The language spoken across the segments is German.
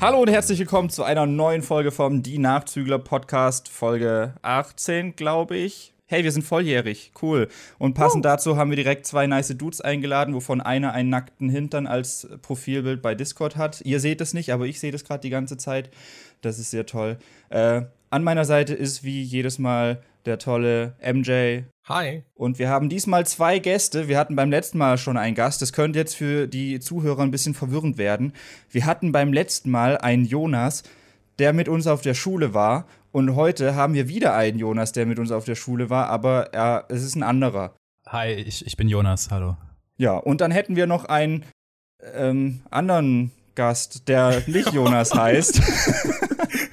Hallo und herzlich willkommen zu einer neuen Folge vom Die Nachzügler Podcast, Folge 18, glaube ich. Hey, wir sind volljährig, cool. Und passend uh. dazu haben wir direkt zwei nice Dudes eingeladen, wovon einer einen nackten Hintern als Profilbild bei Discord hat. Ihr seht es nicht, aber ich sehe das gerade die ganze Zeit. Das ist sehr toll. Äh, an meiner Seite ist wie jedes Mal der tolle MJ. Hi. Und wir haben diesmal zwei Gäste. Wir hatten beim letzten Mal schon einen Gast. Das könnte jetzt für die Zuhörer ein bisschen verwirrend werden. Wir hatten beim letzten Mal einen Jonas, der mit uns auf der Schule war. Und heute haben wir wieder einen Jonas, der mit uns auf der Schule war, aber er, es ist ein anderer. Hi, ich, ich bin Jonas, hallo. Ja, und dann hätten wir noch einen ähm, anderen Gast, der nicht Jonas heißt.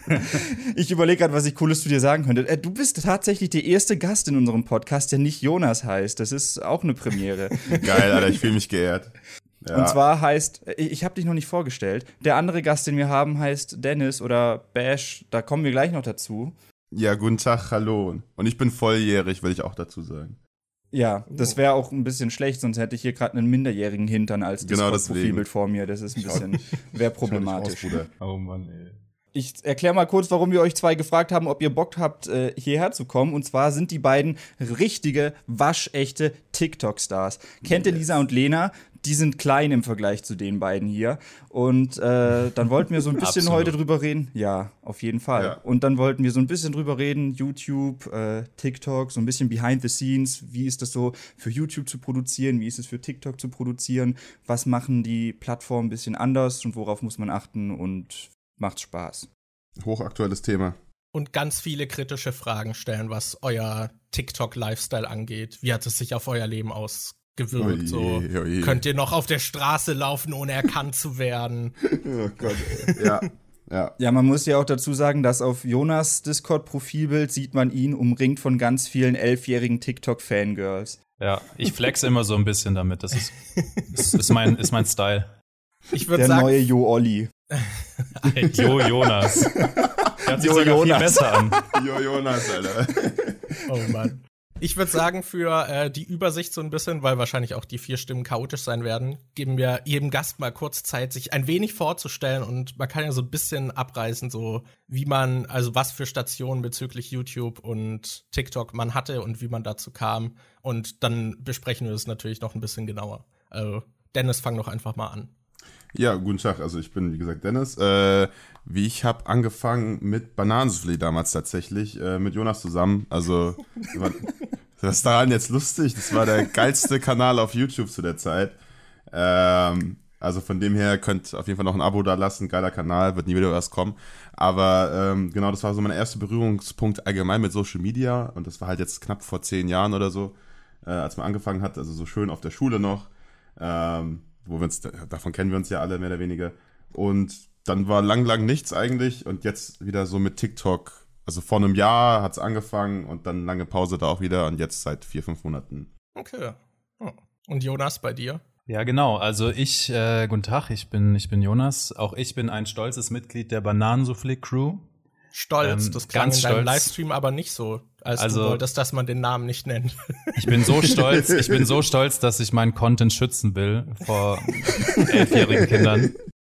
ich überlege gerade, was ich Cooles zu dir sagen könnte. Äh, du bist tatsächlich der erste Gast in unserem Podcast, der nicht Jonas heißt. Das ist auch eine Premiere. Geil, Alter, ich fühle mich geehrt. Ja. Und zwar heißt, ich habe dich noch nicht vorgestellt, der andere Gast, den wir haben, heißt Dennis oder Bash, da kommen wir gleich noch dazu. Ja, guten Tag, hallo. Und ich bin volljährig, will ich auch dazu sagen. Ja, das wäre auch ein bisschen schlecht, sonst hätte ich hier gerade einen minderjährigen Hintern als genau Profilbild vor mir. Das ist ein bisschen, wäre problematisch. Aus, oh Mann, ey ich erkläre mal kurz, warum wir euch zwei gefragt haben, ob ihr Bock habt, äh, hierher zu kommen. Und zwar sind die beiden richtige, waschechte TikTok-Stars. Kennt ihr Lisa und Lena? Die sind klein im Vergleich zu den beiden hier. Und äh, dann wollten wir so ein bisschen heute drüber reden. Ja, auf jeden Fall. Ja. Und dann wollten wir so ein bisschen drüber reden, YouTube, äh, TikTok, so ein bisschen behind the scenes. Wie ist das so für YouTube zu produzieren? Wie ist es für TikTok zu produzieren? Was machen die Plattformen ein bisschen anders und worauf muss man achten? Und macht Spaß. Hochaktuelles Thema. Und ganz viele kritische Fragen stellen, was euer TikTok-Lifestyle angeht. Wie hat es sich auf euer Leben ausgewirkt? Oje, so, oje. Könnt ihr noch auf der Straße laufen, ohne erkannt zu werden? oh Gott, ja. Ja. ja, man muss ja auch dazu sagen, dass auf Jonas Discord-Profilbild sieht man ihn umringt von ganz vielen elfjährigen TikTok-Fangirls. Ja, ich flex immer so ein bisschen damit. Das ist, ist, ist, mein, ist mein Style. Ich würde sagen. Der neue Jo Olli. jo Jonas. Hört sich jo sogar Jonas. viel besser an. Jo Jonas, Alter. Oh Mann. Ich würde sagen, für äh, die Übersicht so ein bisschen, weil wahrscheinlich auch die vier Stimmen chaotisch sein werden, geben wir jedem Gast mal kurz Zeit, sich ein wenig vorzustellen und man kann ja so ein bisschen abreißen, so wie man, also was für Stationen bezüglich YouTube und TikTok man hatte und wie man dazu kam. Und dann besprechen wir es natürlich noch ein bisschen genauer. Also, Dennis, fang doch einfach mal an. Ja, guten Tag. Also ich bin, wie gesagt, Dennis. Äh, wie ich habe angefangen mit Bananensoufflé damals tatsächlich, äh, mit Jonas zusammen. Also das ist daran jetzt lustig. Das war der geilste Kanal auf YouTube zu der Zeit. Ähm, also von dem her könnt auf jeden Fall noch ein Abo da lassen. Geiler Kanal, wird nie wieder was kommen. Aber ähm, genau, das war so mein erster Berührungspunkt allgemein mit Social Media. Und das war halt jetzt knapp vor zehn Jahren oder so, äh, als man angefangen hat. Also so schön auf der Schule noch. Ähm, wo wir uns, davon kennen wir uns ja alle mehr oder weniger. Und dann war lang, lang nichts eigentlich und jetzt wieder so mit TikTok. Also vor einem Jahr hat es angefangen und dann lange Pause da auch wieder und jetzt seit vier, fünf Monaten. Okay. Oh. Und Jonas, bei dir? Ja, genau. Also ich, äh, guten Tag, ich bin, ich bin Jonas. Auch ich bin ein stolzes Mitglied der Bananensoufflé Crew. Stolz, ähm, das klang ganz in deinem stolz. Livestream aber nicht so, als also, du wolltest, dass man den Namen nicht nennt. Ich bin so stolz, ich bin so stolz, dass ich meinen Content schützen will vor elfjährigen Kindern.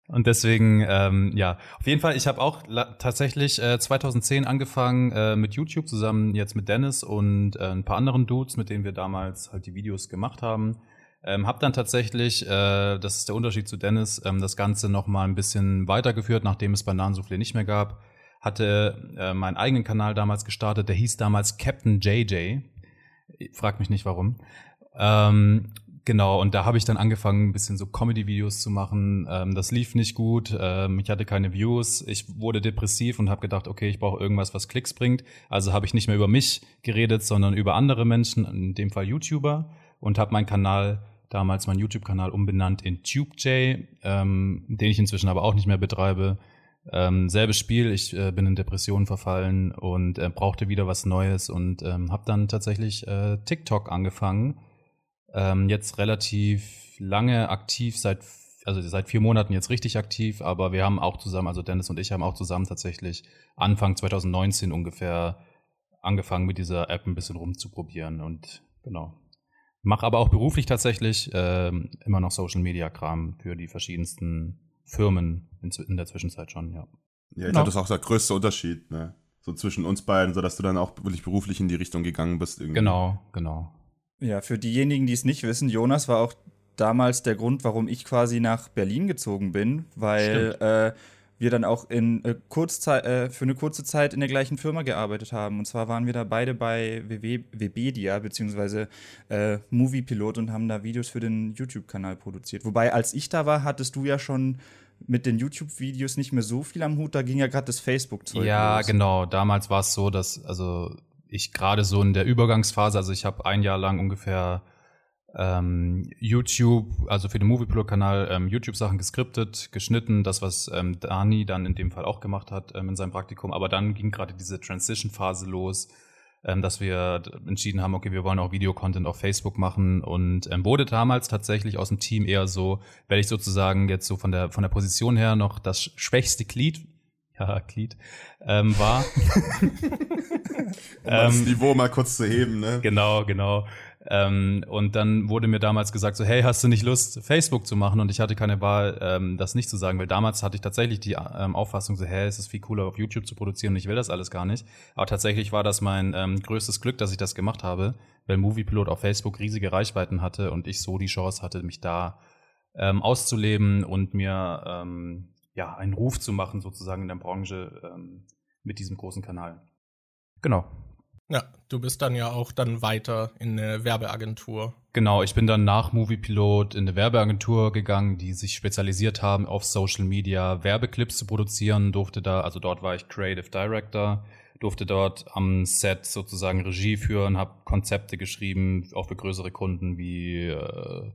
Und deswegen, ähm, ja, auf jeden Fall, ich habe auch tatsächlich äh, 2010 angefangen äh, mit YouTube zusammen jetzt mit Dennis und äh, ein paar anderen Dudes, mit denen wir damals halt die Videos gemacht haben. Ähm, hab dann tatsächlich, äh, das ist der Unterschied zu Dennis, ähm, das Ganze noch mal ein bisschen weitergeführt, nachdem es Bananensoufflé nicht mehr gab hatte äh, meinen eigenen Kanal damals gestartet, der hieß damals Captain JJ. Frag mich nicht warum. Ähm, genau, und da habe ich dann angefangen, ein bisschen so Comedy-Videos zu machen. Ähm, das lief nicht gut, ähm, ich hatte keine Views, ich wurde depressiv und habe gedacht, okay, ich brauche irgendwas, was Klicks bringt. Also habe ich nicht mehr über mich geredet, sondern über andere Menschen, in dem Fall YouTuber, und habe meinen Kanal damals meinen YouTube-Kanal umbenannt in TubeJ, ähm, den ich inzwischen aber auch nicht mehr betreibe. Ähm, selbes Spiel, ich äh, bin in Depressionen verfallen und äh, brauchte wieder was Neues und ähm, habe dann tatsächlich äh, TikTok angefangen. Ähm, jetzt relativ lange aktiv, seit also seit vier Monaten jetzt richtig aktiv, aber wir haben auch zusammen, also Dennis und ich haben auch zusammen tatsächlich Anfang 2019 ungefähr angefangen mit dieser App ein bisschen rumzuprobieren und genau. Mache aber auch beruflich tatsächlich äh, immer noch Social Media Kram für die verschiedensten Firmen in, in der Zwischenzeit schon, ja. Ja, ich genau. glaube, das ist auch der größte Unterschied, ne? So zwischen uns beiden, so dass du dann auch wirklich beruflich in die Richtung gegangen bist. Irgendwie. Genau, genau. Ja, für diejenigen, die es nicht wissen, Jonas war auch damals der Grund, warum ich quasi nach Berlin gezogen bin, weil äh, wir dann auch in äh, Kurzzeit, äh, für eine kurze Zeit in der gleichen Firma gearbeitet haben. Und zwar waren wir da beide bei WW, Webedia, beziehungsweise äh, Moviepilot und haben da Videos für den YouTube-Kanal produziert. Wobei, als ich da war, hattest du ja schon mit den YouTube-Videos nicht mehr so viel am Hut, da ging ja gerade das Facebook-Zeug. Ja, los. genau. Damals war es so, dass, also ich gerade so in der Übergangsphase, also ich habe ein Jahr lang ungefähr ähm, YouTube, also für den Moviepilot-Kanal, ähm, YouTube-Sachen geskriptet, geschnitten, das, was ähm, Dani dann in dem Fall auch gemacht hat ähm, in seinem Praktikum. Aber dann ging gerade diese Transition-Phase los, ähm, dass wir entschieden haben, okay, wir wollen auch Videocontent auf Facebook machen und ähm, wurde damals tatsächlich aus dem Team eher so, werde ich sozusagen jetzt so von der, von der Position her noch das schwächste Glied ja, Glied, ähm, war. um das Niveau mal kurz zu heben, ne? Genau, genau. Ähm, und dann wurde mir damals gesagt, so, hey, hast du nicht Lust, Facebook zu machen? Und ich hatte keine Wahl, ähm, das nicht zu sagen, weil damals hatte ich tatsächlich die ähm, Auffassung, so, hey, es ist viel cooler, auf YouTube zu produzieren und ich will das alles gar nicht. Aber tatsächlich war das mein ähm, größtes Glück, dass ich das gemacht habe, weil Moviepilot auf Facebook riesige Reichweiten hatte und ich so die Chance hatte, mich da ähm, auszuleben und mir ähm, ja einen Ruf zu machen, sozusagen in der Branche mit diesem großen Kanal. Genau. Ja, du bist dann ja auch dann weiter in eine Werbeagentur. Genau, ich bin dann nach Moviepilot in eine Werbeagentur gegangen, die sich spezialisiert haben auf Social Media Werbeclips zu produzieren, durfte da, also dort war ich Creative Director, durfte dort am Set sozusagen Regie führen, habe Konzepte geschrieben, auch für größere Kunden wie äh,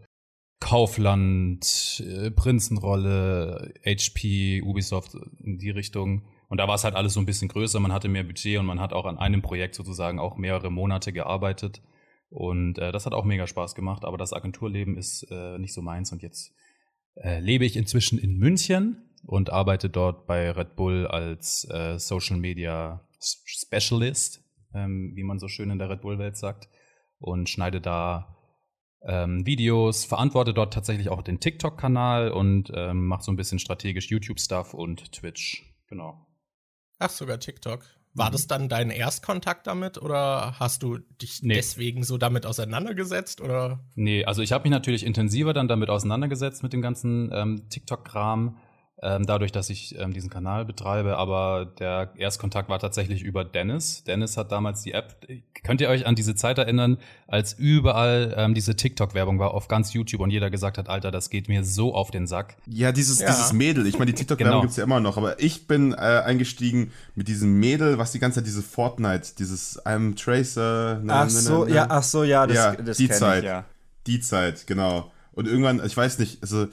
Kaufland, äh, Prinzenrolle, HP, Ubisoft in die Richtung. Und da war es halt alles so ein bisschen größer, man hatte mehr Budget und man hat auch an einem Projekt sozusagen auch mehrere Monate gearbeitet. Und äh, das hat auch mega Spaß gemacht, aber das Agenturleben ist äh, nicht so meins. Und jetzt äh, lebe ich inzwischen in München und arbeite dort bei Red Bull als äh, Social Media Specialist, ähm, wie man so schön in der Red Bull-Welt sagt, und schneide da ähm, Videos, verantworte dort tatsächlich auch den TikTok-Kanal und ähm, mache so ein bisschen strategisch YouTube-Stuff und Twitch. Genau. Ach, sogar TikTok. War mhm. das dann dein Erstkontakt damit oder hast du dich nee. deswegen so damit auseinandergesetzt oder? Nee, also ich habe mich natürlich intensiver dann damit auseinandergesetzt mit dem ganzen ähm, TikTok-Kram ähm, dadurch, dass ich ähm, diesen Kanal betreibe. Aber der Erstkontakt war tatsächlich über Dennis. Dennis hat damals die App. Könnt ihr euch an diese Zeit erinnern, als überall ähm, diese TikTok-Werbung war auf ganz YouTube und jeder gesagt hat, Alter, das geht mir so auf den Sack. Ja, dieses, ja. dieses Mädel. Ich meine, die TikTok-Werbung genau. gibt's ja immer noch, aber ich bin äh, eingestiegen mit diesem Mädel, was die ganze Zeit diese Fortnite, dieses I'm Tracer. Ne, ach ne, so, ne, ja, ach so, ja, das, ja, das die Zeit, ich, ja. Die Zeit, genau. Und irgendwann, ich weiß nicht, also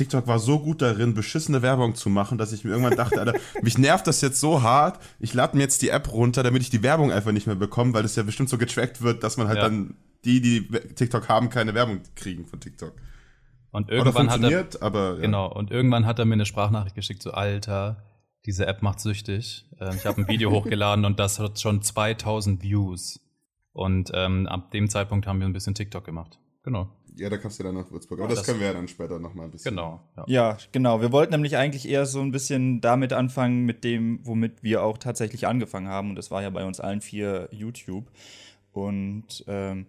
TikTok war so gut darin, beschissene Werbung zu machen, dass ich mir irgendwann dachte, Alter, mich nervt das jetzt so hart, ich lade mir jetzt die App runter, damit ich die Werbung einfach nicht mehr bekomme, weil das ja bestimmt so getrackt wird, dass man halt ja. dann die, die TikTok haben, keine Werbung kriegen von TikTok. Und irgendwann hat er, aber, ja. genau, und irgendwann hat er mir eine Sprachnachricht geschickt, so Alter, diese App macht süchtig. Ähm, ich habe ein Video hochgeladen und das hat schon 2000 Views. Und ähm, ab dem Zeitpunkt haben wir ein bisschen TikTok gemacht. Genau. Ja, da kannst du dann nach Würzburg. Aber das, das, können wir ja dann später nochmal ein bisschen. Genau. Ja. ja. genau. Wir wollten nämlich eigentlich eher so ein bisschen damit anfangen, mit dem, womit wir auch tatsächlich angefangen haben. Und das war ja bei uns allen vier YouTube. Und ähm,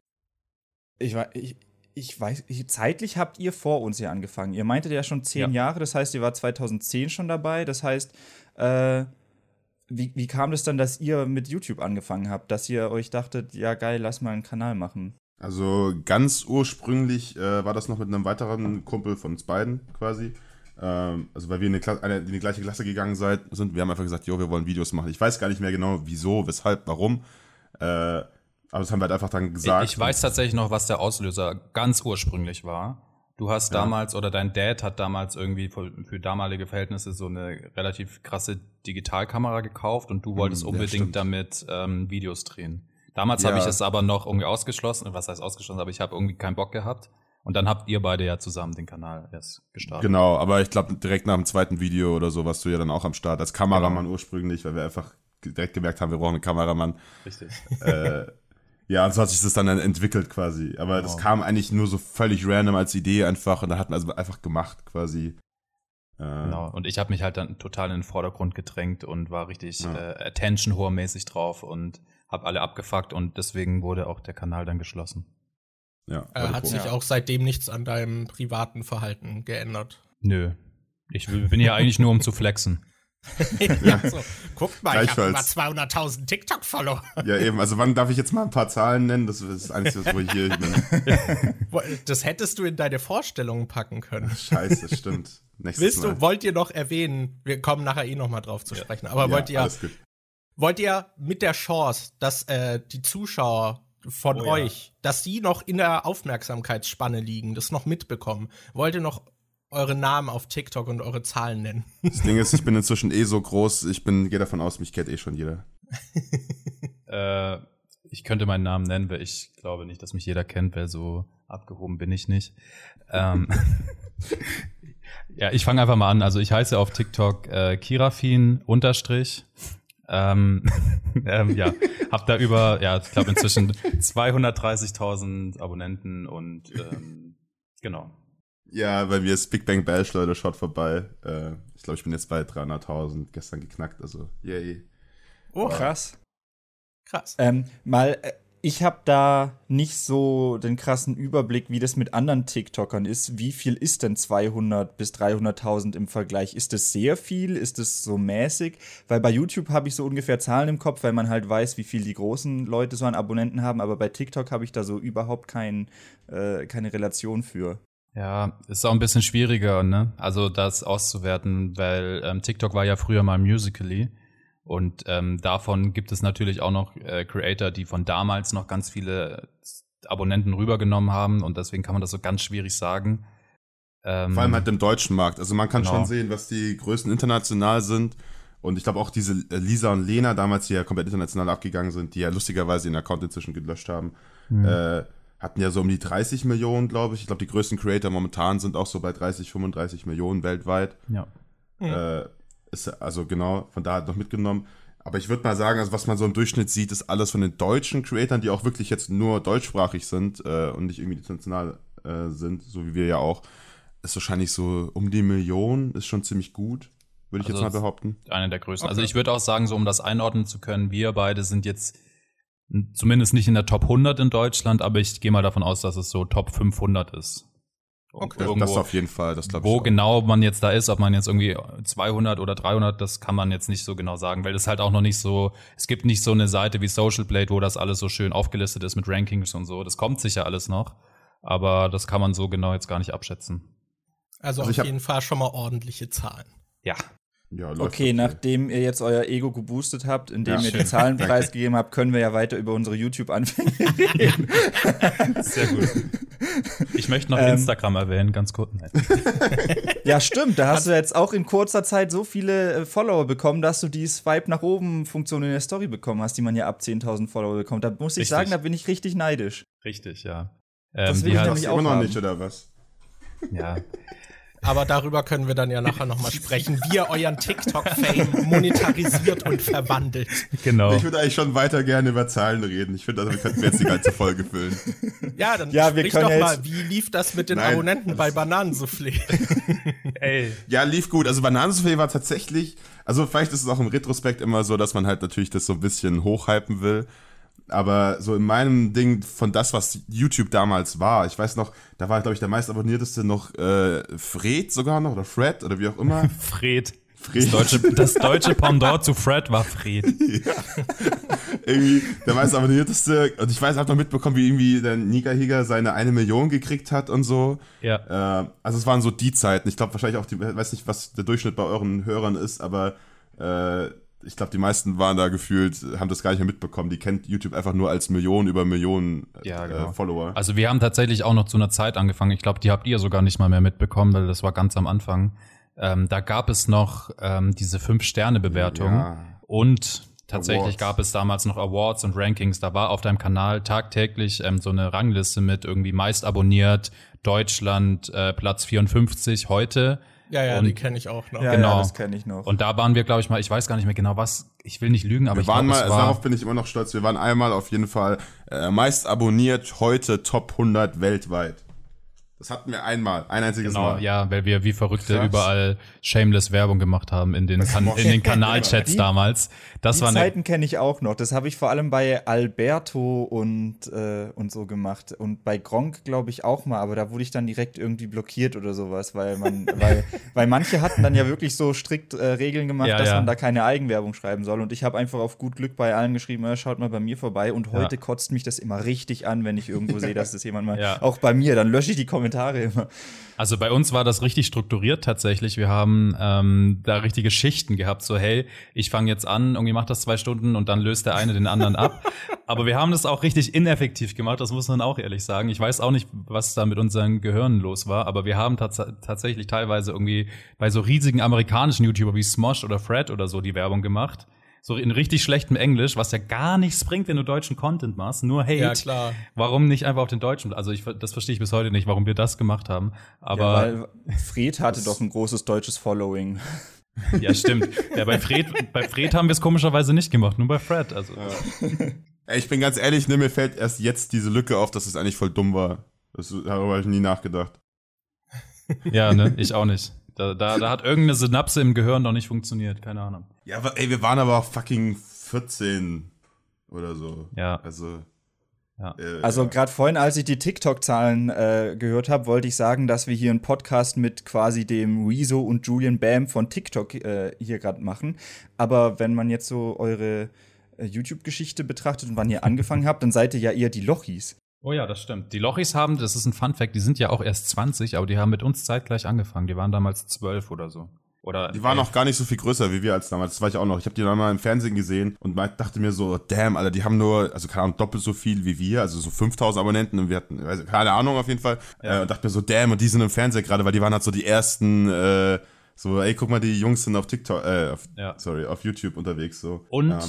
ich, ich, ich weiß, ich, zeitlich habt ihr vor uns ja angefangen. Ihr meintet ja schon zehn ja. Jahre, das heißt, ihr war 2010 schon dabei. Das heißt, äh, wie, wie kam das dann, dass ihr mit YouTube angefangen habt? Dass ihr euch dachtet, ja geil, lass mal einen Kanal machen? Also ganz ursprünglich äh, war das noch mit einem weiteren Kumpel von uns beiden quasi. Ähm, also weil wir in, eine, eine, in, die gleiche Klasse gegangen seid, sind. Wir haben einfach gesagt, jo, wir wollen Videos machen. Ich weiß gar nicht mehr genau, wieso, weshalb, warum. Äh, aber das haben wir halt einfach dann gesagt. Ich, ich weiß tatsächlich noch, was der Auslöser ganz ursprünglich war. Du hast ja. damals oder dein Dad hat damals irgendwie für, für, damalige Verhältnisse so eine relativ krasse Digitalkamera gekauft und du wolltest hm, unbedingt ja, damit ähm, Videos drehen. Damals ja. habe ich es aber noch irgendwie ausgeschlossen. Was heißt ausgeschlossen? Aber ich habe irgendwie keinen Bock gehabt. Und dann habt ihr beide ja zusammen den Kanal erst gestartet. Genau, aber ich glaube direkt nach dem zweiten Video oder so warst du ja dann auch am Start als Kameramann genau. ursprünglich, weil wir einfach direkt gemerkt haben, wir brauchen einen Kameramann. Richtig. Äh, ja, und so hat sich das dann entwickelt quasi. Aber genau. das kam eigentlich nur so völlig random als Idee einfach und da hatten wir also einfach gemacht quasi. Äh, Genau. Und ich habe mich halt dann total in den Vordergrund gedrängt und war richtig Ja. äh, Attention-Horror-mäßig drauf und habe alle abgefuckt und deswegen wurde auch der Kanal dann geschlossen. ja, Äh, hat sich Pro- auch seitdem nichts an deinem privaten Verhalten geändert. Nö. Ich bin ja eigentlich nur um zu flexen. ja, so. Guckt mal, ich habe über Gleichfalls. 200.000 TikTok-Follower. Ja, eben. Also, wann darf ich jetzt mal ein paar Zahlen nennen? Das ist das Einzige, wo ich hier bin. Das hättest du in deine Vorstellungen packen können. Scheiße, stimmt. Nächstes Willst Mal. du, wollt ihr noch erwähnen, wir kommen nachher eh noch mal drauf zu sprechen, aber ja, wollt ihr. Wollt ihr mit der Chance, dass äh, die Zuschauer von Oh ja. euch, dass die noch in der Aufmerksamkeitsspanne liegen, das noch mitbekommen, wollt ihr noch eure Namen auf TikTok und eure Zahlen nennen? Das Ding ist, ich bin inzwischen eh so groß, ich bin, gehe davon aus, mich kennt eh schon jeder. Äh, ich könnte meinen Namen nennen, weil ich glaube nicht, dass mich jeder kennt, weil so abgehoben bin ich nicht. Ähm, ja, ich fange einfach mal an. Also ich heiße auf TikTok äh, Kirafin unterstrich. Ähm, ähm, ja, hab da über, ja, ich glaube inzwischen 230.000 Abonnenten und ähm, genau. Ja, bei mir ist Big Bang Bash, Leute, schaut vorbei. Äh, ich glaube, ich bin jetzt bei 300.000, gestern geknackt, also yay. Oh, Krass. krass. Ähm, mal, äh, ich habe da nicht so den krassen Überblick, wie das mit anderen TikTokern ist. Wie viel ist denn 200 bis 300.000 im Vergleich? Ist das sehr viel? Ist das so mäßig? Weil bei YouTube habe ich so ungefähr Zahlen im Kopf, weil man halt weiß, wie viel die großen Leute so an Abonnenten haben. Aber bei TikTok habe ich da so überhaupt kein, äh, keine Relation für. Ja, ist auch ein bisschen schwieriger, ne? Also das auszuwerten, weil ähm, TikTok war ja früher mal Musically und ähm, davon gibt es natürlich auch noch äh, Creator, die von damals noch ganz viele Abonnenten rübergenommen haben und deswegen kann man das so ganz schwierig sagen. Ähm, Vor allem halt im deutschen Markt. Also man kann Genau. schon sehen, was die Größen international sind. Und ich glaube auch diese äh, Lisa und Lena damals, die ja komplett international abgegangen sind, die ja lustigerweise ihren Account inzwischen gelöscht haben, Mhm. äh, hatten ja so um die 30 Millionen, glaube ich. Ich glaube, die größten Creator momentan sind auch so bei 30, 35 Millionen weltweit. ja. Äh, ist also genau, von da hat noch mitgenommen. Aber ich würde mal sagen, also was man so im Durchschnitt sieht, ist alles von den deutschen Creatoren, die auch wirklich jetzt nur deutschsprachig sind äh, und nicht irgendwie international äh, sind, so wie wir ja auch, ist wahrscheinlich so um die Million, ist schon ziemlich gut, würde ich Also jetzt mal behaupten. Eine der größten. Okay. Also ich würde auch sagen, so um das einordnen zu können, wir beide sind jetzt zumindest nicht in der Top 100 in Deutschland, aber ich gehe mal davon aus, dass es so Top 500 ist. Okay. Das, Irgendwo- das auf jeden Fall, das glaube ich. Wo auch. genau man jetzt da ist, ob man jetzt irgendwie 200 oder 300, das kann man jetzt nicht so genau sagen, weil das halt auch noch nicht so, es gibt nicht so eine Seite wie Social Blade, wo das alles so schön aufgelistet ist mit Rankings und so. Das kommt sicher alles noch, aber das kann man so genau jetzt gar nicht abschätzen. Also, Also auf jeden Fall schon mal ordentliche Zahlen. Ja. Ja, läuft Okay, nachdem ihr jetzt euer Ego geboostet habt, indem Ja, ihr schön. die Zahlen preisgegeben habt, können wir ja weiter über unsere YouTube-Anfänge reden. Sehr gut. Ich möchte noch Ähm. Instagram erwähnen, ganz kurz. Nein. Ja, stimmt. Da hast du jetzt auch in kurzer Zeit so viele äh, Follower bekommen, dass du die Swipe nach oben Funktion in der Story bekommen hast, die man ja ab 10.000 Follower bekommt. Da muss ich Richtig. sagen, da bin ich richtig neidisch. Richtig, ja. Das Ähm, will die ich nämlich Hast du immer auch noch haben. nicht, oder was? ja. Aber darüber können wir dann ja nachher noch mal sprechen, wie ihr euren TikTok-Fame monetarisiert und verwandelt. Genau. Ich würde eigentlich schon weiter gerne über Zahlen reden. Ich finde, also, wir könnten jetzt die ganze Folge füllen. Ja, dann Ja, wir sprich können doch mal, wie lief das mit den Nein, Abonnenten bei Bananensoufflé? Ey. Ja, lief gut. Also Bananensoufflé war tatsächlich, also vielleicht ist es auch im Retrospekt immer so, dass man halt natürlich das so ein bisschen hochhypen will. Aber so in meinem Ding von das, was YouTube damals war, ich weiß noch, da war, glaube ich, der meistabonnierteste noch äh, Fred sogar noch oder Fred oder wie auch immer. Fred. Fred. Das deutsche, das deutsche Pendant zu Fred war Fred. irgendwie der meistabonnierteste. Und ich weiß, ich habe noch mitbekommen, wie irgendwie der Nika Higa seine eine Million gekriegt hat und so. Ja. Äh, also es waren so die Zeiten. Ich glaube wahrscheinlich auch, die, weiß nicht, was der Durchschnitt bei euren Hörern ist, aber äh, ich glaube, die meisten waren da gefühlt, haben das gar nicht mehr mitbekommen. Die kennt YouTube einfach nur als Millionen über Millionen äh, Ja, genau. Follower. Also wir haben tatsächlich auch noch zu einer Zeit angefangen. Ich glaube, die habt ihr sogar nicht mal mehr mitbekommen, weil das war ganz am Anfang. Ähm, da gab es noch ähm, diese Fünf-Sterne-Bewertung Ja. und tatsächlich Awards. gab es damals noch Awards und Rankings. Da war auf deinem Kanal tagtäglich ähm, so eine Rangliste mit irgendwie meist abonniert, Deutschland äh, Platz 54 heute. Ja, ja, Und- die kenne ich auch noch. Ja, Genau. ja das kenne ich noch. Und da waren wir, glaube ich, mal, ich weiß gar nicht mehr genau was, ich will nicht lügen, aber wir ich waren glaube, mal, es war, darauf bin ich immer noch stolz, wir waren einmal auf jeden Fall äh, meist abonniert, heute Top 100 weltweit. Das hatten wir einmal, ein einziges Genau, Mal. ja, weil wir wie Verrückte Krass. überall shameless Werbung gemacht haben in den, kan in den Kanalchats Die- damals. Das die war eine, Zeiten kenne ich auch noch. Das habe ich vor allem bei Alberto und, äh, und so gemacht. Und bei Gronk, glaube ich, auch mal, aber da wurde ich dann direkt irgendwie blockiert oder sowas, weil man, weil, weil manche hatten dann ja wirklich so strikt äh, Regeln gemacht, Ja, dass ja. man da keine Eigenwerbung schreiben soll. Und ich habe einfach auf gut Glück bei allen geschrieben, äh, schaut mal bei mir vorbei. Und heute Ja. kotzt mich das immer richtig an, wenn ich irgendwo sehe, dass das jemand mal. Ja. Auch bei mir, dann lösche ich die Kommentare immer. Also bei uns war das richtig strukturiert tatsächlich. Wir haben ähm, da richtige Schichten gehabt. So, hey, ich fange jetzt an, irgendwie macht das zwei Stunden und dann löst der eine den anderen ab. Aber wir haben das auch richtig ineffektiv gemacht, das muss man auch ehrlich sagen. Ich weiß auch nicht, was da mit unseren Gehirnen los war, aber wir haben tats tatsächlich teilweise irgendwie bei so riesigen amerikanischen YouTuber wie Smosh oder Fred oder so die Werbung gemacht. So in richtig schlechtem Englisch, was ja gar nichts bringt, wenn du deutschen Content machst, nur Hate. Ja, klar. Warum nicht einfach auf den deutschen? Also ich, das verstehe ich bis heute nicht, warum wir das gemacht haben. Aber ja, weil Fred hatte doch ein großes deutsches Following. Ja, stimmt. Ja, bei Fred, bei Fred haben wir es komischerweise nicht gemacht, nur bei Fred. Also, Ey, ich bin ganz ehrlich, ne, mir fällt erst jetzt diese Lücke auf, dass es eigentlich voll dumm war. Das, darüber habe ich nie nachgedacht. ja, ne, ich auch nicht. Da, da, da hat irgendeine Synapse im Gehirn noch nicht funktioniert, keine Ahnung. Ja, aber ey, wir waren aber auch fucking 14 oder so. Ja. Also. Ja. Äh, Also gerade vorhin, als ich die TikTok-Zahlen äh, gehört habe, wollte ich sagen, dass wir hier einen Podcast mit quasi dem Rezo und Julian Bam von TikTok äh, hier gerade machen. Aber wenn man jetzt so eure äh, YouTube-Geschichte betrachtet und wann ihr angefangen habt, dann seid ihr ja eher die Lochis. Oh ja, das stimmt. Die Lochis haben, das ist ein Fun Fact, die sind ja auch erst 20, aber die haben mit uns zeitgleich angefangen. Die waren damals 12 oder so. Oder Die waren elf. noch gar nicht so viel größer wie wir als damals. Das war ich auch noch. Ich habe die dann mal im Fernsehen gesehen und dachte mir so, damn, Alter, die haben nur, also keine Ahnung, doppelt so viel wie wir, also so 5000 Abonnenten und wir hatten, weiß, keine Ahnung auf jeden Fall. Äh, und dachte mir so, damn, und die sind im Fernsehen gerade, weil die waren halt so die ersten, äh, so, ey, guck mal, die Jungs sind auf TikTok, äh, auf, Ja. sorry, auf YouTube unterwegs, so. Und Ähm,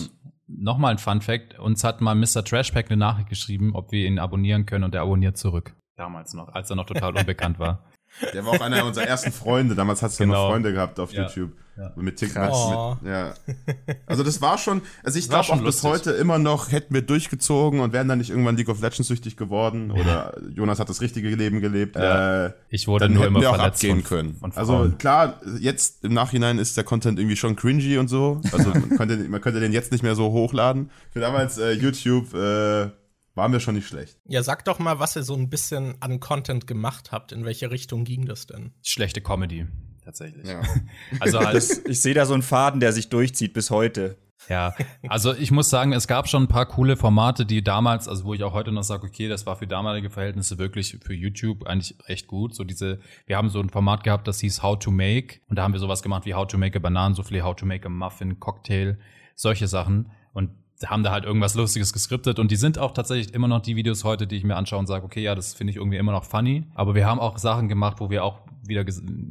nochmal ein Fun Fact, uns hat mal Mr. Trashpack eine Nachricht geschrieben, ob wir ihn abonnieren können und er abonniert zurück. Damals noch, als er noch total unbekannt war. der war auch einer unserer ersten Freunde. Damals hast du ja Genau. noch Freunde gehabt auf Ja. YouTube. Ja. Mit TikTok. Mit, ja. Also das war schon, also ich war glaube schon auch bis heute immer noch, hätten wir durchgezogen und wären dann nicht irgendwann League of Legends süchtig geworden oder Jonas hat das richtige Leben gelebt. Ja. Äh, Ich wurde dann nur hätten immer wir auch verletzt abgehen von- können. von also klar, jetzt im Nachhinein ist der Content irgendwie schon cringy und so. Also man könnte, man könnte den jetzt nicht mehr so hochladen. Für damals äh, YouTube äh, waren wir schon nicht schlecht. Ja, sag doch mal, was ihr so ein bisschen an Content gemacht habt. In welche Richtung ging das denn? Schlechte Comedy, tatsächlich. Ja. Also halt, Ich sehe da so einen Faden, der sich durchzieht bis heute. Ja, also ich muss sagen, es gab schon ein paar coole Formate, die damals, also wo ich auch heute noch sage, okay, das war für damalige Verhältnisse wirklich für YouTube eigentlich echt gut. So diese, wir haben so ein Format gehabt, das hieß How to Make und da haben wir sowas gemacht wie How to Make a Bananensoufflé, How to Make a Muffin, Cocktail, solche Sachen und haben da halt irgendwas Lustiges geskriptet und die sind auch tatsächlich immer noch die Videos heute, die ich mir anschaue und sage, okay, ja, das finde ich irgendwie immer noch funny. Aber wir haben auch Sachen gemacht, wo wir auch wieder,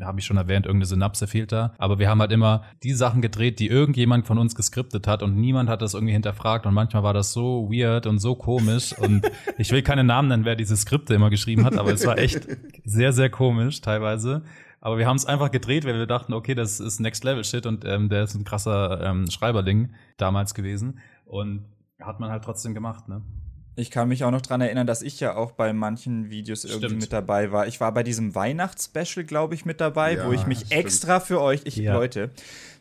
habe ich schon erwähnt, irgendeine Synapse fehlt da. Aber wir haben halt immer die Sachen gedreht, die irgendjemand von uns geskriptet hat und niemand hat das irgendwie hinterfragt und manchmal war das so weird und so komisch und ich will keine Namen nennen, wer diese Skripte immer geschrieben hat, aber es war echt sehr, sehr komisch teilweise. Aber wir haben es einfach gedreht, weil wir dachten, okay, das ist Next Level Shit und ähm, der ist ein krasser ähm, Schreiberling damals gewesen. Und hat man halt trotzdem gemacht, ne? Ich kann mich auch noch dran erinnern, dass ich ja auch bei manchen Videos irgendwie Stimmt. mit dabei war. Ich war bei diesem Weihnachtsspecial, glaube ich, mit dabei, Ja, wo ich mich stimmt. extra für euch, ich Ja. Leute,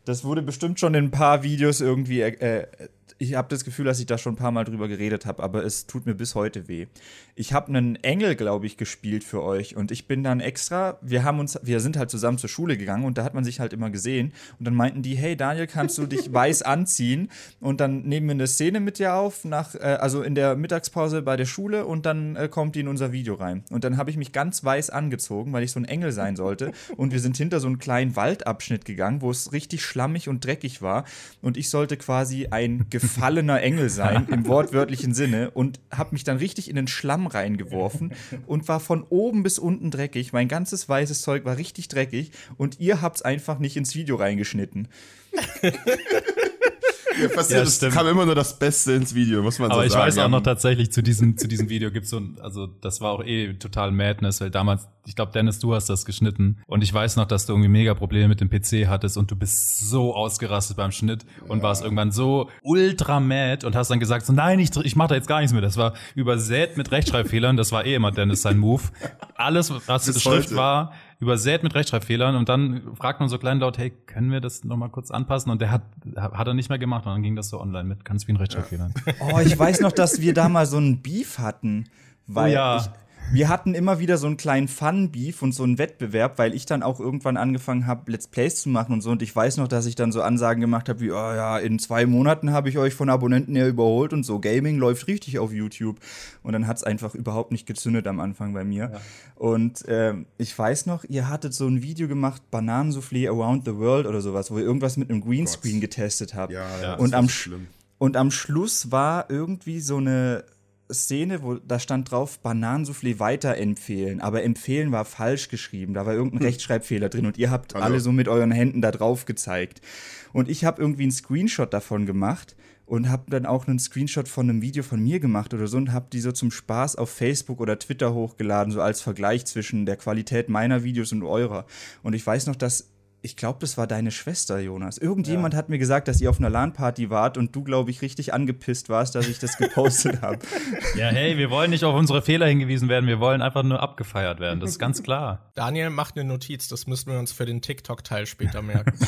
das wurde bestimmt schon in ein paar Videos irgendwie. Äh, ich habe das Gefühl, dass ich da schon ein paar Mal drüber geredet habe, aber es tut mir bis heute weh. Ich habe einen Engel, glaube ich, gespielt für euch und ich bin dann extra. Wir haben uns, wir sind halt zusammen zur Schule gegangen und da hat man sich halt immer gesehen und dann meinten die, hey Daniel, kannst du dich weiß anziehen? Und dann nehmen wir eine Szene mit dir auf, nach, äh, also in der Mittagspause bei der Schule und dann äh, kommt die in unser Video rein. Und dann habe ich mich ganz weiß angezogen, weil ich so ein Engel sein sollte. Und wir sind hinter so einen kleinen Waldabschnitt gegangen, wo es richtig schlammig und dreckig war. Und ich sollte quasi ein gefallener Engel sein, im wortwörtlichen Sinne. Und habe mich dann richtig in den Schlamm reingeworfen und war von oben bis unten dreckig. Mein ganzes weißes Zeug war richtig dreckig. Und ihr habt es einfach nicht ins Video reingeschnitten. Ja, passiert, Ja, es stimmt. kam immer nur das Beste ins Video, muss man Aber so ich sagen. weiß auch Ja, noch tatsächlich, zu diesem, zu diesem Video gibt's so ein, also das war auch eh total Madness, weil damals, ich glaube, Dennis, du hast das geschnitten. Und ich weiß noch, dass du irgendwie mega Probleme mit dem PC hattest und du bist so ausgerastet beim Schnitt und warst irgendwann so ultra mad und hast dann gesagt, so nein, ich, ich mach da jetzt gar nichts mehr. Das war übersät mit Rechtschreibfehlern, das war eh immer Dennis sein Move. Alles, was Schrift heute. war, übersät mit Rechtschreibfehlern und dann fragt man so kleinlaut, hey, können wir das nochmal kurz anpassen? Und der hat, hat er nicht mehr gemacht und dann ging das so online mit ganz vielen Rechtschreibfehlern. Oh, ich weiß noch, dass wir da mal so einen Beef hatten. Weil Oh ja. ich, wir hatten immer wieder so einen kleinen Fun-Beef und so einen Wettbewerb, weil ich dann auch irgendwann angefangen habe, Let's Plays zu machen und so. Und ich weiß noch, dass ich dann so Ansagen gemacht habe wie, oh ja, in zwei Monaten habe ich euch von Abonnenten her überholt und so. Gaming läuft richtig auf YouTube. Und dann hat es einfach überhaupt nicht gezündet am Anfang bei mir. Und ähm, ich weiß noch, ihr hattet so ein Video gemacht, Bananensoufflé Around the World oder sowas, wo ihr irgendwas mit einem Greenscreen getestet habt. Ja, ja, und am, schlimm. und am Schluss war irgendwie so eine Szene, wo da stand drauf, Bananensoufflé weiterempfehlen. Aber empfehlen war falsch geschrieben. Da war irgendein Rechtschreibfehler drin und ihr habt Also- alle so mit euren Händen da drauf gezeigt. Und ich habe irgendwie einen Screenshot davon gemacht und habe dann auch einen Screenshot von einem Video von mir gemacht oder so und habe die so zum Spaß auf Facebook oder Twitter hochgeladen, so als Vergleich zwischen der Qualität meiner Videos und eurer. Und ich weiß noch, dass ich glaube, das war deine Schwester, Jonas. Irgendjemand hat mir gesagt, dass ihr auf einer LAN-Party wart und du, glaube ich, richtig angepisst warst, dass ich das gepostet habe. Ja, hey, wir wollen nicht auf unsere Fehler hingewiesen werden, wir wollen einfach nur abgefeiert werden. Das ist ganz klar. Daniel macht eine Notiz, das müssten wir uns für den TikTok-Teil später merken.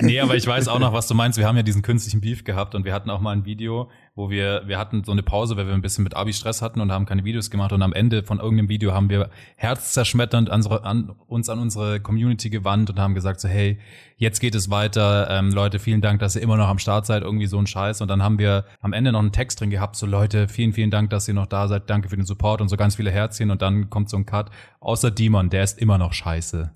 Nee, aber ich weiß auch noch, was du meinst. Wir haben ja diesen künstlichen Beef gehabt und wir hatten auch mal ein Video, wo wir, wir hatten so eine Pause, weil wir ein bisschen mit Abi-Stress hatten und haben keine Videos gemacht. Und am Ende von irgendeinem Video haben wir herzzerschmetternd unsere, an, uns an unsere Community gewandt und haben gesagt so, hey, jetzt geht es weiter, ähm, Leute, vielen Dank, dass ihr immer noch am Start seid, irgendwie so ein Scheiß. Und dann haben wir am Ende noch einen Text drin gehabt, so Leute, vielen, vielen Dank, dass ihr noch da seid, danke für den Support und so ganz viele Herzchen. Und dann kommt so ein Cut, außer Demon, der ist immer noch scheiße.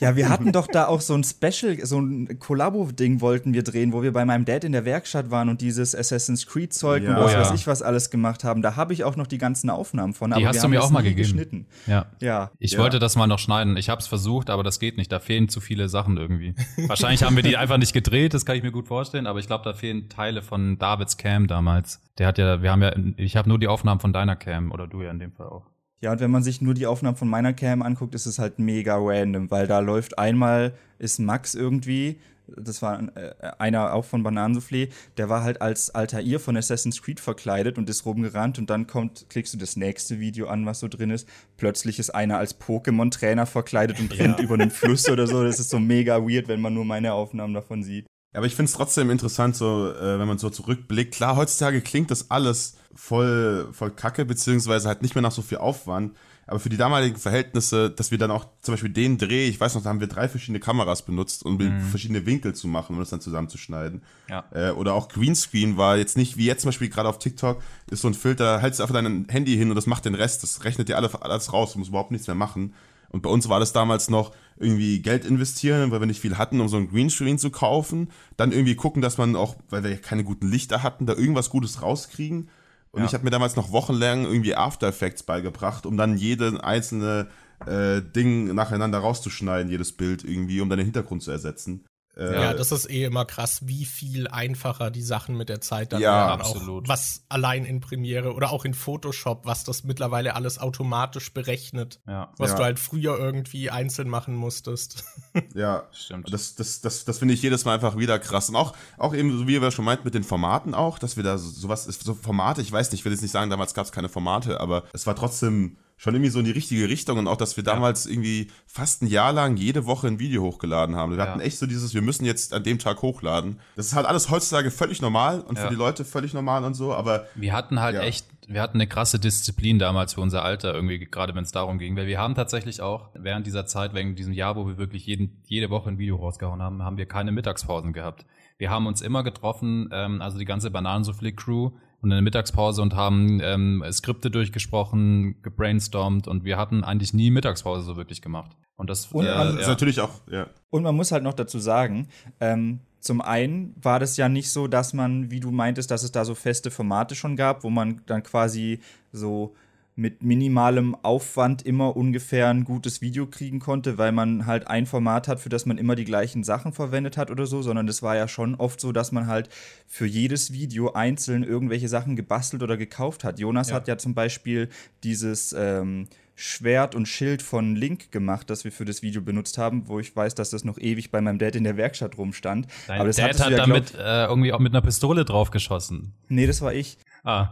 Ja, wir hatten doch da auch so ein Special, so ein Kollabo-Ding wollten wir drehen, wo wir bei meinem Dad in der Werkstatt waren und dieses Assassin's Creed-Zeug Ja. und was Oh ja. weiß ich was alles gemacht haben. Da habe ich auch noch die ganzen Aufnahmen von. Die aber hast wir du haben mir auch mal gegeben. Geschnitten. Ja. Ja. Ich Ja. wollte das mal noch schneiden. Ich habe es versucht, aber das geht nicht. Da fehlen zu viele Sachen irgendwie. Wahrscheinlich haben wir die einfach nicht gedreht, das kann ich mir gut vorstellen, aber ich glaube, da fehlen Teile von Davids Cam damals. Der hat ja, wir haben ja, ich habe nur die Aufnahmen von deiner Cam oder du ja in dem Fall auch. Ja, und wenn man sich nur die Aufnahmen von meiner Cam anguckt, ist es halt mega random, weil da läuft einmal, ist Max irgendwie, das war äh, einer auch von Bananensoufflé, der war halt als Altair von Assassin's Creed verkleidet und ist rumgerannt und dann kommt, klickst du das nächste Video an, was so drin ist. Plötzlich ist einer als Pokémon-Trainer verkleidet und rennt über einen Fluss oder so. Das ist so mega weird, wenn man nur meine Aufnahmen davon sieht. Aber ich finde es trotzdem interessant, so, äh, wenn man so zurückblickt. Klar, heutzutage klingt das alles voll, voll kacke, beziehungsweise halt nicht mehr nach so viel Aufwand. Aber für die damaligen Verhältnisse, dass wir dann auch zum Beispiel den Dreh, ich weiß noch, da haben wir drei verschiedene Kameras benutzt, um verschiedene Winkel zu machen und das dann zusammenzuschneiden. Ja. Äh, oder auch Greenscreen war jetzt nicht, wie jetzt zum Beispiel gerade auf TikTok, ist so ein Filter, hältst einfach dein Handy hin und das macht den Rest, das rechnet dir alle, alles raus, du musst überhaupt nichts mehr machen. Und bei uns war das damals noch irgendwie Geld investieren, weil wir nicht viel hatten, um so einen Greenscreen zu kaufen. Dann irgendwie gucken, dass man auch, weil wir keine guten Lichter hatten, da irgendwas Gutes rauskriegen. Und Ja. ich habe mir damals noch wochenlang irgendwie After Effects beigebracht, um dann jede einzelne äh, Ding nacheinander rauszuschneiden, jedes Bild irgendwie, um dann den Hintergrund zu ersetzen. Äh, Ja, das ist eh immer krass, wie viel einfacher die Sachen mit der Zeit dann Ja, werden. absolut. Auch was allein in Premiere oder auch in Photoshop, was das mittlerweile alles automatisch berechnet. Ja, Was Ja. du halt früher irgendwie einzeln machen musstest. ja, stimmt. Das, das, das, das finde ich jedes Mal einfach wieder krass. Und auch, auch eben, so wie wir schon meinten, mit den Formaten auch, dass wir da so, sowas, so Formate, ich weiß nicht, ich will jetzt nicht sagen, damals gab es keine Formate, aber es war trotzdem schon irgendwie so in die richtige Richtung und auch, dass wir damals irgendwie fast ein Jahr lang jede Woche ein Video hochgeladen haben. Wir Ja. hatten echt so dieses, wir müssen jetzt an dem Tag hochladen. Das ist halt alles heutzutage völlig normal und Ja. für die Leute völlig normal und so, aber Wir hatten halt Ja. echt, wir hatten eine krasse Disziplin damals für unser Alter irgendwie, gerade wenn es darum ging, weil wir haben tatsächlich auch während dieser Zeit, während diesem Jahr, wo wir wirklich jeden, jede Woche ein Video rausgehauen haben, haben wir keine Mittagspausen gehabt. Wir haben uns immer getroffen, ähm, also die ganze Bananensoufflé-Crew und in der Mittagspause und haben ähm, Skripte durchgesprochen, gebrainstormt und wir hatten eigentlich nie Mittagspause so wirklich gemacht. Und das, Und man- das ist ja. natürlich auch, ja. Und man muss halt noch dazu sagen, ähm, zum einen war das ja nicht so, dass man, wie du meintest, dass es da so feste Formate schon gab, wo man dann quasi so mit minimalem Aufwand immer ungefähr ein gutes Video kriegen konnte, weil man halt ein Format hat, für das man immer die gleichen Sachen verwendet hat oder so, sondern es war ja schon oft so, dass man halt für jedes Video einzeln irgendwelche Sachen gebastelt oder gekauft hat. Jonas Ja. hat ja zum Beispiel dieses ähm, Schwert und Schild von Link gemacht, das wir für das Video benutzt haben, wo ich weiß, dass das noch ewig bei meinem Dad in der Werkstatt rumstand. Dein Aber das Dad hat ja, damit äh, irgendwie auch mit einer Pistole draufgeschossen. Nee, das war ich. Ah.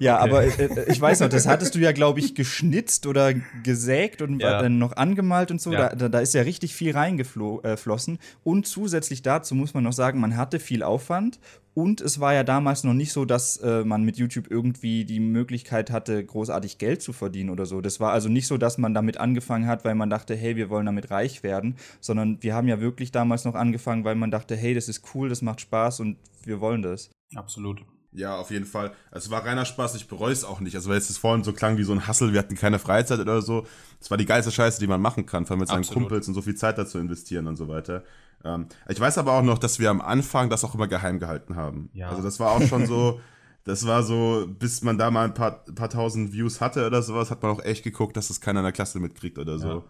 Ja, Okay. aber äh, ich weiß noch, das hattest du ja, glaube ich, geschnitzt oder gesägt und Ja. dann noch angemalt und so. Ja. Da, da, ist ja richtig viel reingeflossen. Und zusätzlich dazu muss man noch sagen, man hatte viel Aufwand. Und es war ja damals noch nicht so, dass äh, man mit YouTube irgendwie die Möglichkeit hatte, großartig Geld zu verdienen oder so. Das war also nicht so, dass man damit angefangen hat, weil man dachte, hey, wir wollen damit reich werden, sondern wir haben ja wirklich damals noch angefangen, weil man dachte, hey, das ist cool, das macht Spaß und wir wollen das. Absolut. Ja, auf jeden Fall. Es war reiner Spaß, ich bereue es auch nicht. Also, weil es vorhin so klang wie so ein Hassel, wir hatten keine Freizeit oder so. Es war die geilste Scheiße, die man machen kann, vor allem mit seinen Absolut. Kumpels und so viel Zeit dazu investieren und so weiter. Ähm, ich weiß aber auch noch, dass wir am Anfang das auch immer geheim gehalten haben. Ja. Also, das war auch schon so, das war so, bis man da mal ein paar, paar tausend Views hatte oder sowas, hat man auch echt geguckt, dass das keiner in der Klasse mitkriegt oder so. Ja.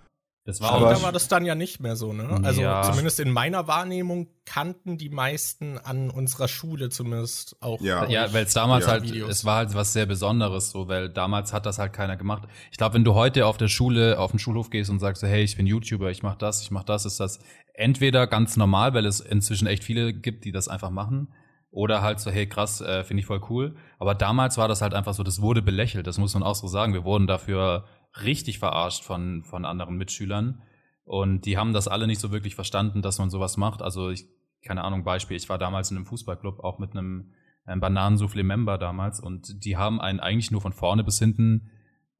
Das war Aber- auch da war das dann ja nicht mehr so, ne? Also Ja. zumindest in meiner Wahrnehmung kannten die meisten an unserer Schule zumindest auch. Ja. Ja, weil es damals Ja. halt, Videos. es war halt was sehr Besonderes, so, weil damals hat das halt keiner gemacht. Ich glaube, wenn du heute auf der Schule, auf den Schulhof gehst und sagst, so, hey, ich bin YouTuber, ich mach das, ich mach das, ist das entweder ganz normal, weil es inzwischen echt viele gibt, die das einfach machen, oder halt so, hey, krass, äh, finde ich voll cool. Aber damals war das halt einfach so, das wurde belächelt, das muss man auch so sagen. Wir wurden dafür richtig verarscht von, von anderen Mitschülern. Und die haben das alle nicht so wirklich verstanden, dass man sowas macht. Also ich, keine Ahnung, Beispiel, ich war damals in einem Fußballclub, auch mit einem, einem Bananensoufflé-Member damals und die haben einen eigentlich nur von vorne bis hinten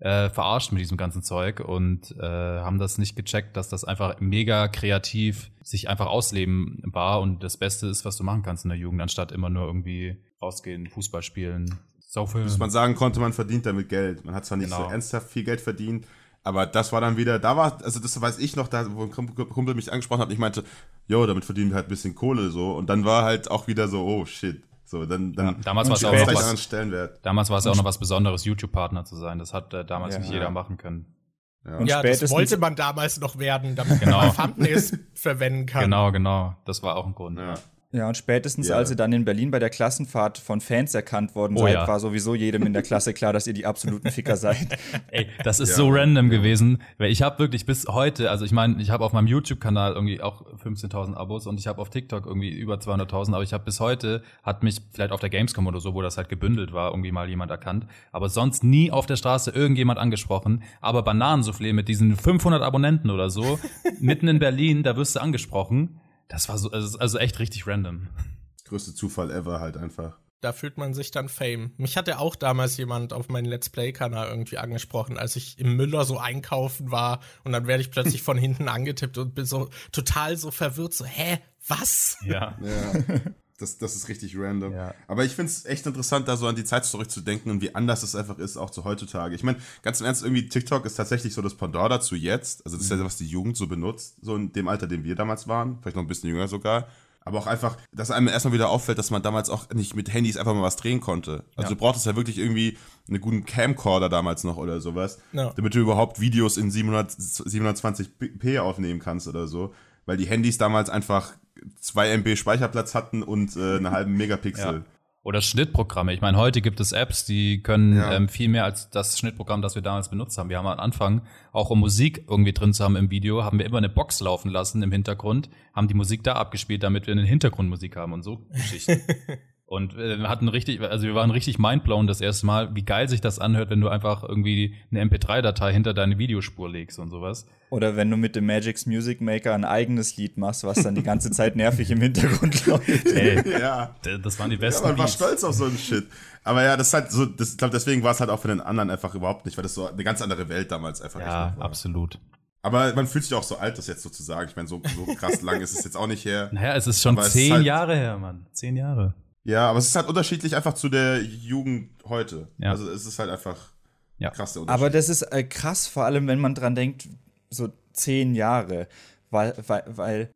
äh, verarscht mit diesem ganzen Zeug und äh, haben das nicht gecheckt, dass das einfach mega kreativ sich einfach ausleben war und das Beste ist, was du machen kannst in der Jugend, anstatt immer nur irgendwie rausgehen, Fußball spielen, saufen. Bis man sagen konnte, man verdient damit Geld. Man hat zwar nicht Genau. so ernsthaft viel Geld verdient, aber das war dann wieder, da war, also das weiß ich noch, da, wo ein Kumpel mich angesprochen hat, ich meinte, jo, damit verdienen wir halt ein bisschen Kohle so. Und dann war halt auch wieder so, oh shit. So, dann, dann Ja, damals war es auch noch was, anderen Stellenwert. damals war es auch noch was Besonderes, YouTube-Partner zu sein. Das hat äh, damals Ja. nicht jeder machen können. Ja. Und ja, das wollte man damals noch werden, damit Genau. man Thumbnails verwenden kann. Genau, genau. Das war auch ein Grund. Ja. Ja, und spätestens Ja. als ihr dann in Berlin bei der Klassenfahrt von Fans erkannt worden Oh seid, ja. war sowieso jedem in der Klasse klar, dass ihr die absoluten Ficker seid. Ey, das ist Ja. so random gewesen, weil ich habe wirklich bis heute, also ich meine, ich habe auf meinem YouTube-Kanal irgendwie auch 15.000 Abos und ich habe auf TikTok irgendwie über 200.000, aber ich habe bis heute, hat mich vielleicht auf der Gamescom oder so, wo das halt gebündelt war, irgendwie mal jemand erkannt, aber sonst nie auf der Straße irgendjemand angesprochen, aber Bananensoufflé mit diesen 500 Abonnenten oder so, mitten in Berlin, da wirst du angesprochen. Das war so, also also echt richtig random. Größte Zufall ever halt einfach. Da fühlt man sich dann Fame. Mich hatte auch damals jemand auf meinen Let's Play-Kanal irgendwie angesprochen, als ich im Müller so einkaufen war und dann werde ich plötzlich von hinten angetippt und bin so total so verwirrt, so, hä, was? Ja. Ja. Das, das ist richtig random. Ja. Aber ich finde es echt interessant, da so an die Zeit zurückzudenken und wie anders es einfach ist, auch zu heutzutage. Ich meine, ganz im Ernst, irgendwie TikTok ist tatsächlich so das Pendant dazu jetzt. Also das ist ja, was die Jugend so benutzt, so in dem Alter, dem wir damals waren. Vielleicht noch ein bisschen jünger sogar. Aber auch einfach, dass einem erstmal wieder auffällt, dass man damals auch nicht mit Handys einfach mal was drehen konnte. Also Ja. du brauchtest ja wirklich irgendwie einen guten Camcorder damals noch oder sowas, Ja. damit du überhaupt Videos in 700, 720p aufnehmen kannst oder so. Weil die Handys damals einfach 2 MB Speicherplatz hatten und äh, einen halben Megapixel. Ja. Oder Schnittprogramme. Ich meine, heute gibt es Apps, die können Ja. ähm, viel mehr als das Schnittprogramm, das wir damals benutzt haben. Wir haben am Anfang, auch um Musik irgendwie drin zu haben im Video, haben wir immer eine Box laufen lassen im Hintergrund, haben die Musik da abgespielt, damit wir eine Hintergrundmusik haben und so Geschichten. Und äh, wir hatten richtig, also wir waren richtig mindblown das erste Mal, wie geil sich das anhört, wenn du einfach irgendwie eine MP3-Datei hinter deine Videospur legst und sowas. Oder wenn du mit dem Magic's Music Maker ein eigenes Lied machst, was dann die ganze Zeit nervig im Hintergrund läuft. Ey, Ja. das waren die Ja, besten man war Beats. stolz auf so einen Shit. Aber ja, das ist halt so, das, ich glaube, deswegen war es halt auch für den anderen einfach überhaupt nicht, weil das so eine ganz andere Welt damals einfach Ja, war. absolut. Aber man fühlt sich auch so alt, das jetzt so zu sagen. Ich meine, so, so krass lang ist es jetzt auch nicht her. Naja, es ist schon Aber es ist zehn halt- Jahre her, Mann. Zehn Jahre. Ja, aber es ist halt unterschiedlich einfach zu der Jugend heute. Ja. Also es ist halt einfach Ja. krass der Unterschied. Aber das ist äh, krass, vor allem wenn man dran denkt, so zehn Jahre. Weil, weil, weil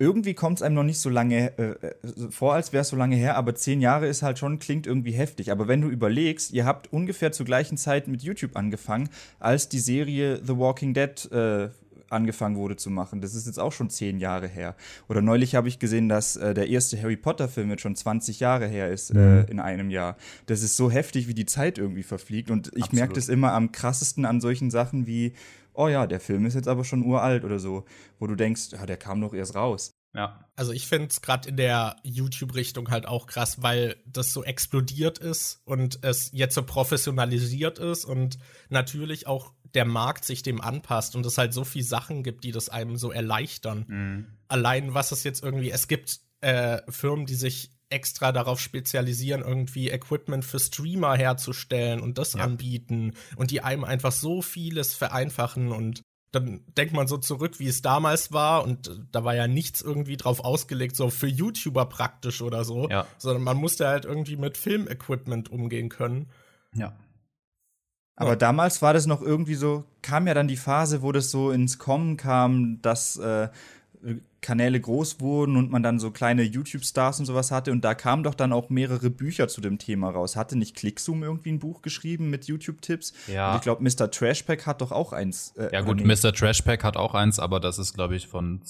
irgendwie kommt es einem noch nicht so lange äh, äh vor, als wäre es so lange her, aber zehn Jahre ist halt schon, klingt irgendwie heftig. Aber wenn du überlegst, ihr habt ungefähr zur gleichen Zeit mit YouTube angefangen, als die Serie The Walking Dead äh, angefangen wurde zu machen. Das ist jetzt auch schon zehn Jahre her. Oder neulich habe ich gesehen, dass äh, der erste Harry Potter-Film jetzt schon 20 Jahre her ist äh, mhm. äh, in einem Jahr. Das ist so heftig, wie die Zeit irgendwie verfliegt. Und ich merke das immer am krassesten an solchen Sachen wie oh ja, der Film ist jetzt aber schon uralt oder so, wo du denkst, ja, der kam doch erst raus. Ja. Also ich finde es gerade in der YouTube-Richtung halt auch krass, weil das so explodiert ist und es jetzt so professionalisiert ist und natürlich auch der Markt sich dem anpasst und es halt so viel Sachen gibt, die das einem so erleichtern. Mhm. Allein was es jetzt irgendwie, es gibt äh, Firmen, die sich extra darauf spezialisieren, irgendwie Equipment für Streamer herzustellen und das ja. anbieten und die einem einfach so vieles vereinfachen und dann denkt man so zurück, wie es damals war und da war ja nichts irgendwie drauf ausgelegt, so für YouTuber praktisch oder so, ja. sondern man musste halt irgendwie mit Filmequipment umgehen können. Ja. Aber ja. damals war das noch irgendwie so, kam ja dann die Phase, wo das so ins Kommen kam, dass äh, Kanäle groß wurden und man dann so kleine YouTube-Stars und sowas hatte. Und da kamen doch dann auch mehrere Bücher zu dem Thema raus. Hatte nicht Clickzoom irgendwie ein Buch geschrieben mit YouTube-Tipps? Ja. Und ich glaube, Mr. Trashpack hat doch auch eins. Äh, ja, gut, Mr. Trashpack hat auch eins, aber das ist, glaube ich, von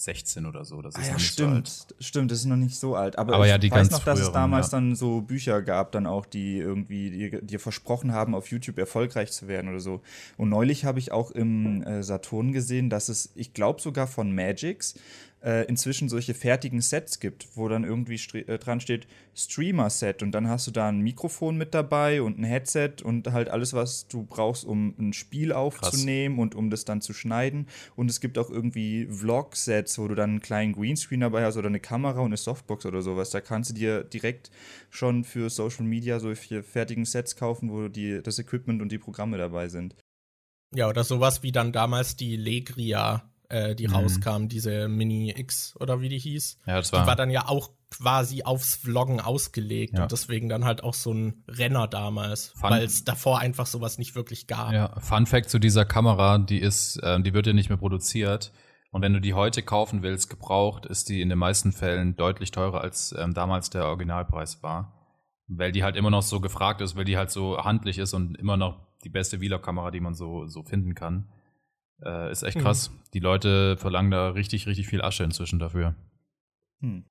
2016 oder so. Das ist ah, ja, stimmt. So stimmt, das ist noch nicht so alt. Aber, aber ich ja, die weiß noch, dass früheren, es damals ja. dann so Bücher gab, dann auch, die irgendwie dir, dir, versprochen haben, auf YouTube erfolgreich zu werden oder so. Und neulich habe ich auch im äh, Saturn gesehen, dass es, ich glaube sogar von Magix, äh, inzwischen solche fertigen Sets gibt, wo dann irgendwie äh, dran steht Streamer-Set und dann hast du da ein Mikrofon mit dabei und ein Headset und halt alles, was du brauchst, um ein Spiel aufzunehmen Krass. und um das dann zu schneiden. Und es gibt auch irgendwie Vlog-Sets, wo du dann einen kleinen Greenscreen dabei hast oder eine Kamera und eine Softbox oder sowas. Da kannst du dir direkt schon für Social Media solche fertigen Sets kaufen, wo die, das Equipment und die Programme dabei sind. Ja, oder sowas wie dann damals die Legria äh, die mhm. rauskam, diese Mini X oder wie die hieß. Ja, das war, die war dann ja auch quasi aufs Vloggen ausgelegt ja. und deswegen dann halt auch so ein Renner damals, weil es davor einfach sowas nicht wirklich gab. Ja, Fun Fact zu dieser Kamera, die ist, äh, die wird ja nicht mehr produziert. Und wenn du die heute kaufen willst, gebraucht, ist die in den meisten Fällen deutlich teurer als ähm, damals der Originalpreis war. Weil die halt immer noch so gefragt ist, weil die halt so handlich ist und immer noch die beste Vlog-Kamera, die man so, so finden kann. Äh, ist echt hm. krass. Mhm. Die Leute verlangen da richtig, richtig viel Asche inzwischen dafür. Hm.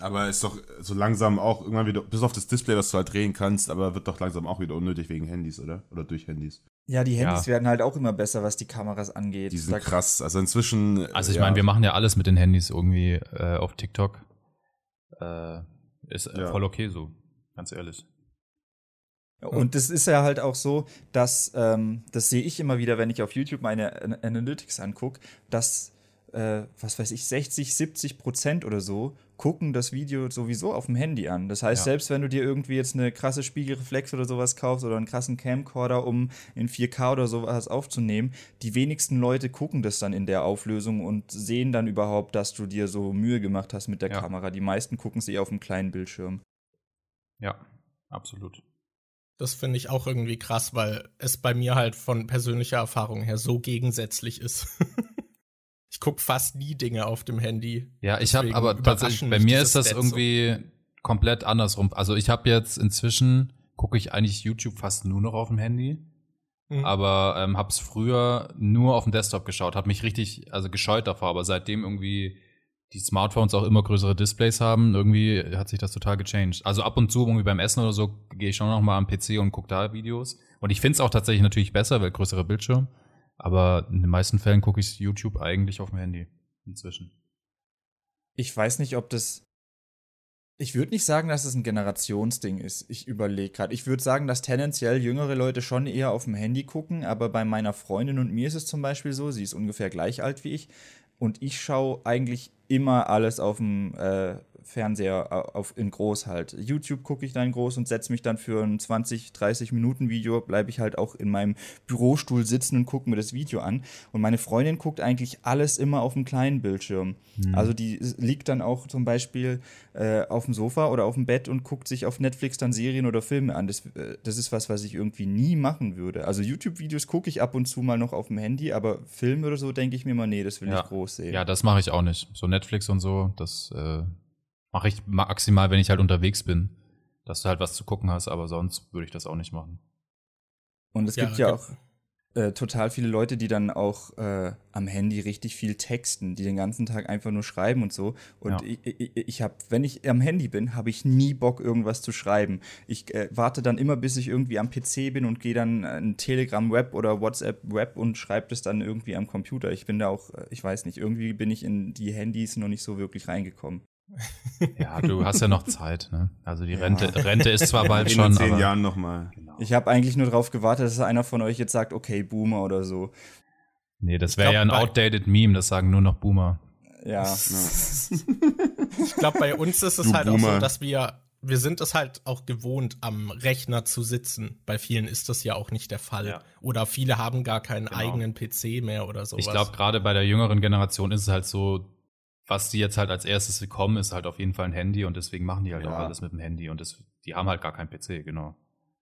Aber ist doch so langsam auch irgendwann wieder, bis auf das Display, was du halt drehen kannst, aber wird doch langsam auch wieder unnötig wegen Handys, oder? Oder durch Handys. Ja, die Handys ja. werden halt auch immer besser, was die Kameras angeht. Die sind da krass. Also inzwischen. Also ich ja. meine, wir machen ja alles mit den Handys irgendwie äh, auf TikTok. Äh, ist ja. voll okay so, ganz ehrlich. Und das ist ja halt auch so, dass, ähm, das sehe ich immer wieder, wenn ich auf YouTube meine Analytics angucke, dass, äh, was weiß ich, 60, 70 Prozent oder so gucken das Video sowieso auf dem Handy an. Das heißt, ja. selbst wenn du dir irgendwie jetzt eine krasse Spiegelreflex oder sowas kaufst oder einen krassen Camcorder, um in 4K oder sowas aufzunehmen, die wenigsten Leute gucken das dann in der Auflösung und sehen dann überhaupt, dass du dir so Mühe gemacht hast mit der ja. Kamera. Die meisten gucken sie auf dem kleinen Bildschirm. Ja, absolut. Das finde ich auch irgendwie krass, weil es bei mir halt von persönlicher Erfahrung her so gegensätzlich ist. ich gucke fast nie Dinge auf dem Handy. Ja, ich habe aber tatsächlich, bei mir ist das Stats irgendwie komplett andersrum. Also ich habe jetzt inzwischen, gucke ich eigentlich YouTube fast nur noch auf dem Handy. Mhm. Aber ähm, habe es früher nur auf dem Desktop geschaut, habe mich richtig also gescheut davor, aber seitdem irgendwie die Smartphones auch immer größere Displays haben, irgendwie hat sich das total gechanged. Also ab und zu irgendwie beim Essen oder so gehe ich schon noch mal am PC und gucke da Videos. Und ich finde es auch tatsächlich natürlich besser, weil größere Bildschirm. Aber in den meisten Fällen gucke ich YouTube eigentlich auf dem Handy inzwischen. Ich weiß nicht, ob das. Ich würde nicht sagen, dass es ein Generationsding ist. Ich überlege gerade. Ich würde sagen, dass tendenziell jüngere Leute schon eher auf dem Handy gucken, aber bei meiner Freundin und mir ist es zum Beispiel so, sie ist ungefähr gleich alt wie ich, und ich schaue eigentlich immer alles auf dem, äh, Fernseher auf, in groß halt. YouTube gucke ich dann groß und setze mich dann für ein 20, 30 Minuten Video, bleibe ich halt auch in meinem Bürostuhl sitzen und gucke mir das Video an. Und meine Freundin guckt eigentlich alles immer auf dem kleinen Bildschirm. Mhm. Also die liegt dann auch zum Beispiel äh, auf dem Sofa oder auf dem Bett und guckt sich auf Netflix dann Serien oder Filme an. Das, äh, das ist was, was ich irgendwie nie machen würde. Also YouTube-Videos gucke ich ab und zu mal noch auf dem Handy, aber Filme oder so denke ich mir mal, nee, das will ja. ich groß sehen. Ja, das mache ich auch nicht. So Netflix und so, das äh, mache ich maximal, wenn ich halt unterwegs bin, dass du halt was zu gucken hast, aber sonst würde ich das auch nicht machen. Und es ja, gibt ja auch äh, total viele Leute, die dann auch äh, am Handy richtig viel texten, die den ganzen Tag einfach nur schreiben und so. Und ja. ich, ich, ich habe, wenn ich am Handy bin, habe ich nie Bock, irgendwas zu schreiben. Ich äh, warte dann immer, bis ich irgendwie am PC bin und gehe dann in Telegram Web oder WhatsApp Web und schreibe das dann irgendwie am Computer. Ich bin da auch, äh, ich weiß nicht, irgendwie bin ich in die Handys noch nicht so wirklich reingekommen. Ja, du hast ja noch Zeit, ne? Also die Rente, ja. Rente ist zwar bald in schon. In zehn aber Jahren nochmal. Genau. Ich habe eigentlich nur darauf gewartet, dass einer von euch jetzt sagt, okay, Boomer oder so. Nee, das wäre ja ein outdated Meme, das sagen nur noch Boomer. Ja. ich glaube, bei uns ist es du halt Boomer. auch so, dass wir, wir sind es halt auch gewohnt, am Rechner zu sitzen. Bei vielen ist das ja auch nicht der Fall. Ja. Oder viele haben gar keinen genau. eigenen PC mehr oder sowas. Ich glaube, gerade bei der jüngeren Generation ist es halt so, was die jetzt halt als erstes bekommen, ist halt auf jeden Fall ein Handy und deswegen machen die halt ja. auch alles mit dem Handy und das, die haben halt gar keinen PC, genau.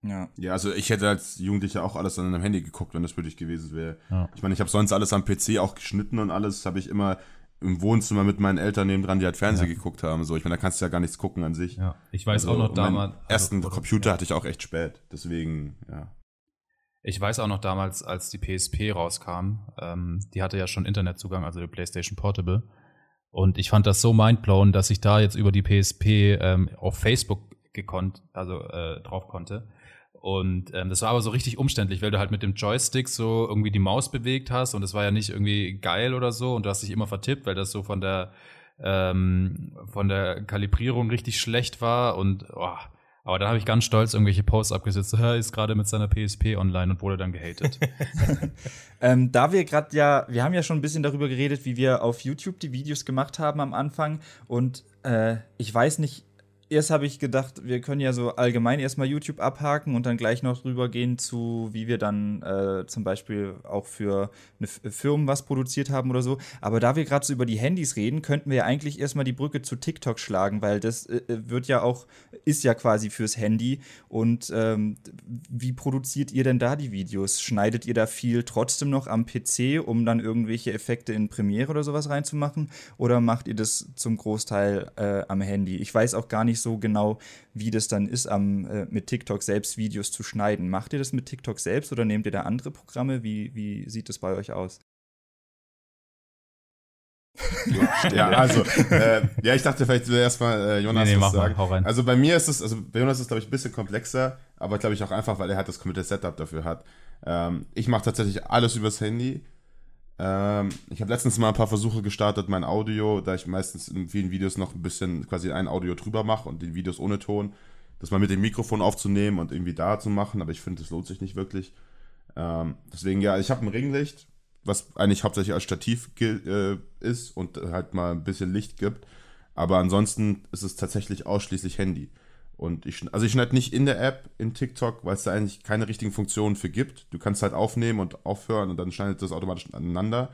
Ja. ja, also ich hätte als Jugendlicher auch alles an einem Handy geguckt, wenn das wirklich gewesen wäre. Ja. Ich meine, ich habe sonst alles am PC auch geschnitten und alles habe ich immer im Wohnzimmer mit meinen Eltern nebendran, die halt Fernsehen ja. geguckt haben. So, ich meine, da kannst du ja gar nichts gucken an sich. Ja, ich weiß also, auch noch damals. Also, ersten Computer ja. hatte ich auch echt spät, deswegen, ja. Ich weiß auch noch damals, als die PSP rauskam, ähm, die hatte ja schon Internetzugang, also die PlayStation Portable. Und ich fand das so mindblown, dass ich da jetzt über die PSP ähm, auf Facebook gekonnt, also äh, drauf konnte. Und ähm, das war aber so richtig umständlich, weil du halt mit dem Joystick so irgendwie die Maus bewegt hast und es war ja nicht irgendwie geil oder so und du hast dich immer vertippt, weil das so von der ähm, von der Kalibrierung richtig schlecht war und oh, aber da habe ich ganz stolz irgendwelche Posts abgesetzt. Er ist gerade mit seiner PSP online und wurde dann gehatet. ähm, da wir gerade ja, wir haben ja schon ein bisschen darüber geredet, wie wir auf YouTube die Videos gemacht haben am Anfang. Und äh, ich weiß nicht, erst habe ich gedacht, wir können ja so allgemein erstmal YouTube abhaken und dann gleich noch rübergehen zu, wie wir dann äh, zum Beispiel auch für eine Firmen was produziert haben oder so. Aber da wir gerade so über die Handys reden, könnten wir ja eigentlich erstmal die Brücke zu TikTok schlagen, weil das äh, äh, wird ja auch, ist ja quasi fürs Handy. Und ähm, wie produziert ihr denn da die Videos? Schneidet ihr da viel trotzdem noch am PC, um dann irgendwelche Effekte in Premiere oder sowas reinzumachen? Oder macht ihr das zum Großteil äh, am Handy? Ich weiß auch gar nicht so genau, wie das dann ist, am, äh, mit TikTok selbst Videos zu schneiden. Macht ihr das mit TikTok selbst oder nehmt ihr da andere Programme? Wie, wie sieht das bei euch aus? ja, also, äh, ja, ich dachte vielleicht erstmal äh, Jonas nee, nee, was sagen. Mal, also bei mir ist es, also bei Jonas ist es, glaube ich, ein bisschen komplexer, aber glaube ich auch einfach, weil er halt das komplette Setup dafür hat. Ähm, ich mache tatsächlich alles übers Handy. Ähm, ich habe letztens mal ein paar Versuche gestartet, mein Audio, da ich meistens in vielen Videos noch ein bisschen quasi ein Audio drüber mache und die Videos ohne Ton, das mal mit dem Mikrofon aufzunehmen und irgendwie da zu machen, aber ich finde, das lohnt sich nicht wirklich. Ähm, deswegen, ja, ich habe ein Ringlicht, was eigentlich hauptsächlich als Stativ äh, ist und halt mal ein bisschen Licht gibt. Aber ansonsten ist es tatsächlich ausschließlich Handy. Und ich, also ich schneide nicht in der App in TikTok, weil es da eigentlich keine richtigen Funktionen für gibt. Du kannst halt aufnehmen und aufhören und dann schneidet das automatisch aneinander.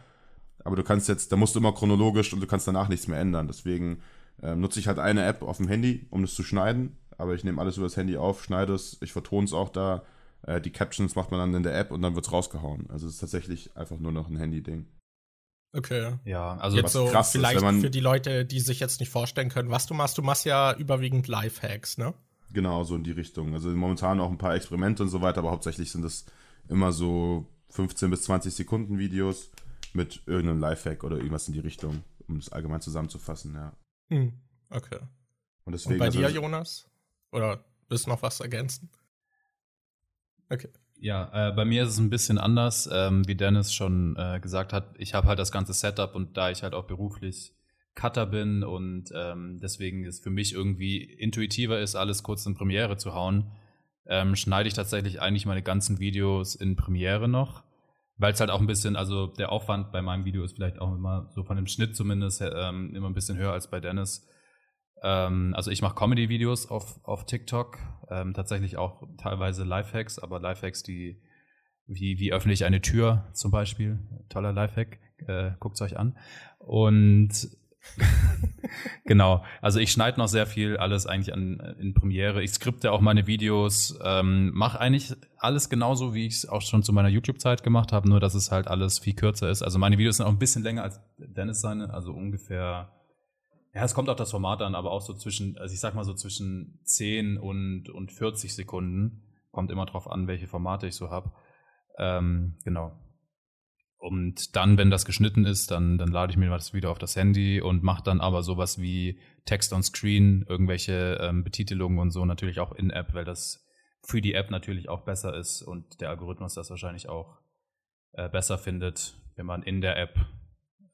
Aber du kannst jetzt, da musst du immer chronologisch und du kannst danach nichts mehr ändern. Deswegen äh, nutze ich halt eine App auf dem Handy, um das zu schneiden. Aber ich nehme alles über das Handy auf, schneide es, ich vertone es auch da. Äh, die Captions macht man dann in der App und dann wird es rausgehauen. Also es ist tatsächlich einfach nur noch ein Handy-Ding. Okay. Ja, also jetzt so krass vielleicht ist, für die Leute, die sich jetzt nicht vorstellen können, was du machst. Du machst ja überwiegend Lifehacks, ne? Genau, so in die Richtung. Also momentan auch ein paar Experimente und so weiter, aber hauptsächlich sind es immer so 15 bis 20 Sekunden Videos mit irgendeinem Lifehack oder irgendwas in die Richtung, um es allgemein zusammenzufassen, ja. Hm, okay. Und, deswegen, und bei also, dir, Jonas? Oder willst du noch was ergänzen? Okay. Ja, äh, bei mir ist es ein bisschen anders, ähm, wie Dennis schon äh, gesagt hat. Ich habe halt das ganze Setup und da ich halt auch beruflich Cutter bin und ähm, deswegen ist für mich irgendwie intuitiver ist, alles kurz in Premiere zu hauen, ähm, schneide ich tatsächlich eigentlich meine ganzen Videos in Premiere noch, weil es halt auch ein bisschen, also der Aufwand bei meinem Video ist vielleicht auch immer so von dem Schnitt zumindest ähm, immer ein bisschen höher als bei Dennis. Ähm, also ich mache Comedy-Videos auf, auf TikTok, ähm, tatsächlich auch teilweise Lifehacks, aber Lifehacks, die wie, wie öffne ich eine Tür zum Beispiel, toller Lifehack, äh, guckt euch an. Und genau, also ich schneide noch sehr viel alles eigentlich an, in Premiere. Ich skripte auch meine Videos, ähm, mache eigentlich alles genauso, wie ich es auch schon zu meiner YouTube-Zeit gemacht habe, nur dass es halt alles viel kürzer ist. Also meine Videos sind auch ein bisschen länger als Dennis seine, also ungefähr ja, es kommt auf das Format an, aber auch so zwischen, also ich sag mal so zwischen 10 und, und 40 Sekunden. Kommt immer drauf an, welche Formate ich so habe. Ähm, genau. Und dann, wenn das geschnitten ist, dann, dann lade ich mir das wieder auf das Handy und mache dann aber sowas wie Text on Screen, irgendwelche ähm, Betitelungen und so natürlich auch in App, weil das für die App natürlich auch besser ist und der Algorithmus das wahrscheinlich auch äh, besser findet, wenn man in der App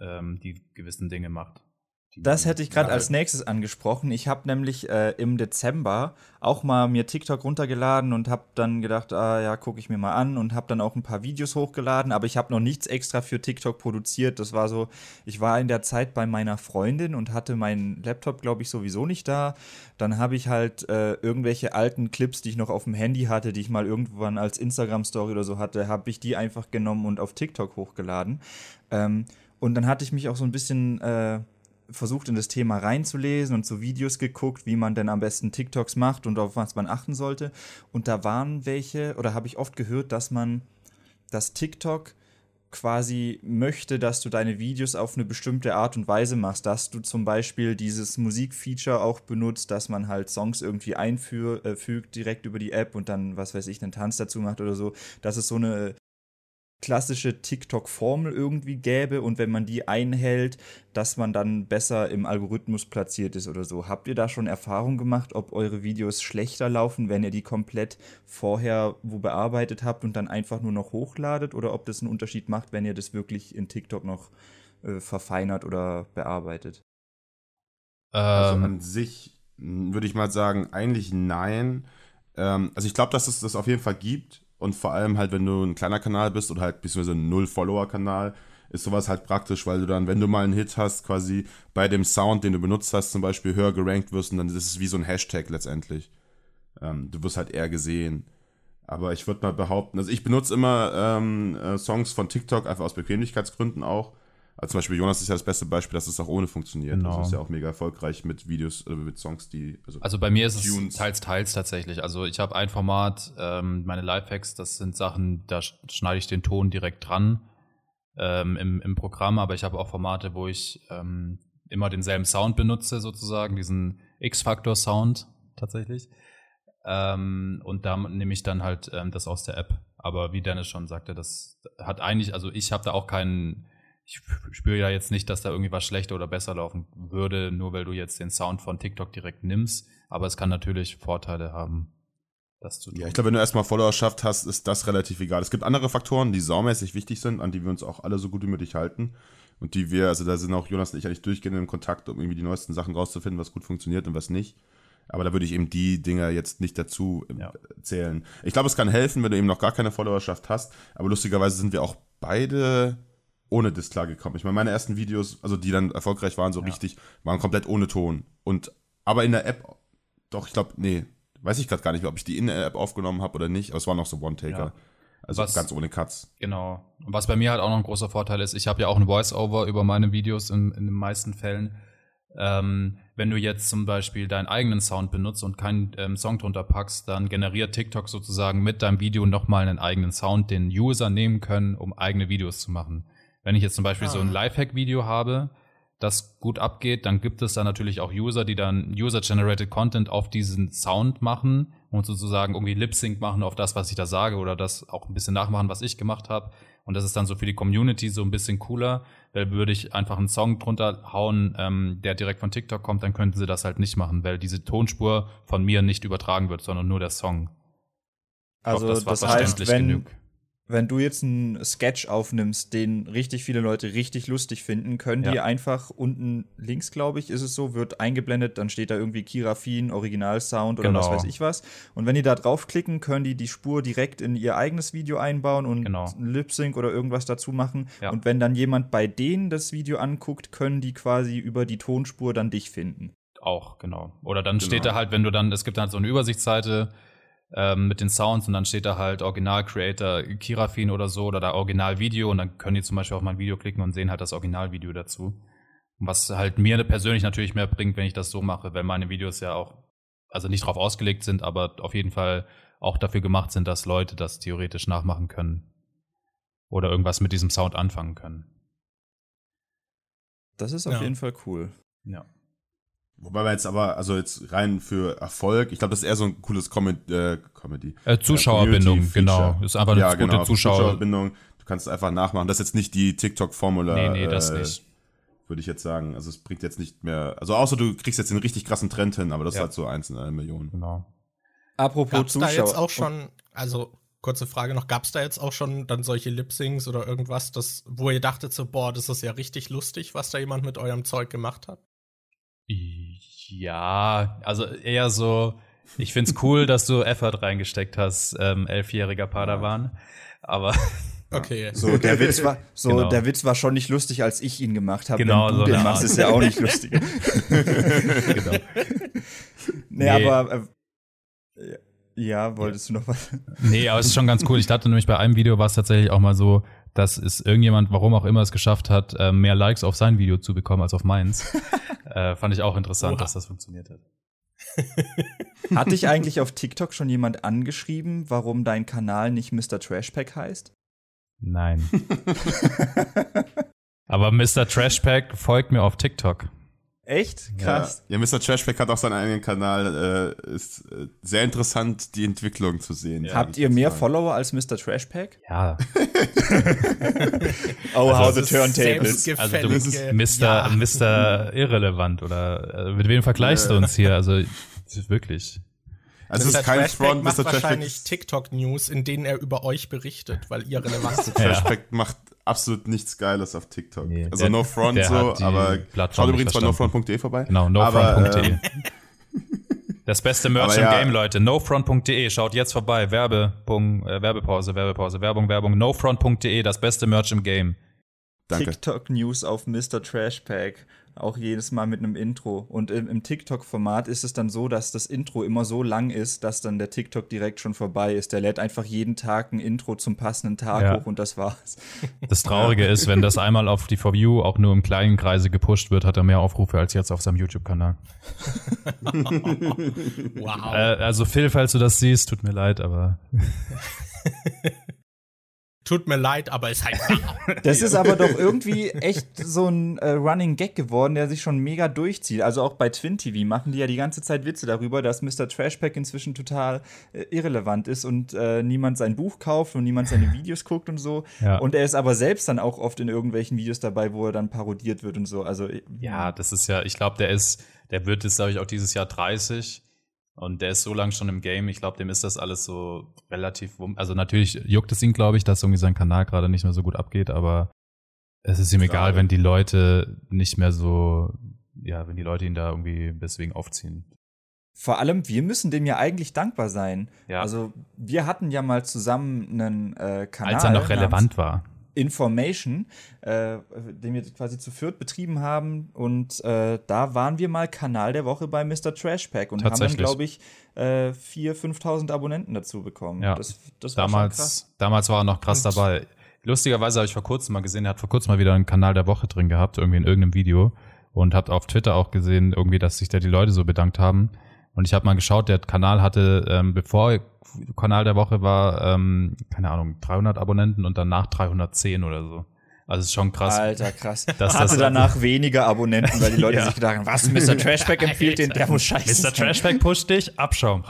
ähm, die gewissen Dinge macht. Das hätte ich gerade als nächstes angesprochen. Ich habe nämlich äh, im Dezember auch mal mir TikTok runtergeladen und habe dann gedacht, ah ja, gucke ich mir mal an und habe dann auch ein paar Videos hochgeladen, aber ich habe noch nichts extra für TikTok produziert. Das war so, ich war in der Zeit bei meiner Freundin und hatte meinen Laptop, glaube ich, sowieso nicht da. Dann habe ich halt äh, irgendwelche alten Clips, die ich noch auf dem Handy hatte, die ich mal irgendwann als Instagram-Story oder so hatte, habe ich die einfach genommen und auf TikTok hochgeladen. Ähm, und dann hatte ich mich auch so ein bisschen äh, versucht, in das Thema reinzulesen und so Videos geguckt, wie man denn am besten TikToks macht und auf was man achten sollte. Und da waren welche, oder habe ich oft gehört, dass man das TikTok quasi möchte, dass du deine Videos auf eine bestimmte Art und Weise machst, dass du zum Beispiel dieses Musikfeature auch benutzt, dass man halt Songs irgendwie einfügt äh, direkt über die App und dann, was weiß ich, einen Tanz dazu macht oder so, dass es so eine klassische TikTok-Formel irgendwie gäbe und wenn man die einhält, dass man dann besser im Algorithmus platziert ist oder so. Habt ihr da schon Erfahrung gemacht, ob eure Videos schlechter laufen, wenn ihr die komplett vorher wo bearbeitet habt und dann einfach nur noch hochladet oder ob das einen Unterschied macht, wenn ihr das wirklich in TikTok noch äh, verfeinert oder bearbeitet? Also ähm. an sich würde ich mal sagen, eigentlich nein. Ähm, also ich glaube, dass es das auf jeden Fall gibt und vor allem halt, wenn du ein kleiner Kanal bist oder halt beziehungsweise ein Null-Follower-Kanal, ist sowas halt praktisch, weil du dann, wenn du mal einen Hit hast, quasi bei dem Sound, den du benutzt hast, zum Beispiel höher gerankt wirst und dann ist es wie so ein Hashtag letztendlich. Ähm, du wirst halt eher gesehen. Aber ich würde mal behaupten, also ich benutze immer ähm, äh, Songs von TikTok einfach aus Bequemlichkeitsgründen auch. Also zum Beispiel Jonas ist ja das beste Beispiel, dass es auch ohne funktioniert. Genau. Also ist ja auch mega erfolgreich mit Videos oder mit Songs, die. Also, also bei mir ist Tunes. es teils, teils tatsächlich. Also ich habe ein Format, ähm, meine Lifehacks, das sind Sachen, da schneide ich den Ton direkt dran ähm, im, im Programm, aber ich habe auch Formate, wo ich ähm, immer denselben Sound benutze, sozusagen, diesen X-Factor-Sound tatsächlich. Ähm, und da nehme ich dann halt ähm, das aus der App. Aber wie Dennis schon sagte, das hat eigentlich, also ich habe da auch keinen ich spüre ja jetzt nicht, dass da irgendwie was schlechter oder besser laufen würde, nur weil du jetzt den Sound von TikTok direkt nimmst. Aber es kann natürlich Vorteile haben, das zu tun. Ja, ich glaube, wenn du erstmal Followerschaft hast, ist das relativ egal. Es gibt andere Faktoren, die saumäßig wichtig sind, an die wir uns auch alle so gut wie möglich halten. Und die wir, also da sind auch Jonas und ich eigentlich durchgehend in Kontakt, um irgendwie die neuesten Sachen rauszufinden, was gut funktioniert und was nicht. Aber da würde ich eben die Dinger jetzt nicht dazu ähm, ja. zählen. Ich glaube, es kann helfen, wenn du eben noch gar keine Followerschaft hast. Aber lustigerweise sind wir auch beide ohne Disk klargekommen. Ich meine, meine ersten Videos, also die dann erfolgreich waren, so ja. richtig, waren komplett ohne Ton. Und aber in der App, doch, ich glaube, nee, weiß ich gerade gar nicht mehr, ob ich die in der App aufgenommen habe oder nicht, aber es war noch so One-Taker. Ja. Also was, ganz ohne Cuts. Genau. Und was bei mir halt auch noch ein großer Vorteil ist, ich habe ja auch ein Voice-Over über meine Videos in, in den meisten Fällen. Ähm, wenn du jetzt zum Beispiel deinen eigenen Sound benutzt und keinen ähm, Song drunter packst, dann generiert TikTok sozusagen mit deinem Video nochmal einen eigenen Sound, den User nehmen können, um eigene Videos zu machen. Wenn ich jetzt zum Beispiel ah. so ein ah. Lifehack-Video habe, das gut abgeht, dann gibt es da natürlich auch User, die dann User-Generated Content auf diesen Sound machen und sozusagen irgendwie Lip-Sync machen auf das, was ich da sage oder das auch ein bisschen nachmachen, was ich gemacht habe. Und das ist dann so für die Community so ein bisschen cooler, weil würde ich einfach einen Song drunter hauen, ähm, der direkt von TikTok kommt, dann könnten sie das halt nicht machen, weil diese Tonspur von mir nicht übertragen wird, sondern nur der Song. Also glaub, das, das heißt, wenn, genug wenn du jetzt einen Sketch aufnimmst, den richtig viele Leute richtig lustig finden, können ja. die einfach unten links, glaube ich, ist es so, wird eingeblendet, dann steht da irgendwie Kirafin, Originalsound oder genau. was weiß ich was. Und wenn die da draufklicken, können die die Spur direkt in ihr eigenes Video einbauen und genau. Lip Sync oder irgendwas dazu machen. Ja. Und wenn dann jemand bei denen das Video anguckt, können die quasi über die Tonspur dann dich finden. Auch, genau. Oder dann Genau. steht da halt, wenn du dann, es gibt halt so eine Übersichtsseite ähm, mit den Sounds und dann steht da halt Original-Creator Kirafin oder so oder da Original-Video und dann können die zum Beispiel auf mein Video klicken und sehen halt das Originalvideo dazu. Was halt mir persönlich natürlich mehr bringt, wenn ich das so mache, weil meine Videos ja auch, also nicht drauf ausgelegt sind, aber auf jeden Fall auch dafür gemacht sind, dass Leute das theoretisch nachmachen können. Oder irgendwas mit diesem Sound anfangen können. Das ist auf Ja. jeden Fall cool. Ja. Wobei wir jetzt aber, also jetzt rein für Erfolg, ich glaube, das ist eher so ein cooles Comed äh, Comedy. Äh, Zuschauerbindung, genau. Ist einfach eine ja, gute genau, Zuschauer. Zuschauerbindung. Du kannst es einfach nachmachen. Das ist jetzt nicht die TikTok-Formula. Nee, nee, das äh, nicht. Würde ich jetzt sagen. Also es bringt jetzt nicht mehr. Also außer du kriegst jetzt einen richtig krassen Trend hin, aber das Ja. ist halt so eins in einer Million. Genau. Apropos Gab es da Zuschauer. jetzt auch schon, also kurze Frage noch, gab es da jetzt auch schon dann solche Lip-Syncs oder irgendwas, das, wo ihr dachtet so, boah, das ist ja richtig lustig, was da jemand mit eurem Zeug gemacht hat? Ja, also eher so, ich find's cool, dass du Effort reingesteckt hast, ähm, elfjähriger Padawan. Aber Okay. So, der Witz war, so, Genau. der Witz war schon nicht lustig, als ich ihn gemacht habe. Genau, Wenn so du den eine machst, ist ja auch nicht lustig. genau. Nee, Nee. aber äh, ja, wolltest du noch was? Nee, aber es ist schon ganz cool. Ich dachte nämlich bei einem Video war es tatsächlich auch mal so, dass es irgendjemand, warum auch immer es geschafft hat, äh, mehr Likes auf sein Video zu bekommen als auf meins. äh, fand ich auch interessant, Oha. dass das funktioniert hat. Hat dich eigentlich auf TikTok schon jemand angeschrieben, warum dein Kanal nicht Mr. Trashpack heißt? Nein. Aber Mr. Trashpack folgt mir auf TikTok. Echt? Krass. Ja, ja, Mr. Trashback hat auch seinen eigenen Kanal. Äh, ist äh, sehr interessant, die Entwicklung zu sehen. sag Habt ihr mehr mal. Follower als Mr. Trashpack? Ja, Oh, Also how the turntables. also du bist Mr. Ja. Mr. Irrelevant oder äh, mit wem vergleichst du uns hier? Also wirklich. Also es Mr. ist kein Trashback Front, macht Mr. wahrscheinlich. TikTok-News, in denen er über euch berichtet, weil ihr relevant seid. Trashback macht absolut nichts Geiles auf TikTok. Nee, also der- no front so, aber Plattform schaut übrigens bei verstanden. nofront.de vorbei. Genau, nofront.de. ähm, Das beste Merch Aber im ja. Game, Leute. Nofront.de. Schaut jetzt vorbei. Werbe, Punkt, äh, Werbepause, Werbepause, Werbung, Werbung. Nofront.de. Das beste Merch im Game. Danke. TikTok-News auf Mr. Trashpack. Auch jedes Mal mit einem Intro. Und im, im TikTok-Format ist es dann so, dass das Intro immer so lang ist, dass dann der TikTok direkt schon vorbei ist. Der lädt einfach jeden Tag ein Intro zum passenden Tag Ja. hoch und das war's. Das Traurige ist, wenn das einmal auf die For You auch nur im kleinen Kreise gepusht wird, hat er mehr Aufrufe als jetzt auf seinem YouTube-Kanal. Wow. Äh, also Phil, falls du das siehst, tut mir leid, aber Tut mir leid, aber ist halt. Das ist aber doch irgendwie echt so ein äh, Running Gag geworden, der sich schon mega durchzieht. Also auch bei Twin TV machen die ja die ganze Zeit Witze darüber, dass Mr. Trashpack inzwischen total äh, irrelevant ist und äh, niemand sein Buch kauft und niemand seine Videos guckt und so. Ja. Und er ist aber selbst dann auch oft in irgendwelchen Videos dabei, wo er dann parodiert wird und so. Also ja, das ist ja, ich glaube, der ist, der wird jetzt, glaube ich, auch dieses Jahr 30 und der ist so lange schon im Game. Ich glaube, dem ist das alles so relativ, wum- also natürlich juckt es ihn, glaube ich, dass irgendwie sein Kanal gerade nicht mehr so gut abgeht, aber es ist ihm egal, Gerade. wenn die Leute nicht mehr so, ja, wenn die Leute ihn da irgendwie deswegen aufziehen. Vor allem, wir müssen dem ja eigentlich dankbar sein. Ja. Also, wir hatten ja mal zusammen einen äh, Kanal. Als er noch relevant war. Information, äh, den wir quasi zu viert betrieben haben. Und äh, da waren wir mal Kanal der Woche bei Mr. Trashpack und haben dann, glaube ich, äh, 4.000, 5.000 Abonnenten dazu bekommen. Ja. Das, das war schon krass. Damals, damals war er noch krass Und- dabei. Lustigerweise habe ich vor kurzem mal gesehen, er hat vor kurzem mal wieder einen Kanal der Woche drin gehabt, irgendwie in irgendeinem Video. Und habe auf Twitter auch gesehen, irgendwie, dass sich da die Leute so bedankt haben. Und ich habe mal geschaut, der Kanal hatte, ähm, bevor Kanal der Woche war, ähm, keine Ahnung, 300 Abonnenten und danach 310 oder so. Also es ist schon krass. Alter, krass. Dass Hatte das- danach weniger Abonnenten, weil die Leute Ja. sich gedacht haben, was, Mr. Trashback empfiehlt den, der muss scheiße Mr. Trashback pusht dich, Abschaum.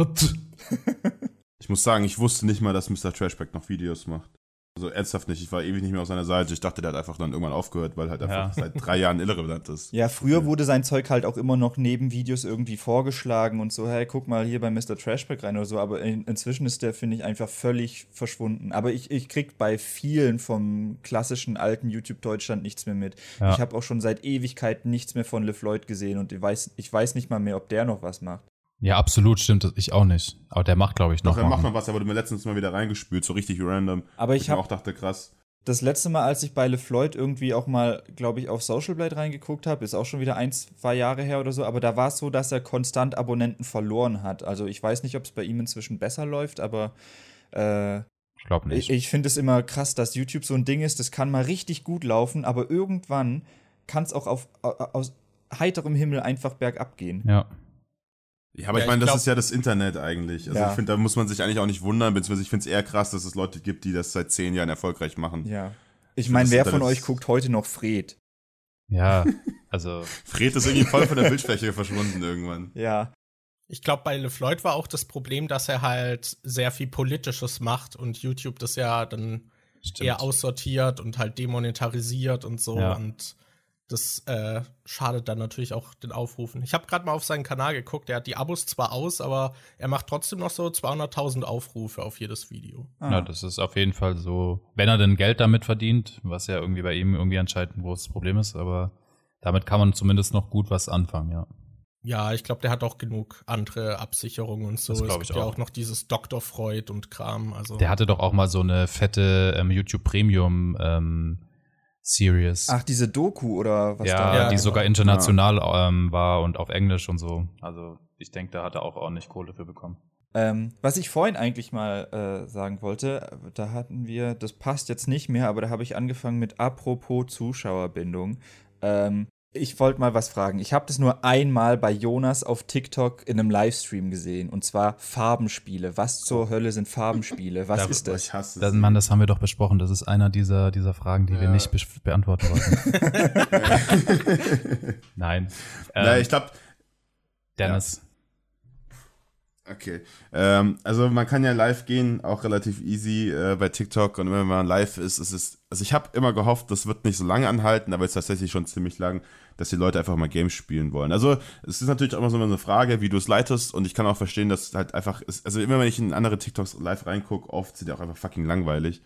Ich muss sagen, ich wusste nicht mal, dass Mr. Trashback noch Videos macht. Also ernsthaft nicht. Ich war ewig nicht mehr auf seiner Seite. Ich dachte, der hat einfach dann irgendwann aufgehört, weil halt einfach Ja. seit drei Jahren irrelevant ist. Ja, früher wurde sein Zeug halt auch immer noch neben Videos irgendwie vorgeschlagen und so, hey, guck mal hier bei Mr. Trashback rein oder so, aber in, inzwischen ist der, finde ich, einfach völlig verschwunden. Aber ich, ich krieg bei vielen vom klassischen alten YouTube-Deutschland nichts mehr mit. Ja. Ich habe auch schon seit Ewigkeiten nichts mehr von LeFloid gesehen und ich weiß, ich weiß nicht mal mehr, ob der noch was macht. Ja, absolut stimmt. das. Ich auch nicht. Aber der macht, glaube ich, noch. Doch, er macht mal. noch was, er wurde mir letztens mal wieder reingespült, so richtig random. Aber ich habe auch dachte, krass. Das letzte Mal, als ich bei LeFloid irgendwie auch mal, glaube ich, auf Social Blade reingeguckt habe, ist auch schon wieder ein, zwei Jahre her oder so, aber da war es so, dass er konstant Abonnenten verloren hat. Also ich weiß nicht, ob es bei ihm inzwischen besser läuft, aber äh, Ich glaube nicht. ich, ich finde es immer krass, dass YouTube so ein Ding ist, das kann mal richtig gut laufen, aber irgendwann kann es auch auf, aus heiterem Himmel einfach bergab gehen. ja. Ja, aber Ja, ich meine, das glaub- ist ja das Internet eigentlich. Also Ja. ich finde, da muss man sich eigentlich auch nicht wundern, beziehungsweise ich finde es eher krass, dass es Leute gibt, die das seit zehn Jahren erfolgreich machen. Ja. Ich meine, wer von euch guckt heute noch Fred? Ja, also Fred ist irgendwie voll von der Bildfläche verschwunden irgendwann. Ja. Ich glaube, bei LeFloid war auch das Problem, dass er halt sehr viel Politisches macht und YouTube das ja dann stimmt. eher aussortiert und halt demonetarisiert und so. Ja. Und das äh, schadet dann natürlich auch den Aufrufen. Ich habe gerade mal auf seinen Kanal geguckt. Er hat die Abos zwar aus, aber er macht trotzdem noch so 200.000 Aufrufe auf jedes Video. Ah. Ja, das ist auf jeden Fall so, wenn er denn Geld damit verdient, was ja irgendwie bei ihm irgendwie anscheinend ein großes Problem ist, aber damit kann man zumindest noch gut was anfangen, ja. Ja, ich glaube, der hat auch genug andere Absicherungen und so. Das glaub es ich gibt ja auch. auch noch dieses Dr. Freud und Kram. Also Der hatte doch auch mal so eine fette ähm, YouTube Premium ähm, Series. Ach, diese Doku oder was ja, da? Ja, die genau. sogar international ähm, war und auf Englisch und so. Also ich denke, da hat er auch ordentlich Kohle für bekommen. Ähm, was ich vorhin eigentlich mal äh, sagen wollte, da hatten wir, das passt jetzt nicht mehr, aber da habe ich angefangen mit apropos Zuschauerbindung. Ähm, ich wollte mal was fragen. Ich habe das nur einmal bei Jonas auf TikTok in einem Livestream gesehen. Und zwar Farbenspiele. Was zur Hölle sind Farbenspiele? Was Da- ist das? Ich hasse Das. Mann, das haben wir doch besprochen. Das ist einer dieser, dieser Fragen, die wir Ja. nicht be beantworten wollten. Nein. Ähm, Ja, ich glaube, Dennis. Okay. Ähm, also man kann ja live gehen, auch relativ easy äh, bei TikTok und wenn man live ist, ist es. Also ich habe immer gehofft, das wird nicht so lange anhalten, aber es ist tatsächlich schon ziemlich lang, dass die Leute einfach mal Games spielen wollen. Also es ist natürlich auch immer so eine Frage, wie du es leitest und ich kann auch verstehen, dass halt einfach ist, also immer wenn ich in andere TikToks live reingucke, oft sind die auch einfach fucking langweilig.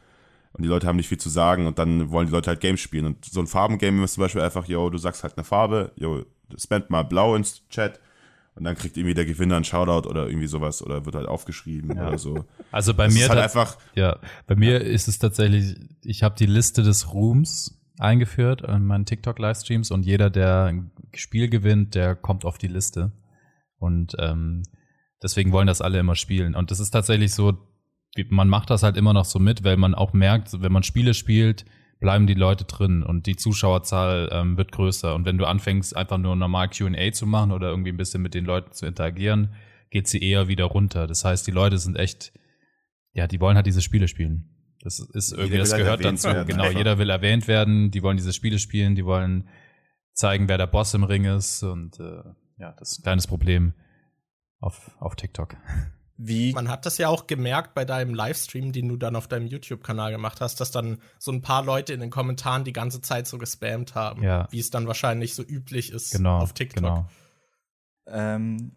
Und die Leute haben nicht viel zu sagen und dann wollen die Leute halt Games spielen. Und so ein Farbengame ist zum Beispiel einfach, yo, du sagst halt eine Farbe, yo, spend mal blau ins Chat und dann kriegt irgendwie der Gewinner einen Shoutout oder irgendwie sowas oder wird halt aufgeschrieben Ja. oder so. Also bei Das mir ist halt einfach, Ja, bei mir ist es tatsächlich, ich habe die Liste des Ruhms eingeführt in meinen TikTok-Livestreams und jeder, der ein Spiel gewinnt, der kommt auf die Liste. Und ähm, deswegen wollen das alle immer spielen. Und das ist tatsächlich so, man macht das halt immer noch so mit, weil man auch merkt, wenn man Spiele spielt, bleiben die Leute drin und die Zuschauerzahl ähm, wird größer. Und wenn du anfängst, einfach nur normal QA zu machen oder irgendwie ein bisschen mit den Leuten zu interagieren, geht sie eher wieder runter. Das heißt, die Leute sind echt, ja, die wollen halt diese Spiele spielen. Das ist irgendwie, das halt gehört erwähnt dazu. werden, Genau, einfach. jeder will erwähnt werden, die wollen diese Spiele spielen, die wollen zeigen, wer der Boss im Ring ist und äh, ja, das ist ein kleines Problem auf, auf TikTok. Wie Man hat das ja auch gemerkt bei deinem Livestream, den du dann auf deinem YouTube-Kanal gemacht hast, dass dann so ein paar Leute in den Kommentaren die ganze Zeit so gespammt haben, Ja. wie es dann wahrscheinlich so üblich ist Genau, auf TikTok. genau. Ähm,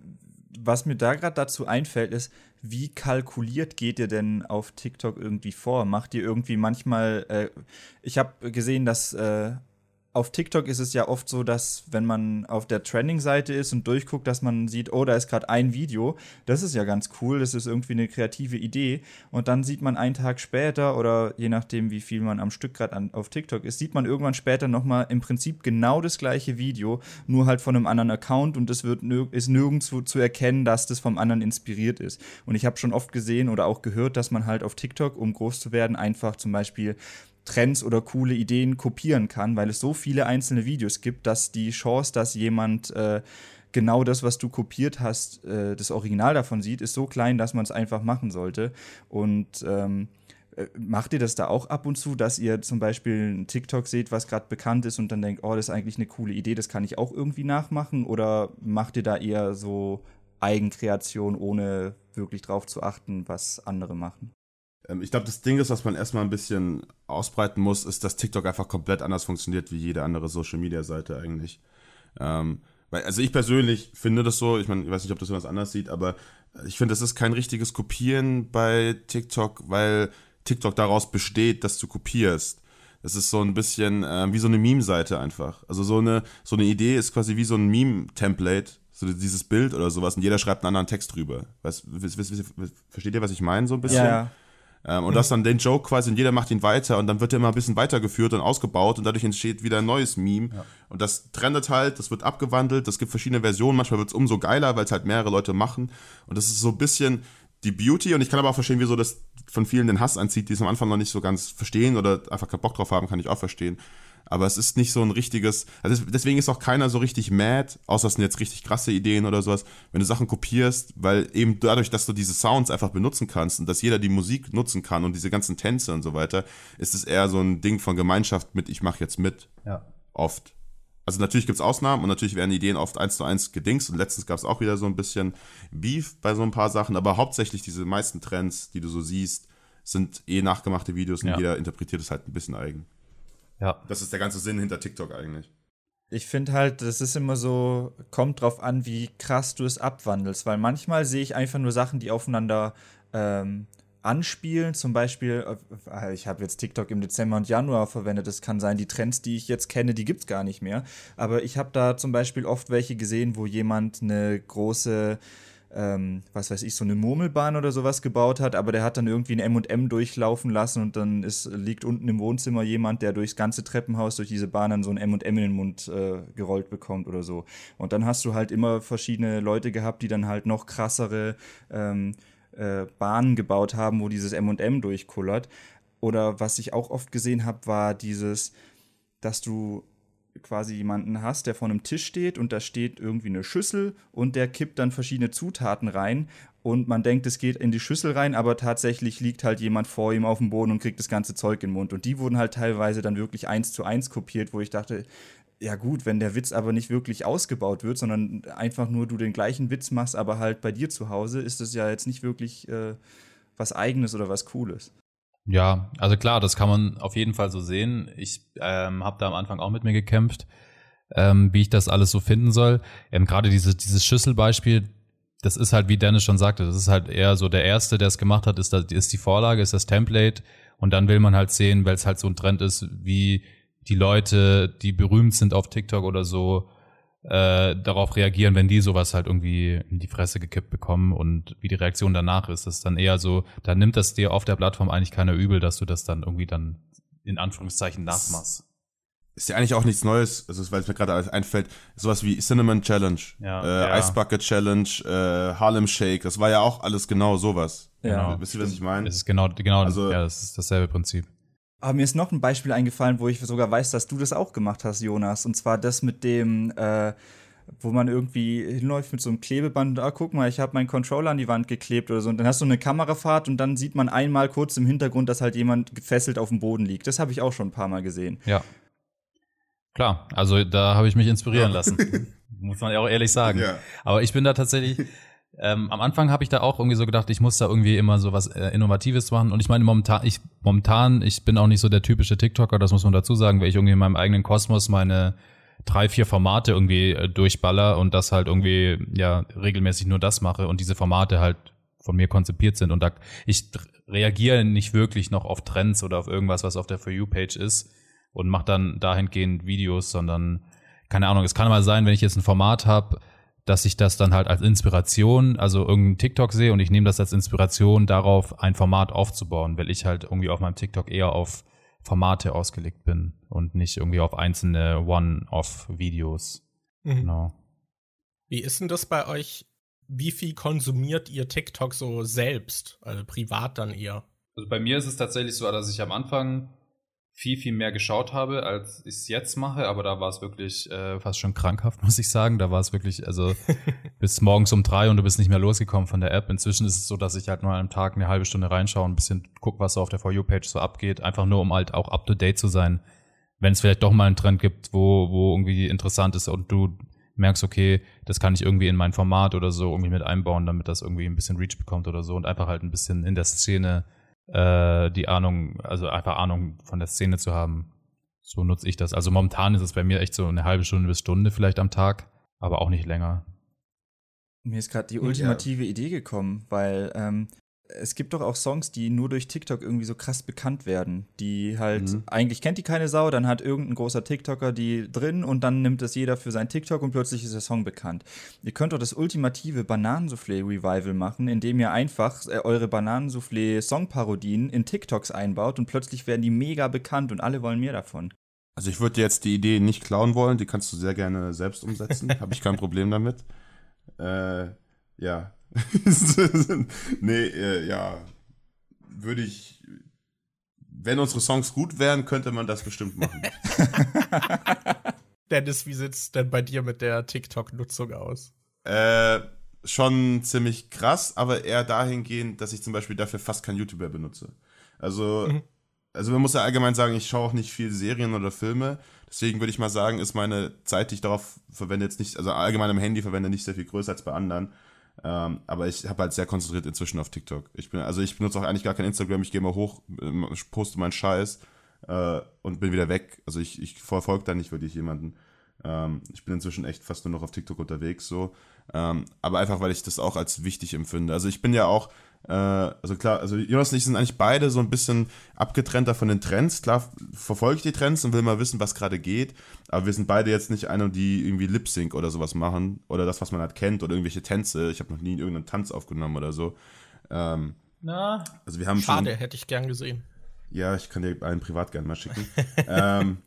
was mir da gerade dazu einfällt, ist, wie kalkuliert geht ihr denn auf TikTok irgendwie vor? Macht ihr irgendwie manchmal, äh, ich habe gesehen, dass äh, auf TikTok ist es ja oft so, dass wenn man auf der Trending-Seite ist und durchguckt, dass man sieht, oh, da ist gerade ein Video. Das ist ja ganz cool, das ist irgendwie eine kreative Idee. Und dann sieht man einen Tag später oder je nachdem, wie viel man am Stück gerade auf TikTok ist, sieht man irgendwann später nochmal im Prinzip genau das gleiche Video, nur halt von einem anderen Account und es wird nirg ist nirgendwo zu erkennen, dass das vom anderen inspiriert ist. Und ich habe schon oft gesehen oder auch gehört, dass man halt auf TikTok, um groß zu werden, einfach zum Beispiel Trends oder coole Ideen kopieren kann, weil es so viele einzelne Videos gibt, dass die Chance, dass jemand äh, genau das, was du kopiert hast, äh, das Original davon sieht, ist so klein, dass man es einfach machen sollte. Und ähm, äh, macht ihr das da auch ab und zu, dass ihr zum Beispiel einen TikTok seht, was gerade bekannt ist und dann denkt, oh, das ist eigentlich eine coole Idee, das kann ich auch irgendwie nachmachen? Oder macht ihr da eher so Eigenkreation, ohne wirklich drauf zu achten, was andere machen? Ähm, ich glaube, das Ding ist, was man erstmal ein bisschen ausbreiten muss, ist, dass TikTok einfach komplett anders funktioniert wie jede andere Social-Media-Seite eigentlich. Ähm, weil, also ich persönlich finde das so, ich meine, ich weiß nicht, ob das jemand anders sieht, aber ich finde, das ist kein richtiges Kopieren bei TikTok, weil TikTok daraus besteht, dass du kopierst. Das ist so ein bisschen äh, wie so eine Meme-Seite einfach. Also so eine, so eine Idee ist quasi wie so ein Meme-Template, so dieses Bild oder sowas und jeder schreibt einen anderen Text drüber. Weißt, versteht ihr, was ich meine so ein bisschen? Ja, Ähm, und das dann den Joke quasi und jeder macht ihn weiter und dann wird er immer ein bisschen weitergeführt und ausgebaut und dadurch entsteht wieder ein neues Meme. Ja. Und das trendet halt, das wird abgewandelt, es gibt verschiedene Versionen, manchmal wird es umso geiler, weil es halt mehrere Leute machen. Und das ist so ein bisschen die Beauty und ich kann aber auch verstehen, wieso das von vielen den Hass anzieht, die es am Anfang noch nicht so ganz verstehen oder einfach keinen Bock drauf haben, kann ich auch verstehen. Aber es ist nicht so ein richtiges, also deswegen ist auch keiner so richtig mad, außer es sind jetzt richtig krasse Ideen oder sowas, wenn du Sachen kopierst, weil eben dadurch, dass du diese Sounds einfach benutzen kannst und dass jeder die Musik nutzen kann und diese ganzen Tänze und so weiter, ist es eher so ein Ding von Gemeinschaft mit, ich mache jetzt mit. Ja. Oft. Also natürlich gibt es Ausnahmen und natürlich werden Ideen oft eins zu eins gedingst und letztens gab es auch wieder so ein bisschen Beef bei so ein paar Sachen, aber hauptsächlich diese meisten Trends, die du so siehst, sind eh nachgemachte Videos und ja. jeder interpretiert es halt ein bisschen eigen. Ja. Das ist der ganze Sinn hinter TikTok eigentlich. Ich finde halt, das ist immer so, kommt drauf an, wie krass du es abwandelst, weil manchmal sehe ich einfach nur Sachen, die aufeinander ähm, anspielen. Zum Beispiel, äh, ich habe jetzt TikTok im Dezember und Januar verwendet. Es kann sein, die Trends, die ich jetzt kenne, die gibt es gar nicht mehr. Aber ich habe da zum Beispiel oft welche gesehen, wo jemand eine große ähm, was weiß ich, so eine Murmelbahn oder sowas gebaut hat, aber der hat dann irgendwie ein M&M durchlaufen lassen und dann ist, liegt unten im Wohnzimmer jemand, der durchs ganze Treppenhaus durch diese Bahn dann so ein M&M in den Mund äh, gerollt bekommt oder so. Und dann hast du halt immer verschiedene Leute gehabt, die dann halt noch krassere ähm, äh, Bahnen gebaut haben, wo dieses M&M durchkullert. Oder was ich auch oft gesehen habe, war dieses, dass du quasi jemanden hast, der vor einem Tisch steht und da steht irgendwie eine Schüssel und der kippt dann verschiedene Zutaten rein und man denkt, es geht in die Schüssel rein, aber tatsächlich liegt halt jemand vor ihm auf dem Boden und kriegt das ganze Zeug in den Mund. Und die wurden halt teilweise dann wirklich eins zu eins kopiert, wo ich dachte, ja gut, wenn der Witz aber nicht wirklich ausgebaut wird, sondern einfach nur du den gleichen Witz machst, aber halt bei dir zu Hause, ist das ja jetzt nicht wirklich äh, was Eigenes oder was Cooles. Ja, also klar, das kann man auf jeden Fall so sehen. Ich ähm, habe da am Anfang auch mit mir gekämpft, ähm, wie ich das alles so finden soll. Ähm, Gerade diese, dieses Schüsselbeispiel, das ist halt, wie Dennis schon sagte, das ist halt eher so der Erste, der es gemacht hat, ist, das, ist die Vorlage, ist das Template. Und dann will man halt sehen, weil es halt so ein Trend ist, wie die Leute, die berühmt sind auf TikTok oder so, äh, darauf reagieren, wenn die sowas halt irgendwie in die Fresse gekippt bekommen und wie die Reaktion danach ist. Das ist dann eher so, da nimmt das dir auf der Plattform eigentlich keiner übel, dass du das dann irgendwie dann in Anführungszeichen nachmachst. Ist ja eigentlich auch nichts Neues, also weil es mir gerade alles einfällt, sowas wie Cinnamon Challenge, ja, äh, ja. Ice Bucket Challenge, äh, Harlem Shake, das war ja auch alles genau sowas. Ja. Genau. Wisst ihr, was ich meine? Es ist genau, genau, also, ja, das ist dasselbe Prinzip. Aber mir ist noch ein Beispiel eingefallen, wo ich sogar weiß, dass du das auch gemacht hast, Jonas. Und zwar das mit dem, äh, wo man irgendwie hinläuft mit so einem Klebeband. Ah, guck mal, ich habe meinen Controller an die Wand geklebt oder so. Und dann hast du eine Kamerafahrt und dann sieht man einmal kurz im Hintergrund, dass halt jemand gefesselt auf dem Boden liegt. Das habe ich auch schon ein paar Mal gesehen. Ja. Klar, also da habe ich mich inspirieren lassen. Muss man ja auch ehrlich sagen. Ja. Aber ich bin da tatsächlich ähm, am Anfang habe ich da auch irgendwie so gedacht, ich muss da irgendwie immer so was äh, Innovatives machen. Und ich meine, momentan, ich, momentan, ich bin auch nicht so der typische TikToker, das muss man dazu sagen, weil ich irgendwie in meinem eigenen Kosmos meine drei, vier Formate irgendwie äh, durchballer und das halt irgendwie, ja, regelmäßig nur das mache und diese Formate halt von mir konzipiert sind. Und da, ich reagiere nicht wirklich noch auf Trends oder auf irgendwas, was auf der For You-Page ist und mache dann dahingehend Videos, sondern, keine Ahnung, es kann mal sein, wenn ich jetzt ein Format habe, dass ich das dann halt als Inspiration, also irgendeinen TikTok sehe und ich nehme das als Inspiration darauf, ein Format aufzubauen, weil ich halt irgendwie auf meinem TikTok eher auf Formate ausgelegt bin und nicht irgendwie auf einzelne One-Off-Videos. Mhm. Genau. Wie ist denn das bei euch? Wie viel konsumiert ihr TikTok so selbst, also privat dann eher? Also bei mir ist es tatsächlich so, dass ich am Anfang viel, viel mehr geschaut habe, als ich es jetzt mache, aber da war es wirklich äh, fast schon krankhaft, muss ich sagen. Da war es wirklich, also bis morgens um drei und du bist nicht mehr losgekommen von der App. Inzwischen ist es so, dass ich halt nur am Tag eine halbe Stunde reinschaue und ein bisschen gucke, was so auf der For You-Page so abgeht, einfach nur, um halt auch up-to-date zu sein. Wenn es vielleicht doch mal einen Trend gibt, wo, wo irgendwie interessant ist und du merkst, okay, das kann ich irgendwie in mein Format oder so irgendwie mit einbauen, damit das irgendwie ein bisschen Reach bekommt oder so und einfach halt ein bisschen in der Szene äh, die Ahnung, also einfach Ahnung von der Szene zu haben. So nutze ich das. Also momentan ist es bei mir echt so eine halbe Stunde bis Stunde vielleicht am Tag, aber auch nicht länger. Mir ist gerade die ultimative ja. Idee gekommen, weil ähm, es gibt doch auch Songs, die nur durch TikTok irgendwie so krass bekannt werden. Die halt, mhm. eigentlich kennt die keine Sau, dann hat irgendein großer TikToker die drin und dann nimmt es jeder für sein TikTok und plötzlich ist der Song bekannt. Ihr könnt doch das ultimative Bananensoufflé-Revival machen, indem ihr einfach äh, eure Bananensoufflé-Songparodien in TikToks einbaut und plötzlich werden die mega bekannt und alle wollen mehr davon. Also ich würde jetzt die Idee nicht klauen wollen, die kannst du sehr gerne selbst umsetzen, habe ich kein Problem damit. Äh, ja, nee, äh, ja, würde ich. Wenn unsere Songs gut wären, könnte man das bestimmt machen. Dennis, wie sieht's denn bei dir mit der TikTok-Nutzung aus? Äh, schon ziemlich krass, aber eher dahingehend, dass ich zum Beispiel dafür fast kein YouTuber benutze. Also, mhm. also man muss ja allgemein sagen, ich schaue auch nicht viel Serien oder Filme. Deswegen würde ich mal sagen, ist meine Zeit, die ich darauf verwende, jetzt nicht, also allgemein am Handy verwende, nicht sehr viel größer als bei anderen. Ähm, aber ich habe halt sehr konzentriert inzwischen auf TikTok. Ich bin, also ich benutze auch eigentlich gar kein Instagram, ich gehe mal hoch, ähm, poste meinen Scheiß äh, und bin wieder weg. Also ich, ich verfolge da nicht wirklich jemanden. Ähm, ich bin inzwischen echt fast nur noch auf TikTok unterwegs, so. Ähm, aber einfach, weil ich das auch als wichtig empfinde. Also ich bin ja auch, also klar, also Jonas und ich sind eigentlich beide so ein bisschen abgetrennter von den Trends. Klar verfolge ich die Trends und will mal wissen, was gerade geht, aber wir sind beide jetzt nicht einer, die irgendwie Lip Sync oder sowas machen oder das, was man halt kennt oder irgendwelche Tänze. Ich habe noch nie irgendeinen Tanz aufgenommen oder so. Ähm, Na, also wir haben schade, schon, hätte ich gern gesehen. Ja, ich kann dir einen privat gern mal schicken. ähm,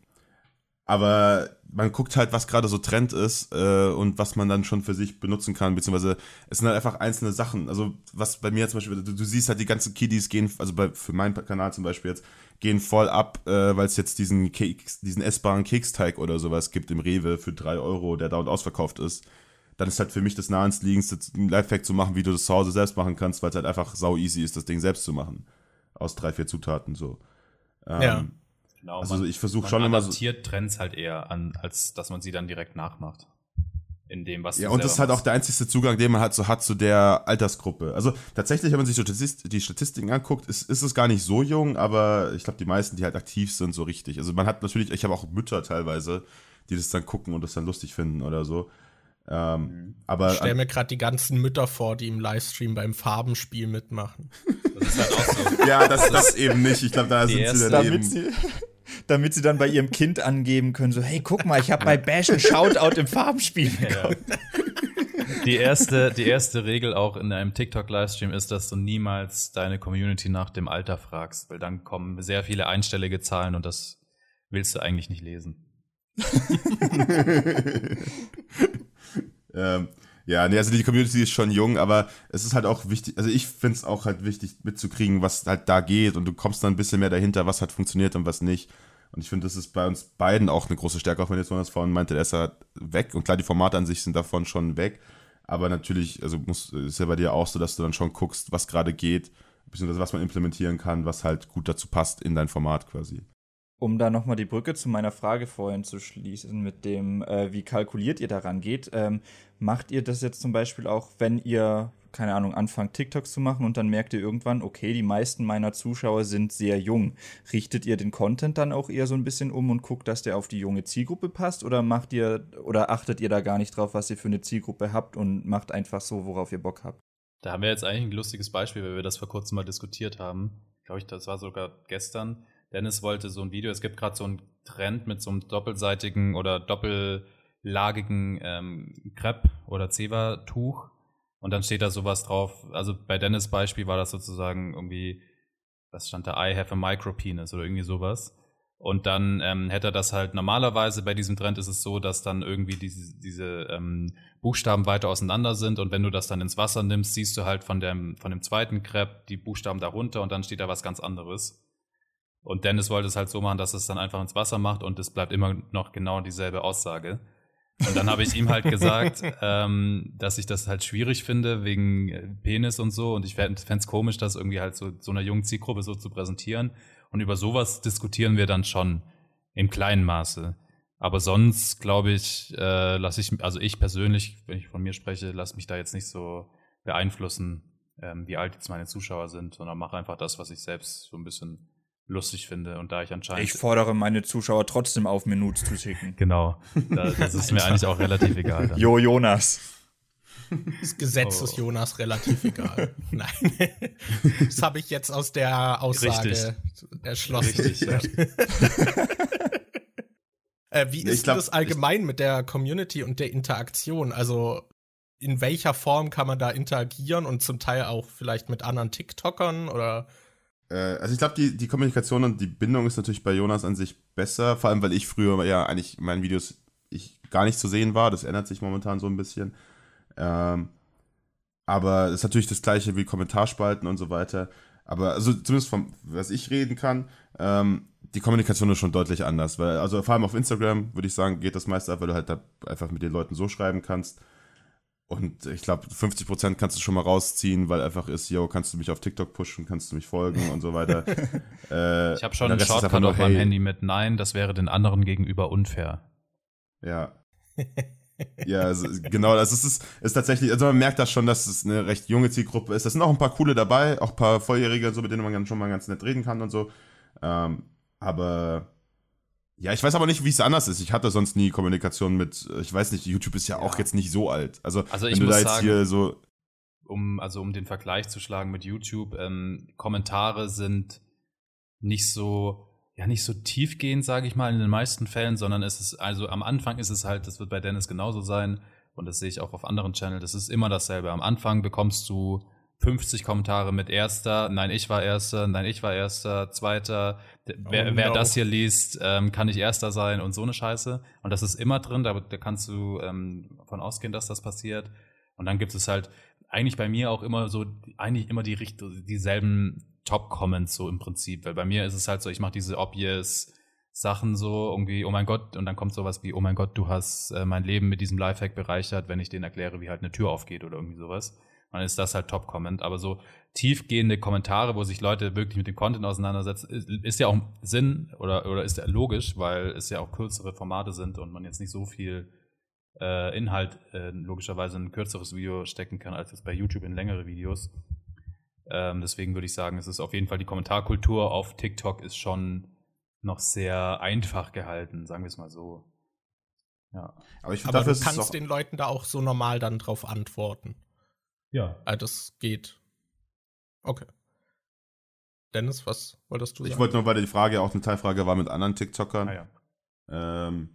aber man guckt halt, was gerade so Trend ist äh, und was man dann schon für sich benutzen kann, beziehungsweise es sind halt einfach einzelne Sachen. Also was bei mir zum Beispiel, du, du siehst halt die ganzen Kiddies gehen, also bei, für meinen Kanal zum Beispiel jetzt, gehen voll ab, äh, weil es jetzt diesen Keks, diesen essbaren Keksteig oder sowas gibt im Rewe für drei Euro, der da und ausverkauft ist. Dann ist halt für mich das naheliegendste, ein Lifehack zu machen, wie du das zu Hause selbst machen kannst, weil es halt einfach sau easy ist, das Ding selbst zu machen. Aus drei, vier Zutaten so. Ähm, ja. Genau, also man, ich versuche schon immer so. Trends halt eher an, als dass man sie dann direkt nachmacht. In dem, was Ja, und das ist halt auch der einzige Zugang, den man halt so hat zu der Altersgruppe. Also tatsächlich, wenn man sich die Statistiken anguckt, ist, ist es gar nicht so jung, aber ich glaube, die meisten, die halt aktiv sind, so richtig. Also man hat natürlich, ich habe auch Mütter teilweise, die das dann gucken und das dann lustig finden oder so. Ähm, mhm. aber ich stelle mir gerade die ganzen Mütter vor, die im Livestream beim Farbenspiel mitmachen. Das ist halt auch so. ja, das, das eben nicht. Ich glaube, da sind sie daneben. Sie, damit sie dann bei ihrem Kind angeben können, so, hey, guck mal, ich habe bei Bash ein Shoutout im Farbenspiel bekommen. Ja. Die erste, die erste Regel auch in einem TikTok-Livestream ist, dass du niemals deine Community nach dem Alter fragst, weil dann kommen sehr viele einstellige Zahlen und das willst du eigentlich nicht lesen. ähm, ja, nee, also die Community ist schon jung, aber es ist halt auch wichtig, also ich finde es auch halt wichtig mitzukriegen, was halt da geht und du kommst dann ein bisschen mehr dahinter, was hat funktioniert und was nicht. Und ich finde, das ist bei uns beiden auch eine große Stärke, auch wenn jetzt Jonas vorhin meinte, er ist halt weg und klar, die Formate an sich sind davon schon weg, aber natürlich, also muss, ist ja bei dir auch so, dass du dann schon guckst, was gerade geht, beziehungsweise was man implementieren kann, was halt gut dazu passt in dein Format quasi um da nochmal die Brücke zu meiner Frage vorhin zu schließen, mit dem, äh, wie kalkuliert ihr daran geht, ähm, macht ihr das jetzt zum Beispiel auch, wenn ihr, keine Ahnung, anfangt TikToks zu machen und dann merkt ihr irgendwann, okay, die meisten meiner Zuschauer sind sehr jung. Richtet ihr den Content dann auch eher so ein bisschen um und guckt, dass der auf die junge Zielgruppe passt oder macht ihr oder achtet ihr da gar nicht drauf, was ihr für eine Zielgruppe habt und macht einfach so, worauf ihr Bock habt? Da haben wir jetzt eigentlich ein lustiges Beispiel, weil wir das vor kurzem mal diskutiert haben. Glaube ich, das war sogar gestern Dennis wollte so ein Video, es gibt gerade so einen Trend mit so einem doppelseitigen oder doppellagigen ähm, Crepe oder Zewa-Tuch und dann steht da sowas drauf, also bei Dennis Beispiel war das sozusagen irgendwie, was stand da, I have a micropenis oder irgendwie sowas. Und dann ähm, hätte er das halt normalerweise bei diesem Trend ist es so, dass dann irgendwie diese, diese ähm, Buchstaben weiter auseinander sind und wenn du das dann ins Wasser nimmst, siehst du halt von dem, von dem zweiten Crepe die Buchstaben darunter und dann steht da was ganz anderes. Und Dennis wollte es halt so machen, dass es dann einfach ins Wasser macht und es bleibt immer noch genau dieselbe Aussage. Und dann habe ich ihm halt gesagt, ähm, dass ich das halt schwierig finde wegen äh, Penis und so. Und ich fände es komisch, das irgendwie halt so, so einer jungen Zielgruppe so zu präsentieren. Und über sowas diskutieren wir dann schon im kleinen Maße. Aber sonst glaube ich, äh, lasse ich, also ich persönlich, wenn ich von mir spreche, lasse mich da jetzt nicht so beeinflussen, ähm, wie alt jetzt meine Zuschauer sind, sondern mache einfach das, was ich selbst so ein bisschen lustig finde und da ich anscheinend. Ich fordere meine Zuschauer trotzdem auf, mir Nudes zu schicken. Genau. das ist mir eigentlich auch relativ egal. Dann. Jo, Jonas. Das Gesetz oh. ist Jonas relativ egal. Nein. Das habe ich jetzt aus der Aussage Richtig. erschlossen. Richtig, ja. äh, wie ist glaub, das allgemein mit der Community und der Interaktion? Also in welcher Form kann man da interagieren und zum Teil auch vielleicht mit anderen TikTokern oder? Äh, also ich glaube, die, die Kommunikation und die Bindung ist natürlich bei Jonas an sich besser, vor allem weil ich früher ja eigentlich in meinen Videos ich gar nicht zu sehen war. Das ändert sich momentan so ein bisschen. Ähm, aber es ist natürlich das gleiche wie Kommentarspalten und so weiter. Aber also zumindest vom, was ich reden kann, ähm, die Kommunikation ist schon deutlich anders. Weil, also vor allem auf Instagram, würde ich sagen, geht das meiste ab, weil du halt da einfach mit den Leuten so schreiben kannst. Und ich glaube, 50% kannst du schon mal rausziehen, weil einfach ist, yo, kannst du mich auf TikTok pushen, kannst du mich folgen und so weiter. äh, ich habe schon einen Shortcut auf meinem Handy mit Nein, das wäre den anderen gegenüber unfair. Ja. ja, also, genau, das ist, ist, ist tatsächlich, also man merkt das schon, dass es eine recht junge Zielgruppe ist. Da sind auch ein paar coole dabei, auch ein paar Volljährige, so, mit denen man dann schon mal ganz nett reden kann und so. Ähm, aber ja, ich weiß aber nicht, wie es anders ist. Ich hatte sonst nie Kommunikation mit, ich weiß nicht, YouTube ist ja, ja. auch jetzt nicht so alt. Also, also ich wenn du da jetzt sagen, hier so. Um, also um den Vergleich zu schlagen mit YouTube, ähm, Kommentare sind nicht so, ja, nicht so tiefgehend, sage ich mal, in den meisten Fällen, sondern es ist, also am Anfang ist es halt, das wird bei Dennis genauso sein, und das sehe ich auch auf anderen Channels, das ist immer dasselbe. Am Anfang bekommst du 50 Kommentare mit erster, nein, ich war erster, nein, ich war erster, zweiter, wer, oh, wer das hier liest, ähm, kann nicht erster sein und so eine Scheiße. Und das ist immer drin, da, da kannst du ähm, von ausgehen, dass das passiert. Und dann gibt es halt eigentlich bei mir auch immer so, eigentlich immer die dieselben Top-Comments so im Prinzip, weil bei mir ist es halt so, ich mache diese obvious Sachen so irgendwie, oh mein Gott, und dann kommt sowas wie, oh mein Gott, du hast äh, mein Leben mit diesem Lifehack bereichert, wenn ich denen erkläre, wie halt eine Tür aufgeht oder irgendwie sowas dann ist das halt Top-Comment. Aber so tiefgehende Kommentare, wo sich Leute wirklich mit dem Content auseinandersetzen, ist, ist ja auch Sinn oder, oder ist ja logisch, weil es ja auch kürzere Formate sind und man jetzt nicht so viel äh, Inhalt äh, logischerweise in ein kürzeres Video stecken kann, als jetzt bei YouTube in längere Videos. Ähm, deswegen würde ich sagen, es ist auf jeden Fall die Kommentarkultur auf TikTok ist schon noch sehr einfach gehalten, sagen wir es mal so. Ja. Aber, ich find, Aber du kannst den Leuten da auch so normal dann drauf antworten. Ja. Ah, das geht. Okay. Dennis, was wolltest du sagen? Ich wollte nur, weil die Frage auch eine Teilfrage war mit anderen TikTokern. Ah, ja. ähm,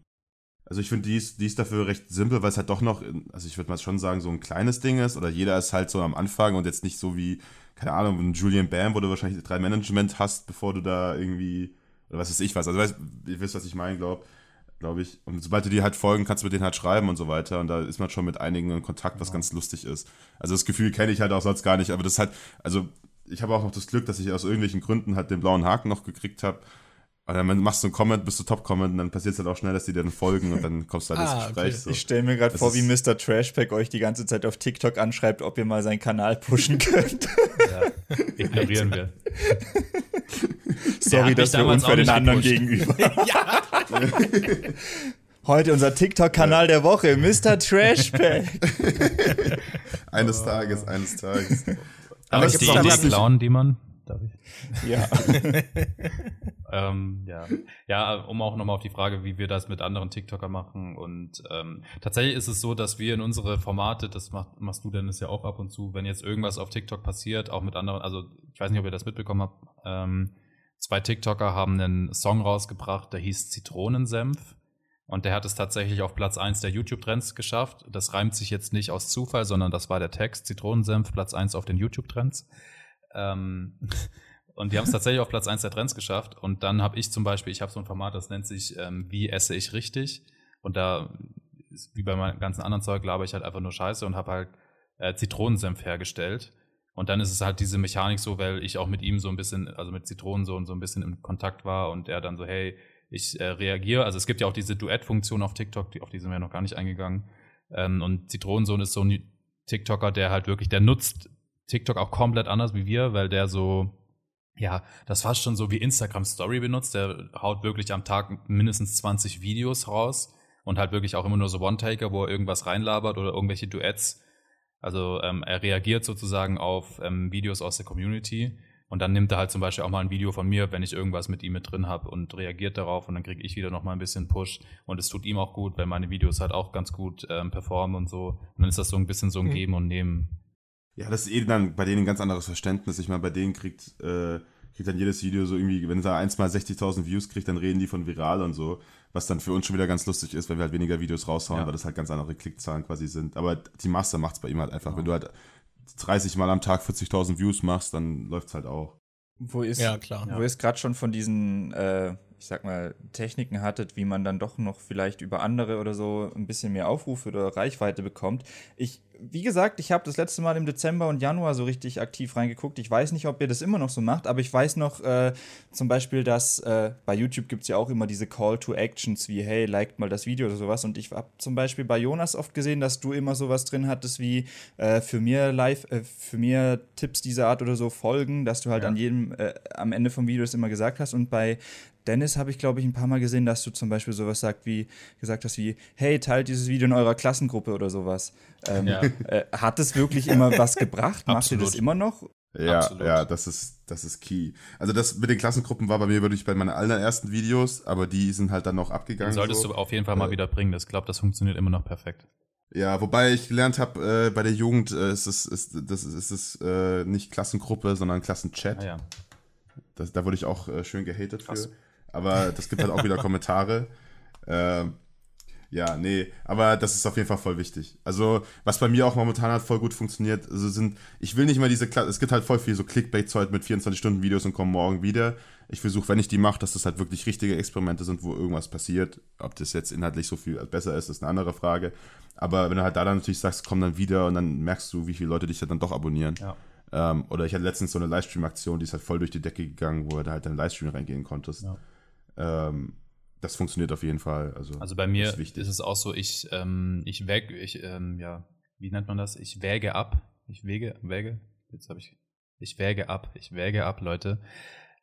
also ich finde, die ist, die ist dafür recht simpel, weil es halt doch noch, also ich würde mal schon sagen, so ein kleines Ding ist. Oder jeder ist halt so am Anfang und jetzt nicht so wie, keine Ahnung, ein Julian Bam, wo du wahrscheinlich drei Management hast, bevor du da irgendwie, oder was weiß ich was. Also weißt, ihr wisst, was ich meine, glaube glaube ich. Und sobald du die halt folgen, kannst du mit denen halt schreiben und so weiter. Und da ist man schon mit einigen in Kontakt, was ja. ganz lustig ist. Also das Gefühl kenne ich halt auch sonst gar nicht, aber das ist halt, also ich habe auch noch das Glück, dass ich aus irgendwelchen Gründen halt den blauen Haken noch gekriegt habe. Und dann machst du einen Comment, bist du Top-Comment und dann passiert es halt auch schnell, dass die dir dann folgen und dann kommst du halt ah, ins Gespräch. Okay. So. Ich stelle mir gerade vor, wie Mr. Trashpack euch die ganze Zeit auf TikTok anschreibt, ob ihr mal seinen Kanal pushen könnt. Ja, ignorieren wir. Sorry, dass wir unfair den anderen gegenüber. ja. Heute unser TikTok-Kanal der Woche, Mr. Trashpack. eines Tages, eines Tages. Aber es gibt die Clown, die man darf ich? Ja. ähm, ja. ja, um auch nochmal auf die Frage, wie wir das mit anderen TikToker machen. Und ähm, tatsächlich ist es so, dass wir in unsere Formate, das macht, machst du Dennis ja auch ab und zu, wenn jetzt irgendwas auf TikTok passiert, auch mit anderen, also ich weiß nicht, ob ihr das mitbekommen habt, ähm, zwei TikToker haben einen Song rausgebracht, der hieß Zitronensenf. Und der hat es tatsächlich auf Platz 1 der YouTube-Trends geschafft. Das reimt sich jetzt nicht aus Zufall, sondern das war der Text. Zitronensenf, Platz 1 auf den YouTube-Trends. Ähm, und die haben es tatsächlich auf Platz 1 der Trends geschafft. Und dann habe ich zum Beispiel, ich habe so ein Format, das nennt sich ähm, Wie esse ich richtig? Und da, wie bei meinem ganzen anderen Zeug, glaube ich halt einfach nur Scheiße und habe halt äh, Zitronensenf hergestellt. Und dann ist es halt diese Mechanik so, weil ich auch mit ihm so ein bisschen, also mit Zitronen so ein bisschen im Kontakt war und er dann so, hey, ich äh, reagiere. Also es gibt ja auch diese Duett-Funktion auf TikTok, die, auf die sind wir ja noch gar nicht eingegangen. Ähm, und Zitronensohn ist so ein TikToker, der halt wirklich, der nutzt TikTok auch komplett anders wie wir, weil der so, ja, das fast schon so wie Instagram Story benutzt. Der haut wirklich am Tag mindestens 20 Videos raus und halt wirklich auch immer nur so One-Taker, wo er irgendwas reinlabert oder irgendwelche Duets. Also ähm, er reagiert sozusagen auf ähm, Videos aus der Community Und dann nimmt er halt zum Beispiel auch mal ein Video von mir, wenn ich irgendwas mit ihm mit drin habe und reagiert darauf und dann kriege ich wieder noch mal ein bisschen Push und es tut ihm auch gut, weil meine Videos halt auch ganz gut ähm, performen und so. Und dann ist das so ein bisschen so ein mhm. Geben und Nehmen. Ja, das ist eh dann bei denen ein ganz anderes Verständnis. Ich meine, bei denen kriegt, äh, kriegt dann jedes Video so irgendwie, wenn er eins mal 60.000 Views kriegt, dann reden die von viral und so. Was dann für uns schon wieder ganz lustig ist, wenn wir halt weniger Videos raushauen, ja. weil das halt ganz andere Klickzahlen quasi sind. Aber die Masse macht es bei ihm halt einfach. Genau. Wenn du halt 30 Mal am Tag 40.000 Views machst, dann läuft es halt auch. Wo ist, ja, klar. Wo ja. ihr gerade schon von diesen, äh, ich sag mal, Techniken hattet, wie man dann doch noch vielleicht über andere oder so ein bisschen mehr Aufrufe oder Reichweite bekommt. Ich wie gesagt, ich habe das letzte Mal im Dezember und Januar so richtig aktiv reingeguckt. Ich weiß nicht, ob ihr das immer noch so macht, aber ich weiß noch äh, zum Beispiel, dass äh, bei YouTube gibt es ja auch immer diese Call to Actions wie, hey, liked mal das Video oder sowas. Und ich habe zum Beispiel bei Jonas oft gesehen, dass du immer sowas drin hattest wie äh, für mir live, äh, für mir Tipps dieser Art oder so folgen, dass du halt ja. an jedem, äh, am Ende vom Video das immer gesagt hast. Und bei Dennis habe ich, glaube ich, ein paar Mal gesehen, dass du zum Beispiel sowas sagt wie, gesagt hast wie, hey, teilt dieses Video in eurer Klassengruppe oder sowas. Ähm, ja. äh, hat es wirklich immer was gebracht? Macht ihr das immer noch? Ja, Absolut. ja, das ist, das ist key. Also das mit den Klassengruppen war bei mir wirklich bei meinen allerersten Videos, aber die sind halt dann noch abgegangen. Den solltest so. du auf jeden Fall mal wieder bringen. Ich glaube, das funktioniert immer noch perfekt. Ja, wobei ich gelernt habe, äh, bei der Jugend äh, ist es, ist, das ist, ist es äh, nicht Klassengruppe, sondern Klassenchat. Ah, ja. das, da wurde ich auch äh, schön gehatet Krass. für aber das gibt halt auch wieder Kommentare. Ähm, ja, nee, aber das ist auf jeden Fall voll wichtig. Also, was bei mir auch momentan halt voll gut funktioniert, also sind, ich will nicht mal diese, es gibt halt voll viel so Clickbait-Zeug mit 24-Stunden-Videos und kommen morgen wieder. Ich versuche, wenn ich die mache, dass das halt wirklich richtige Experimente sind, wo irgendwas passiert. Ob das jetzt inhaltlich so viel besser ist, ist eine andere Frage. Aber wenn du halt da dann natürlich sagst, komm dann wieder und dann merkst du, wie viele Leute dich dann doch abonnieren. Ja. Ähm, oder ich hatte letztens so eine Livestream-Aktion, die ist halt voll durch die Decke gegangen, wo du halt in den Livestream reingehen konntest. Ja. Ähm, das funktioniert auf jeden Fall. Also, also bei mir ist, ist, es auch so, ich, ähm, ich wäge, ich, ähm, ja, wie nennt man das? Ich wäge ab. Ich wege, wäge. Jetzt habe ich, ich wäge ab. Ich wäge ab, Leute.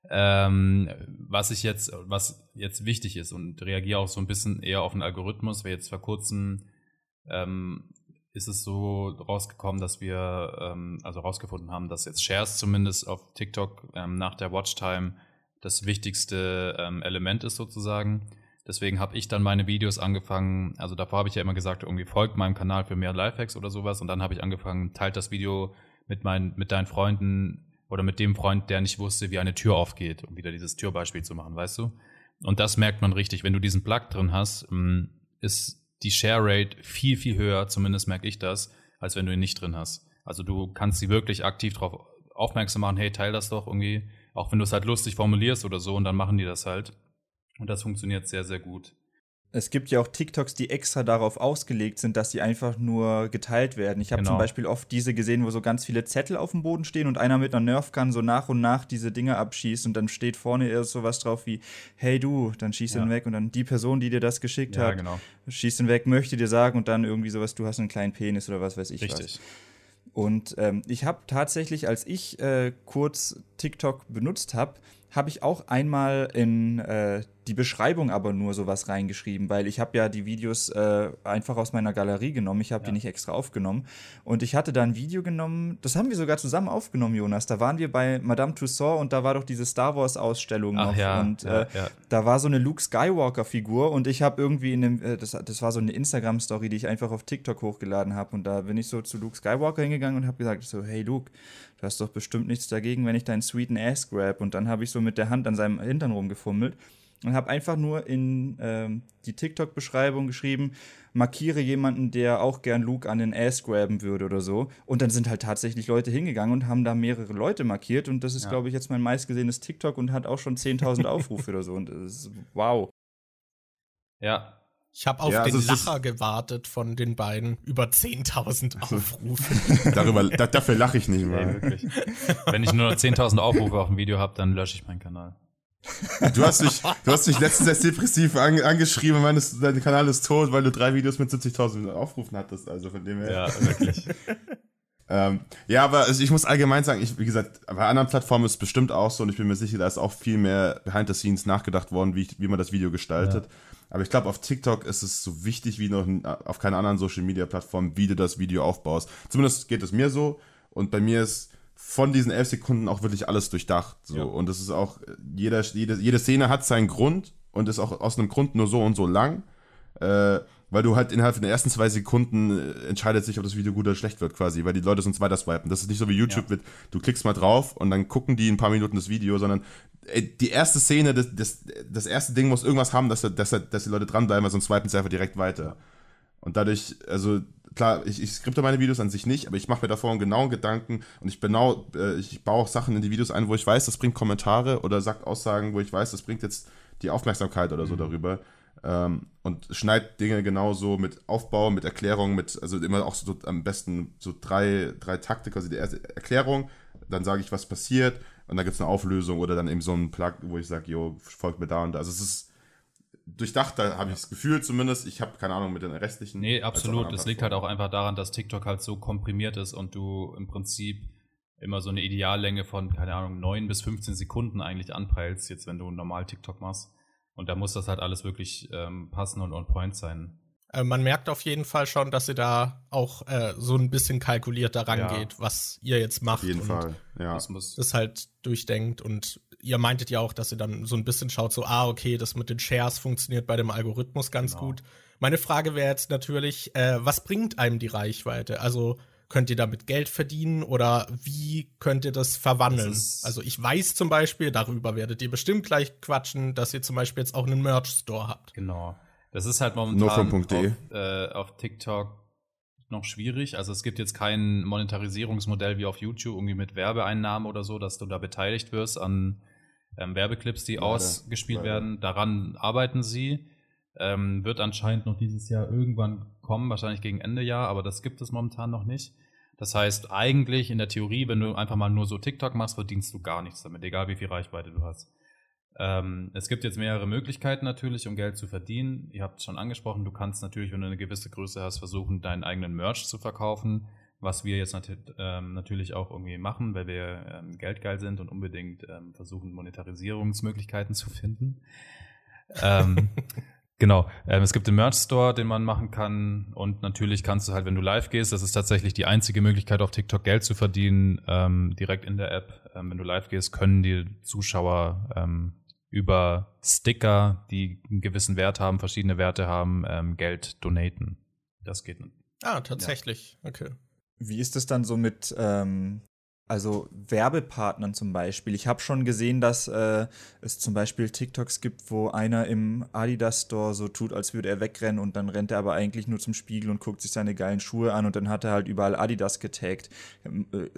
Ähm, was ich jetzt, was jetzt wichtig ist und reagiere auch so ein bisschen eher auf den Algorithmus, weil jetzt vor kurzem ähm, ist es so rausgekommen, dass wir ähm, also rausgefunden haben, dass jetzt Shares zumindest auf TikTok ähm, nach der Watchtime das wichtigste ähm, Element ist sozusagen. Deswegen habe ich dann meine Videos angefangen, also davor habe ich ja immer gesagt, irgendwie folgt meinem Kanal für mehr Lifehacks oder sowas und dann habe ich angefangen, teilt das Video mit, meinen, mit deinen Freunden oder mit dem Freund, der nicht wusste, wie eine Tür aufgeht, um wieder dieses Türbeispiel zu machen, weißt du? Und das merkt man richtig, wenn du diesen Plug drin hast, ähm, ist die Share Rate viel, viel höher, zumindest merke ich das, als wenn du ihn nicht drin hast. Also du kannst sie wirklich aktiv darauf aufmerksam machen, hey, teil das doch irgendwie, auch wenn du es halt lustig formulierst oder so und dann machen die das halt. Und das funktioniert sehr, sehr gut. Es gibt ja auch TikToks, die extra darauf ausgelegt sind, dass sie einfach nur geteilt werden. Ich habe genau. zum Beispiel oft diese gesehen, wo so ganz viele Zettel auf dem Boden stehen und einer mit einer Nerfgun so nach und nach diese Dinge abschießt und dann steht vorne erst so was drauf wie, hey du, dann schießt ja. ihn weg und dann die Person, die dir das geschickt ja, hat, genau. schießt ihn weg, möchte dir sagen und dann irgendwie sowas, du hast einen kleinen Penis oder was weiß ich Richtig. was. Und ähm, ich habe tatsächlich, als ich äh, kurz TikTok benutzt habe, habe ich auch einmal in äh, die Beschreibung aber nur sowas reingeschrieben, weil ich habe ja die Videos äh, einfach aus meiner Galerie genommen. Ich habe ja. die nicht extra aufgenommen. Und ich hatte da ein Video genommen, das haben wir sogar zusammen aufgenommen, Jonas. Da waren wir bei Madame Tussauds und da war doch diese Star Wars-Ausstellung noch. Ja, und ja, äh, da war so eine Luke Skywalker-Figur und ich habe irgendwie in dem, äh, das, das war so eine Instagram-Story, die ich einfach auf TikTok hochgeladen habe. Und da bin ich so zu Luke Skywalker hingegangen und habe gesagt: so, hey Luke, du hast doch bestimmt nichts dagegen, wenn ich deinen sweeten Ass grab. Und dann habe ich so mit der Hand an seinem Hintern rumgefummelt und habe einfach nur in ähm, die TikTok-Beschreibung geschrieben, markiere jemanden, der auch gern Luke an den Ass graben würde oder so. Und dann sind halt tatsächlich Leute hingegangen und haben da mehrere Leute markiert. Und das ist, ja. glaube ich, jetzt mein meistgesehenes TikTok und hat auch schon 10.000 Aufrufe oder so. Und das ist wow. Ja. Ich habe auf ja, also den Lacher gewartet von den beiden. Über 10.000 Aufrufe. Darüber, da, dafür lache ich nicht mehr. Nee, Wenn ich nur noch 10.000 Aufrufe auf dem Video habe, dann lösche ich meinen Kanal. Du hast mich, du hast mich letztens erst depressiv an, angeschrieben, meinst, dein Kanal ist tot, weil du drei Videos mit 70.000 Aufrufen hattest, also von dem her. Ja, wirklich. ähm, ja, aber also ich muss allgemein sagen, ich, wie gesagt, bei anderen Plattformen ist es bestimmt auch so und ich bin mir sicher, da ist auch viel mehr behind the scenes nachgedacht worden, wie, ich, wie man das Video gestaltet. Ja. Aber ich glaube, auf TikTok ist es so wichtig wie noch auf keiner anderen Social Media Plattform, wie du das Video aufbaust. Zumindest geht es mir so und bei mir ist von diesen elf Sekunden auch wirklich alles durchdacht. So. Ja. Und es ist auch, jeder, jede, jede Szene hat seinen Grund und ist auch aus einem Grund nur so und so lang. Äh, weil du halt innerhalb der ersten zwei Sekunden äh, entscheidet sich, ob das Video gut oder schlecht wird, quasi, weil die Leute sonst weiter swipen. Das ist nicht so wie YouTube, Ja. mit, du klickst mal drauf und dann gucken die ein paar Minuten das Video, sondern ey, die erste Szene, das, das, das erste Ding muss irgendwas haben, dass, dass, dass die Leute dranbleiben, weil sonst swipen sie einfach direkt weiter. Und dadurch, also klar, ich, ich skripte meine Videos an sich nicht, aber ich mache mir davor einen genauen Gedanken und ich genau, äh, ich baue auch Sachen in die Videos ein, wo ich weiß, das bringt Kommentare oder sagt Aussagen, wo ich weiß, das bringt jetzt die Aufmerksamkeit oder so darüber. Ähm, und schneid Dinge genauso mit Aufbau, mit Erklärung, mit, also immer auch so am besten so drei, drei Takte, quasi die erste Erklärung, dann sage ich, was passiert und dann gibt es eine Auflösung oder dann eben so ein Plug, wo ich sage, jo, folgt mir da und da. Also es ist durchdacht, da habe ich das Gefühl zumindest. Ich habe keine Ahnung mit den restlichen. Nee, absolut. Das liegt halt auch einfach daran, dass TikTok halt so komprimiert ist und du im Prinzip immer so eine Ideallänge von, keine Ahnung, 9 bis 15 Sekunden eigentlich anpeilst, jetzt wenn du normal TikTok machst. Und da muss das halt alles wirklich ähm, passen und on point sein. Äh, man merkt auf jeden Fall schon, dass ihr da auch äh, so ein bisschen kalkuliert daran Ja. geht, was ihr jetzt macht. Auf jeden und Fall, ja. Das muss, das halt durchdenkt und ihr meintet ja auch, dass ihr dann so ein bisschen schaut, so, ah, okay, das mit den Shares funktioniert bei dem Algorithmus ganz Genau. gut. Meine Frage wäre jetzt natürlich, äh, was bringt einem die Reichweite? Also könnt ihr damit Geld verdienen oder wie könnt ihr das verwandeln? Das also ich weiß zum Beispiel, darüber werdet ihr bestimmt gleich quatschen, dass ihr zum Beispiel jetzt auch einen Merch-Store habt. Genau. Das ist halt momentan auf, äh, auf TikTok noch schwierig. Also es gibt jetzt kein Monetarisierungsmodell wie auf YouTube, irgendwie mit Werbeeinnahmen oder so, dass du da beteiligt wirst an ähm, Werbeclips, die Leider. ausgespielt Leider. werden. Daran arbeiten sie. Ähm, wird anscheinend noch dieses Jahr irgendwann kommen, wahrscheinlich gegen Ende Jahr, aber das gibt es momentan noch nicht. Das heißt, eigentlich in der Theorie, wenn du einfach mal nur so TikTok machst, verdienst du gar nichts damit, egal wie viel Reichweite du hast. Ähm, es gibt jetzt mehrere Möglichkeiten natürlich, um Geld zu verdienen. Ihr habt es schon angesprochen, du kannst natürlich, wenn du eine gewisse Größe hast, versuchen, deinen eigenen Merch zu verkaufen, was wir jetzt nat ähm, natürlich auch irgendwie machen, weil wir ähm, geldgeil sind und unbedingt ähm, versuchen, Monetarisierungsmöglichkeiten zu finden. ähm, Genau, ähm, es gibt den Merch Store, den man machen kann und natürlich kannst du halt, wenn du live gehst, das ist tatsächlich die einzige Möglichkeit auf TikTok Geld zu verdienen, ähm, direkt in der App. Ähm, wenn du live gehst, können die Zuschauer ähm, über Sticker, die einen gewissen Wert haben, verschiedene Werte haben, ähm, Geld donaten. Das geht. Ah, tatsächlich. Okay. Wie ist es dann so mit, ähm, also Werbepartnern zum Beispiel? Ich habe schon gesehen, dass äh, es zum Beispiel TikToks gibt, wo einer im Adidas Store so tut, als würde er wegrennen und dann rennt er aber eigentlich nur zum Spiegel und guckt sich seine geilen Schuhe an und dann hat er halt überall Adidas getaggt. Ähm, äh,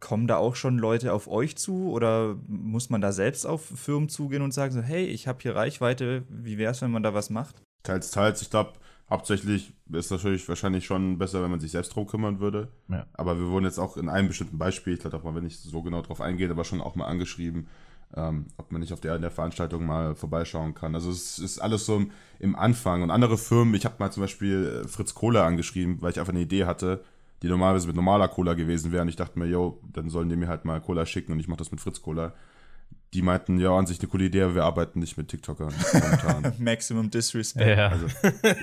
kommen da auch schon Leute auf euch zu oder muss man da selbst auf Firmen zugehen und sagen so, hey, ich habe hier Reichweite, wie wäre es, wenn man da was macht? Teils, teils. Ich glaube, hauptsächlich ist natürlich wahrscheinlich schon besser, wenn man sich selbst drum kümmern würde. Ja. Aber wir wurden jetzt auch in einem bestimmten Beispiel, ich glaube, da wollen wir nicht so genau drauf eingehen, aber schon auch mal angeschrieben, ähm, ob man nicht auf der, der Veranstaltung mal vorbeischauen kann. Also es ist alles so im, im Anfang. Und andere Firmen, ich habe mal zum Beispiel äh, Fritz Cola angeschrieben, weil ich einfach eine Idee hatte, die normalerweise mit normaler Cola gewesen wäre. Und ich dachte mir, yo, dann sollen die mir halt mal Cola schicken und ich mache das mit Fritz Cola. Die meinten, ja, an sich eine coole Idee, aber wir arbeiten nicht mit TikTokern momentan. Maximum Disrespect. Ja, Also,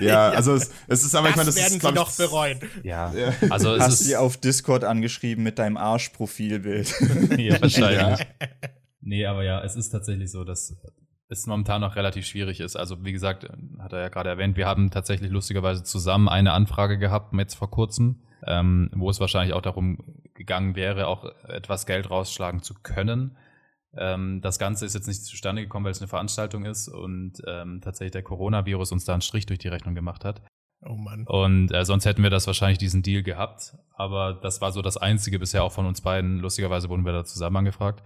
ja, also es, es ist aber, ich meine, das werden ist, sie doch bereuen. ja. Also es Hast ist sie auf Discord angeschrieben mit deinem Arschprofilbild. ja, wahrscheinlich. Nee, aber ja, es ist tatsächlich so, dass es momentan noch relativ schwierig ist. Also wie gesagt, hat er ja gerade erwähnt, wir haben tatsächlich lustigerweise zusammen eine Anfrage gehabt, jetzt vor kurzem, ähm, wo es wahrscheinlich auch darum gegangen wäre, auch etwas Geld rausschlagen zu können. Ähm, das Ganze ist jetzt nicht zustande gekommen, weil es eine Veranstaltung ist und ähm, tatsächlich der Coronavirus uns da einen Strich durch die Rechnung gemacht hat. Oh Mann. Und äh, sonst hätten wir das wahrscheinlich diesen Deal gehabt. Aber das war so das Einzige bisher auch von uns beiden. Lustigerweise wurden wir da zusammen angefragt,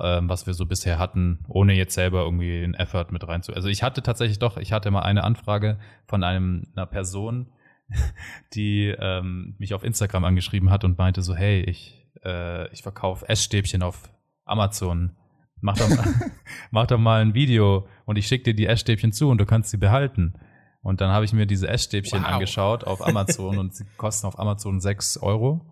ähm, was wir so bisher hatten, ohne jetzt selber irgendwie den Effort mit reinzu. Also ich hatte tatsächlich doch, ich hatte mal eine Anfrage von einem, einer Person, die ähm, mich auf Instagram angeschrieben hat und meinte so, hey, ich, äh, ich verkaufe Essstäbchen auf Amazon. Mach doch, mal, mach doch mal ein Video und ich schicke dir die Essstäbchen zu und du kannst sie behalten. Und dann habe ich mir diese Essstäbchen Wow. angeschaut auf Amazon und sie kosten auf Amazon 6 Euro.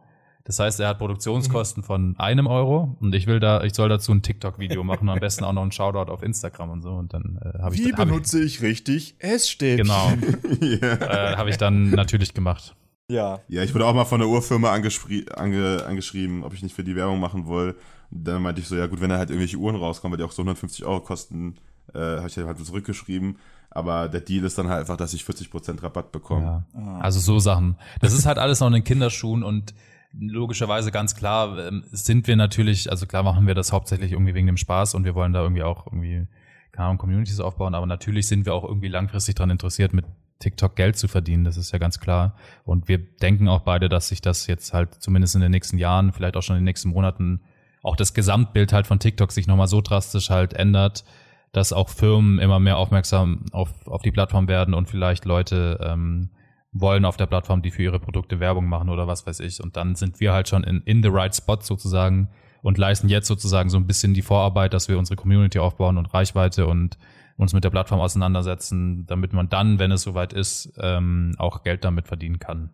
Das heißt, er hat Produktionskosten von einem Euro und ich will da, ich soll dazu ein TikTok-Video machen und am besten auch noch ein Shoutout auf Instagram und so. Und dann äh, habe ich, Wie ich benutze ich richtig Essstäbchen? genau, ja. äh, habe ich dann natürlich gemacht. Ja. Ja, ich wurde auch mal von der Uhrfirma ange angeschrieben, ob ich nicht für die Werbung machen will. Dann meinte ich so, ja gut, wenn da halt irgendwelche Uhren rauskommen, weil die auch so 150 Euro kosten, äh, habe ich halt zurückgeschrieben. Aber der Deal ist dann halt einfach, dass ich 40% Rabatt bekomme. Ja. Also so Sachen. Das ist halt alles noch in den Kinderschuhen und logischerweise ganz klar ähm, sind wir natürlich, also klar machen wir das hauptsächlich irgendwie wegen dem Spaß und wir wollen da irgendwie auch irgendwie, keine Ahnung, Communities aufbauen, aber natürlich sind wir auch irgendwie langfristig daran interessiert, mit TikTok Geld zu verdienen, das ist ja ganz klar. Und wir denken auch beide, dass sich das jetzt halt zumindest in den nächsten Jahren, vielleicht auch schon in den nächsten Monaten, auch das Gesamtbild halt von TikTok sich nochmal so drastisch halt ändert, dass auch Firmen immer mehr aufmerksam auf, auf die Plattform werden und vielleicht Leute ähm, wollen auf der Plattform, die für ihre Produkte Werbung machen oder was weiß ich. Und dann sind wir halt schon in, in the right spot sozusagen und leisten jetzt sozusagen so ein bisschen die Vorarbeit, dass wir unsere Community aufbauen und Reichweite und uns mit der Plattform auseinandersetzen, damit man dann, wenn es soweit ist, ähm, auch Geld damit verdienen kann.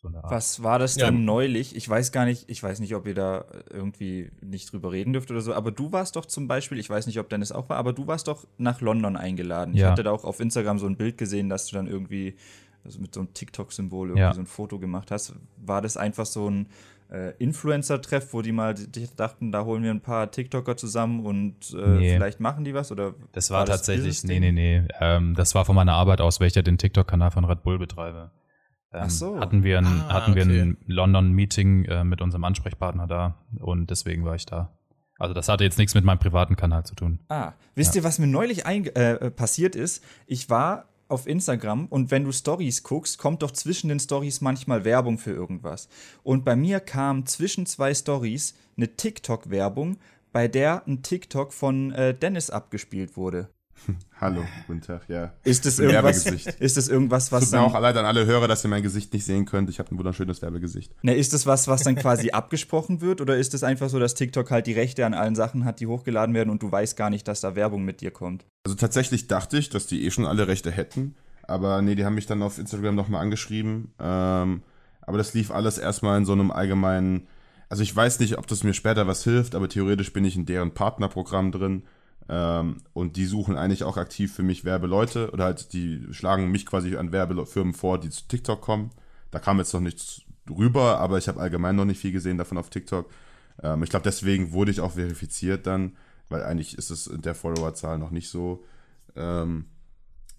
So Was war das denn ja. neulich? Ich weiß gar nicht, ich weiß nicht, ob ihr da irgendwie nicht drüber reden dürft oder so, aber du warst doch zum Beispiel, ich weiß nicht, ob Dennis auch war, aber du warst doch nach London eingeladen. Ja. Ich hatte da auch auf Instagram so ein Bild gesehen, dass du dann irgendwie also mit so einem TikTok-Symbol irgendwie ja. so ein Foto gemacht hast. War das einfach so ein äh, Influencer-Treff, wo die mal dachten, da holen wir ein paar TikToker zusammen und äh, nee. vielleicht machen die was? Oder das war, war tatsächlich, das nee, nee, nee. Ähm, das war von meiner Arbeit aus, weil ich ja den TikTok-Kanal von Red Bull betreibe. Ähm, Ach so. Hatten wir ein, ah, hatten wir okay. ein London-Meeting äh, mit unserem Ansprechpartner da und deswegen war ich da. Also das hatte jetzt nichts mit meinem privaten Kanal zu tun. Ah, wisst ja. ihr, was mir neulich äh, passiert ist? Ich war auf Instagram und wenn du Stories guckst, kommt doch zwischen den Stories manchmal Werbung für irgendwas. Und bei mir kam zwischen zwei Stories eine TikTok-Werbung, bei der ein TikTok von äh, Dennis abgespielt wurde. Hallo, guten Tag, ja. Ist das irgendwas, ist das irgendwas was Tut mir auch leid an alle Hörer, dass ihr mein Gesicht nicht sehen könnt. Ich habe ein wunderschönes Werbegesicht. Na, ist das was, was dann quasi abgesprochen wird oder ist es einfach so, dass TikTok halt die Rechte an allen Sachen hat, die hochgeladen werden und du weißt gar nicht, dass da Werbung mit dir kommt? Also tatsächlich dachte ich, dass die eh schon alle Rechte hätten, aber nee, die haben mich dann auf Instagram nochmal angeschrieben. Ähm, aber das lief alles erstmal in so einem allgemeinen also ich weiß nicht, ob das mir später was hilft, aber theoretisch bin ich in deren Partnerprogramm drin. Ähm, und die suchen eigentlich auch aktiv für mich Werbeleute oder halt die schlagen mich quasi an Werbefirmen vor, die zu TikTok kommen. Da kam jetzt noch nichts rüber, aber ich habe allgemein noch nicht viel gesehen davon auf TikTok. Ähm, ich glaube, deswegen wurde ich auch verifiziert dann, weil eigentlich ist es in der Followerzahl noch nicht so. Ähm,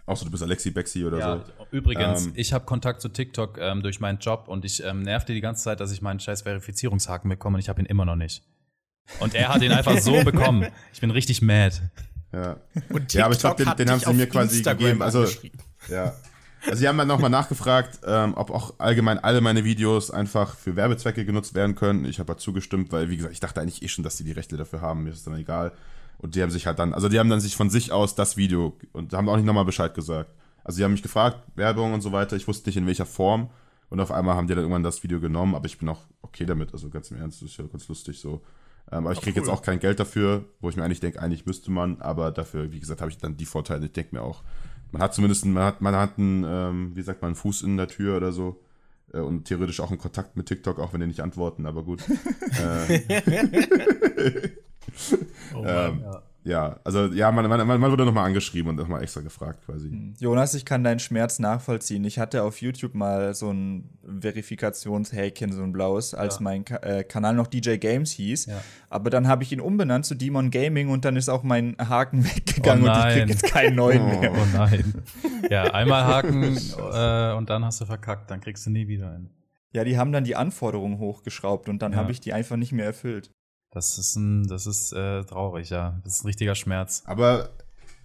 Außer du bist Alexi Bexi oder ja, so. Übrigens, ähm, ich habe Kontakt zu TikTok ähm, durch meinen Job und ich ähm, nervte die ganze Zeit, dass ich meinen scheiß Verifizierungshaken bekomme und ich habe ihn immer noch nicht. Und er hat ihn einfach so bekommen. Ich bin richtig mad. Ja. Und ja, aber ich glaube, den, den haben sie mir quasi Instagram gegeben. Also, ja. Also, sie haben dann nochmal nachgefragt, ähm, ob auch allgemein alle meine Videos einfach für Werbezwecke genutzt werden können. Ich habe halt zugestimmt, weil, wie gesagt, ich dachte eigentlich eh schon, dass sie die Rechte dafür haben. Mir ist dann egal. Und die haben sich halt dann, also die haben dann sich von sich aus das Video und haben auch nicht nochmal Bescheid gesagt. Also, sie haben mich gefragt, Werbung und so weiter. Ich wusste nicht in welcher Form. Und auf einmal haben die dann irgendwann das Video genommen, aber ich bin auch okay damit. Also, ganz im Ernst, das ist ja ganz lustig so. Ähm, aber ich kriege cool. jetzt auch kein Geld dafür, wo ich mir eigentlich denke, eigentlich müsste man, aber dafür, wie gesagt, habe ich dann die Vorteile. Ich denke mir auch, man hat zumindest, man hat, man hat einen, ähm, wie sagt man, einen Fuß in der Tür oder so. Äh, und theoretisch auch einen Kontakt mit TikTok, auch wenn die nicht antworten, aber gut. äh, oh Mann, ähm, ja. Ja, also ja, man, man, man wurde nochmal angeschrieben und nochmal extra gefragt quasi. Hm. Jonas, ich kann deinen Schmerz nachvollziehen. Ich hatte auf YouTube mal so ein Verifikationshäkchen, so ein blaues, als ja. mein Ka äh, Kanal noch DJ Games hieß. Ja. Aber dann habe ich ihn umbenannt zu Demon Gaming und dann ist auch mein Haken weggegangen oh und ich krieg jetzt keinen neuen oh, mehr. Oh nein. Ja, einmal Haken äh, und dann hast du verkackt, dann kriegst du nie wieder einen. Ja, die haben dann die Anforderungen hochgeschraubt und dann ja. habe ich die einfach nicht mehr erfüllt. Das ist ein, das ist äh, traurig, ja. Das ist ein richtiger Schmerz. Aber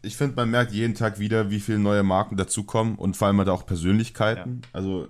ich finde, man merkt jeden Tag wieder, wie viele neue Marken dazukommen und vor allem halt auch Persönlichkeiten. Ja. Also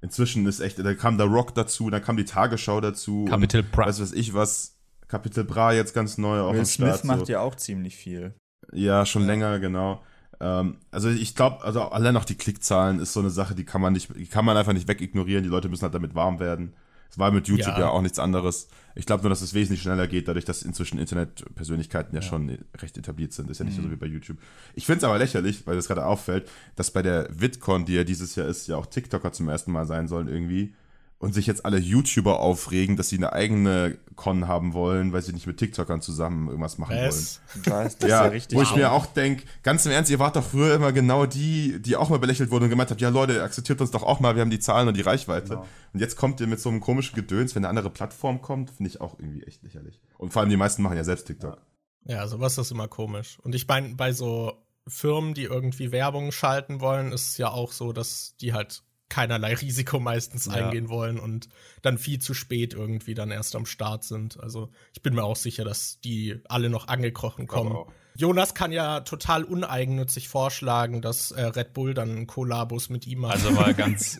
inzwischen ist echt, da kam der Rock dazu, dann kam die Tagesschau dazu. Kapitel Bra. Weiß was ich was. Kapitel Bra jetzt ganz neu auch Will Smith Start, macht so. ja auch ziemlich viel. Ja, schon ja. länger, genau. Ähm, also ich glaube, also allein auch die Klickzahlen ist so eine Sache, die kann man nicht, die kann man einfach nicht wegignorieren. Die Leute müssen halt damit warm werden. Es war mit YouTube ja. ja, auch nichts anderes. Ich glaube nur, dass es wesentlich schneller geht, dadurch, dass inzwischen Internetpersönlichkeiten ja, ja schon recht etabliert sind. Ist ja nicht mhm. so wie bei YouTube. Ich finde es aber lächerlich, weil das gerade auffällt, dass bei der VidCon, die ja dieses Jahr ist, ja auch TikToker zum ersten Mal sein sollen irgendwie. Und sich jetzt alle YouTuber aufregen, dass sie eine eigene Con haben wollen, weil sie nicht mit TikTokern zusammen irgendwas machen Was? Du weißt, das wollen. ist ja Ja, richtig. wo ich mir auch denke, ganz im Ernst, ihr wart doch früher immer genau die, die auch mal belächelt wurden und gemeint habt, ja Leute, akzeptiert uns doch auch mal, wir haben die Zahlen und die Reichweite. Genau. Und jetzt kommt ihr mit so einem komischen Gedöns, wenn eine andere Plattform kommt, finde ich auch irgendwie echt lächerlich. Und vor allem die meisten machen ja selbst TikTok. Ja, sowas ist immer komisch. Und ich meine, bei so Firmen, die irgendwie Werbung schalten wollen, ist es ja auch so, dass die halt keinerlei Risiko meistens Ja. eingehen wollen und dann viel zu spät irgendwie dann erst am Start sind. Also ich bin mir auch sicher, dass die alle noch angekrochen kommen. auch. Jonas kann ja total uneigennützig vorschlagen, dass äh, Red Bull dann Kollabos mit ihm macht. Also mal ganz,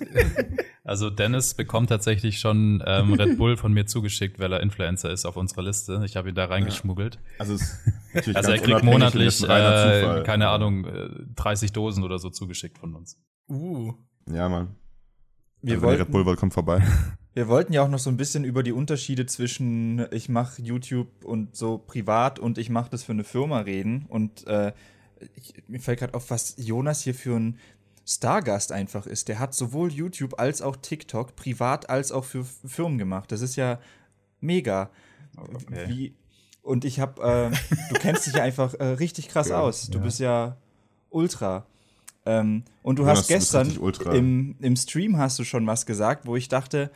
also Dennis bekommt tatsächlich schon ähm, Red Bull von mir zugeschickt, weil er Influencer ist auf unserer Liste. Ich habe ihn da reingeschmuggelt. Also, es ist natürlich Also er kriegt monatlich, äh, keine Ahnung, äh, 30 Dosen oder so zugeschickt von uns. uh. Ja, Mann. wir, Also, ihr Red wollten, Bull wollt, kommt vorbei. wir wollten ja auch noch so ein bisschen über die Unterschiede zwischen ich mache YouTube und so privat und ich mache das für eine Firma reden. Und äh, ich, mir fällt gerade auf, was Jonas hier für ein Stargast einfach ist. Der hat sowohl YouTube als auch TikTok privat als auch für Firmen gemacht. Das ist ja mega. Okay. Wie, und ich habe, äh, du kennst dich ja einfach äh, richtig krass Ja, aus. Du ja. bist ja Ultra. Ähm, und du Jonas, hast gestern im, im Stream hast du schon was gesagt, wo ich dachte,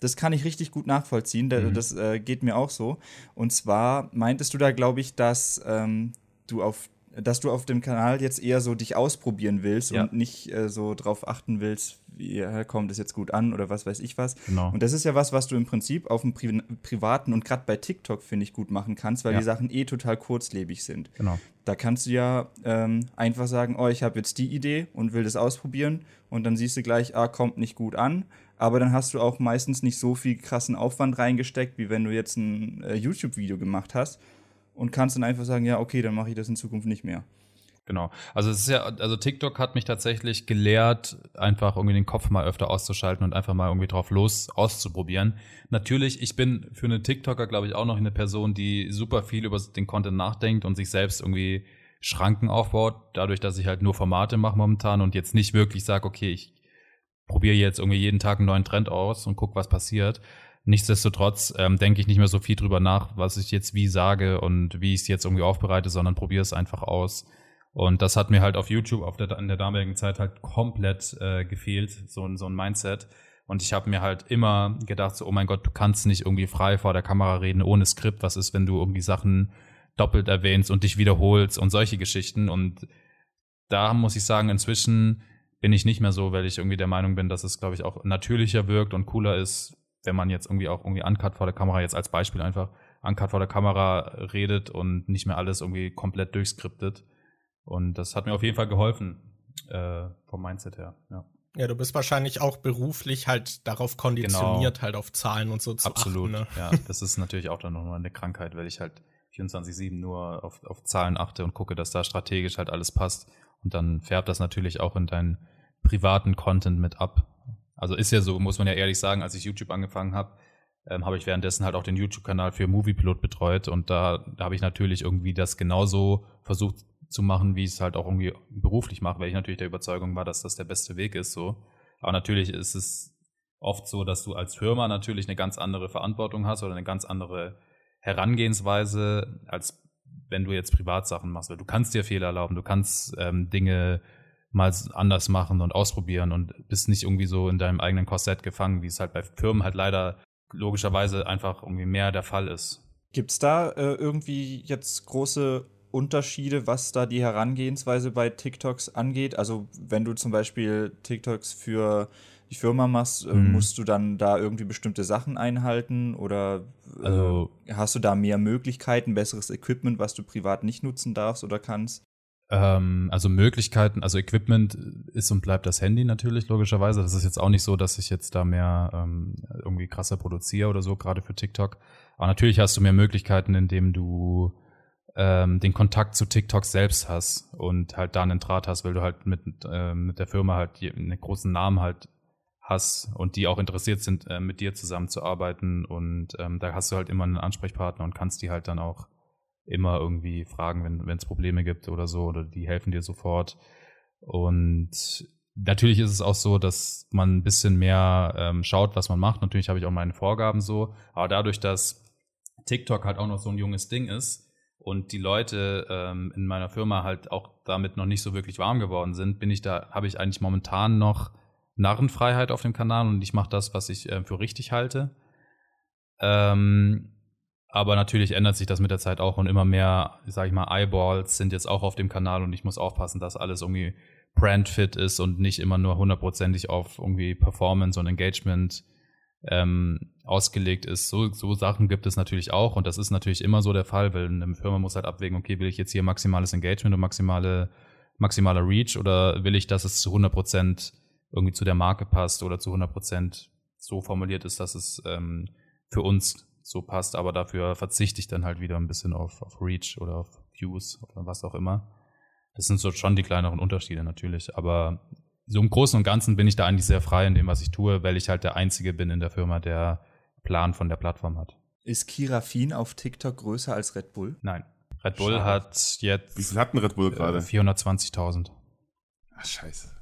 das kann ich richtig gut nachvollziehen. Da, Mhm. Das äh, geht mir auch so. Und zwar meintest du da, glaube ich, dass ähm, du auf dass du auf dem Kanal jetzt eher so dich ausprobieren willst Ja. und nicht äh, so drauf achten willst, wie kommt es jetzt gut an oder was weiß ich was. Genau. Und das ist ja was, was du im Prinzip auf dem Pri privaten und gerade bei TikTok, finde ich, gut machen kannst, weil Ja. die Sachen eh total kurzlebig sind. Genau. Da kannst du ja ähm, einfach sagen, oh, ich habe jetzt die Idee und will das ausprobieren und dann siehst du gleich, ah, kommt nicht gut an. Aber dann hast du auch meistens nicht so viel krassen Aufwand reingesteckt, wie wenn du jetzt ein äh, YouTube-Video gemacht hast und kannst dann einfach sagen, ja, okay, dann mache ich das in Zukunft nicht mehr. Genau. Also es ist ja, also TikTok hat mich tatsächlich gelehrt, einfach irgendwie den Kopf mal öfter auszuschalten und einfach mal irgendwie drauf los auszuprobieren. Natürlich, ich bin für einen TikToker, glaube ich, auch noch eine Person, die super viel über den Content nachdenkt und sich selbst irgendwie Schranken aufbaut, dadurch, dass ich halt nur Formate mache momentan und jetzt nicht wirklich sage, okay, ich probiere jetzt irgendwie jeden Tag einen neuen Trend aus und guck, was passiert. Nichtsdestotrotz ähm, denke ich nicht mehr so viel drüber nach, was ich jetzt wie sage und wie ich es jetzt irgendwie aufbereite, sondern probiere es einfach aus. Und das hat mir halt auf YouTube auf der, in der damaligen Zeit halt komplett äh, gefehlt, so, so ein Mindset. Und ich habe mir halt immer gedacht, so, oh mein Gott, du kannst nicht irgendwie frei vor der Kamera reden ohne Skript. Was ist, wenn du irgendwie Sachen doppelt erwähnst und dich wiederholst und solche Geschichten. Und da muss ich sagen, inzwischen bin ich nicht mehr so, weil ich irgendwie der Meinung bin, dass es, glaube ich, auch natürlicher wirkt und cooler ist, wenn man jetzt irgendwie auch irgendwie uncut vor der Kamera, jetzt als Beispiel einfach uncut vor der Kamera redet und nicht mehr alles irgendwie komplett durchskriptet. Und das hat mir auf jeden Fall geholfen, äh, vom Mindset her, ja. Ja, du bist wahrscheinlich auch beruflich halt darauf konditioniert, halt auf Zahlen und so zu Absolut, achten. Ne? ja. Das ist natürlich auch dann nochmal eine Krankheit, weil ich halt 24-7 nur auf, auf Zahlen achte und gucke, dass da strategisch halt alles passt. Und dann färbt das natürlich auch in deinen privaten Content mit ab. Also ist ja so, muss man ja ehrlich sagen, als ich YouTube angefangen habe, ähm, habe ich währenddessen halt auch den YouTube-Kanal für Moviepilot betreut und da, da habe ich natürlich irgendwie das genauso versucht zu machen, wie ich es halt auch irgendwie beruflich mache, weil ich natürlich der Überzeugung war, dass das der beste Weg ist so. Aber natürlich ist es oft so, dass du als Firma natürlich eine ganz andere Verantwortung hast oder eine ganz andere Herangehensweise, als wenn du jetzt Privatsachen machst. Weil du kannst dir Fehler erlauben, du kannst ähm, Dinge mal anders machen und ausprobieren und bist nicht irgendwie so in deinem eigenen Korsett gefangen, wie es halt bei Firmen halt leider logischerweise einfach irgendwie mehr der Fall ist. Gibt es da äh, irgendwie jetzt große Unterschiede, was da die Herangehensweise bei TikToks angeht? Also wenn du zum Beispiel TikToks für die Firma machst, äh, Mhm. musst du dann da irgendwie bestimmte Sachen einhalten oder äh, Also- hast du da mehr Möglichkeiten, besseres Equipment, was du privat nicht nutzen darfst oder kannst? Ähm, also Möglichkeiten, also Equipment ist und bleibt das Handy natürlich, logischerweise. Das ist jetzt auch nicht so, dass ich jetzt da mehr ähm, irgendwie krasser produziere oder so, gerade für TikTok. Aber natürlich hast du mehr Möglichkeiten, indem du ähm, den Kontakt zu TikTok selbst hast und halt da einen Draht hast, weil du halt mit, ähm, mit der Firma halt einen großen Namen halt hast und die auch interessiert sind, äh, mit dir zusammenzuarbeiten. Und ähm, da hast du halt immer einen Ansprechpartner und kannst die halt dann auch immer irgendwie fragen, wenn es Probleme gibt oder so, oder die helfen dir sofort. Und natürlich ist es auch so, dass man ein bisschen mehr ähm, schaut, was man macht. Natürlich habe ich auch meine Vorgaben so, aber dadurch, dass TikTok halt auch noch so ein junges Ding ist und die Leute ähm, in meiner Firma halt auch damit noch nicht so wirklich warm geworden sind, bin ich da, habe ich eigentlich momentan noch Narrenfreiheit auf dem Kanal und ich mache das, was ich äh, für richtig halte. Ähm, aber natürlich ändert sich das mit der Zeit auch und immer mehr, sag ich mal, Eyeballs sind jetzt auch auf dem Kanal und ich muss aufpassen, dass alles irgendwie brandfit ist und nicht immer nur hundertprozentig auf irgendwie Performance und Engagement ähm, ausgelegt ist. So, so Sachen gibt es natürlich auch und das ist natürlich immer so der Fall, weil eine Firma muss halt abwägen, okay, will ich jetzt hier maximales Engagement und maximale, maximaler Reach oder will ich, dass es zu 100 Prozent irgendwie zu der Marke passt oder zu 100 Prozent so formuliert ist, dass es ähm, für uns so passt, aber dafür verzichte ich dann halt wieder ein bisschen auf, auf Reach oder auf Views oder was auch immer. Das sind so schon die kleineren Unterschiede natürlich, aber so im Großen und Ganzen bin ich da eigentlich sehr frei in dem, was ich tue, weil ich halt der Einzige bin in der Firma, der Plan von der Plattform hat. Ist Kirafin auf TikTok größer als Red Bull? Nein. Red Bull Schade. hat jetzt. Wie viel hat ein Red Bull gerade? 420.000. Ach, scheiße.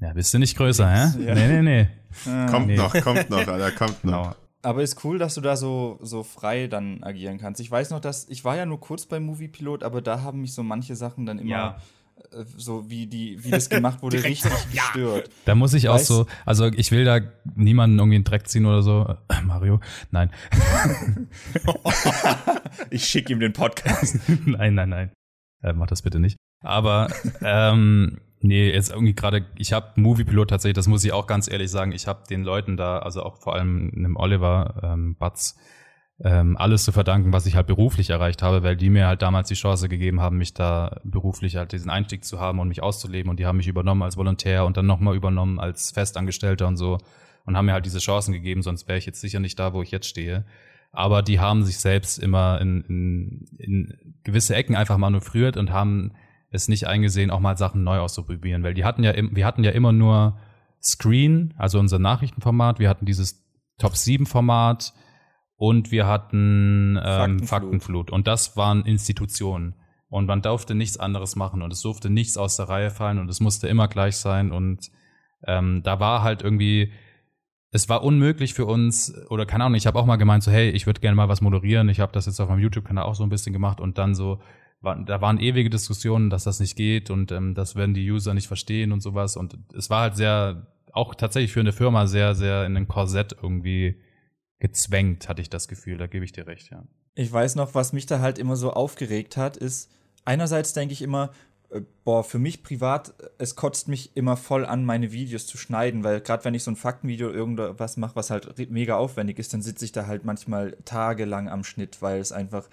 Ja, bist du nicht größer, hä? Ja. Nee, nee, nee. kommt nee. noch, kommt noch, Alter, kommt noch. Genau. Aber ist cool, dass du da so, so frei dann agieren kannst. Ich weiß noch, dass ich war ja nur kurz beim Moviepilot, aber da haben mich so manche Sachen dann immer ja. Äh, so wie die wie das gemacht wurde richtig gestört. Da muss ich auch so, also ich will da niemanden irgendwie in den Dreck ziehen oder so. Äh, Mario, nein. ich schicke ihm den Podcast. nein, nein, nein. Äh, mach das bitte nicht. Aber ähm, Nee, jetzt irgendwie gerade, ich habe Moviepilot tatsächlich, das muss ich auch ganz ehrlich sagen, ich habe den Leuten da, also auch vor allem einem Oliver ähm, Batz, ähm, alles zu verdanken, was ich halt beruflich erreicht habe, weil die mir halt damals die Chance gegeben haben, mich da beruflich halt diesen Einstieg zu haben und mich auszuleben und die haben mich übernommen als Volontär und dann nochmal übernommen als Festangestellter und so und haben mir halt diese Chancen gegeben, sonst wäre ich jetzt sicher nicht da, wo ich jetzt stehe. Aber die haben sich selbst immer in, in, in gewisse Ecken einfach manövriert und haben es nicht eingesehen, auch mal Sachen neu auszuprobieren, weil die hatten ja, wir hatten ja immer nur Screen, also unser Nachrichtenformat, wir hatten dieses Top 7 Format und wir hatten ähm, Faktenflut. Faktenflut. Und das waren Institutionen. Und man durfte nichts anderes machen und es durfte nichts aus der Reihe fallen und es musste immer gleich sein. Und ähm, da war halt irgendwie, es war unmöglich für uns, oder keine Ahnung, ich habe auch mal gemeint, so, hey, ich würde gerne mal was moderieren. Ich habe das jetzt auf meinem YouTube-Kanal auch so ein bisschen gemacht und dann so, da waren ewige Diskussionen, dass das nicht geht und ähm, das werden die User nicht verstehen und sowas. Und es war halt sehr, auch tatsächlich für eine Firma sehr, sehr in ein Korsett irgendwie gezwängt, hatte ich das Gefühl. Da gebe ich dir recht, ja. Ich weiß noch, was mich da halt immer so aufgeregt hat, ist, einerseits denke ich immer, boah, für mich privat, es kotzt mich immer voll an, meine Videos zu schneiden, weil gerade wenn ich so ein Faktenvideo irgendwas mache, was halt mega aufwendig ist, dann sitze ich da halt manchmal tagelang am Schnitt, weil es einfach,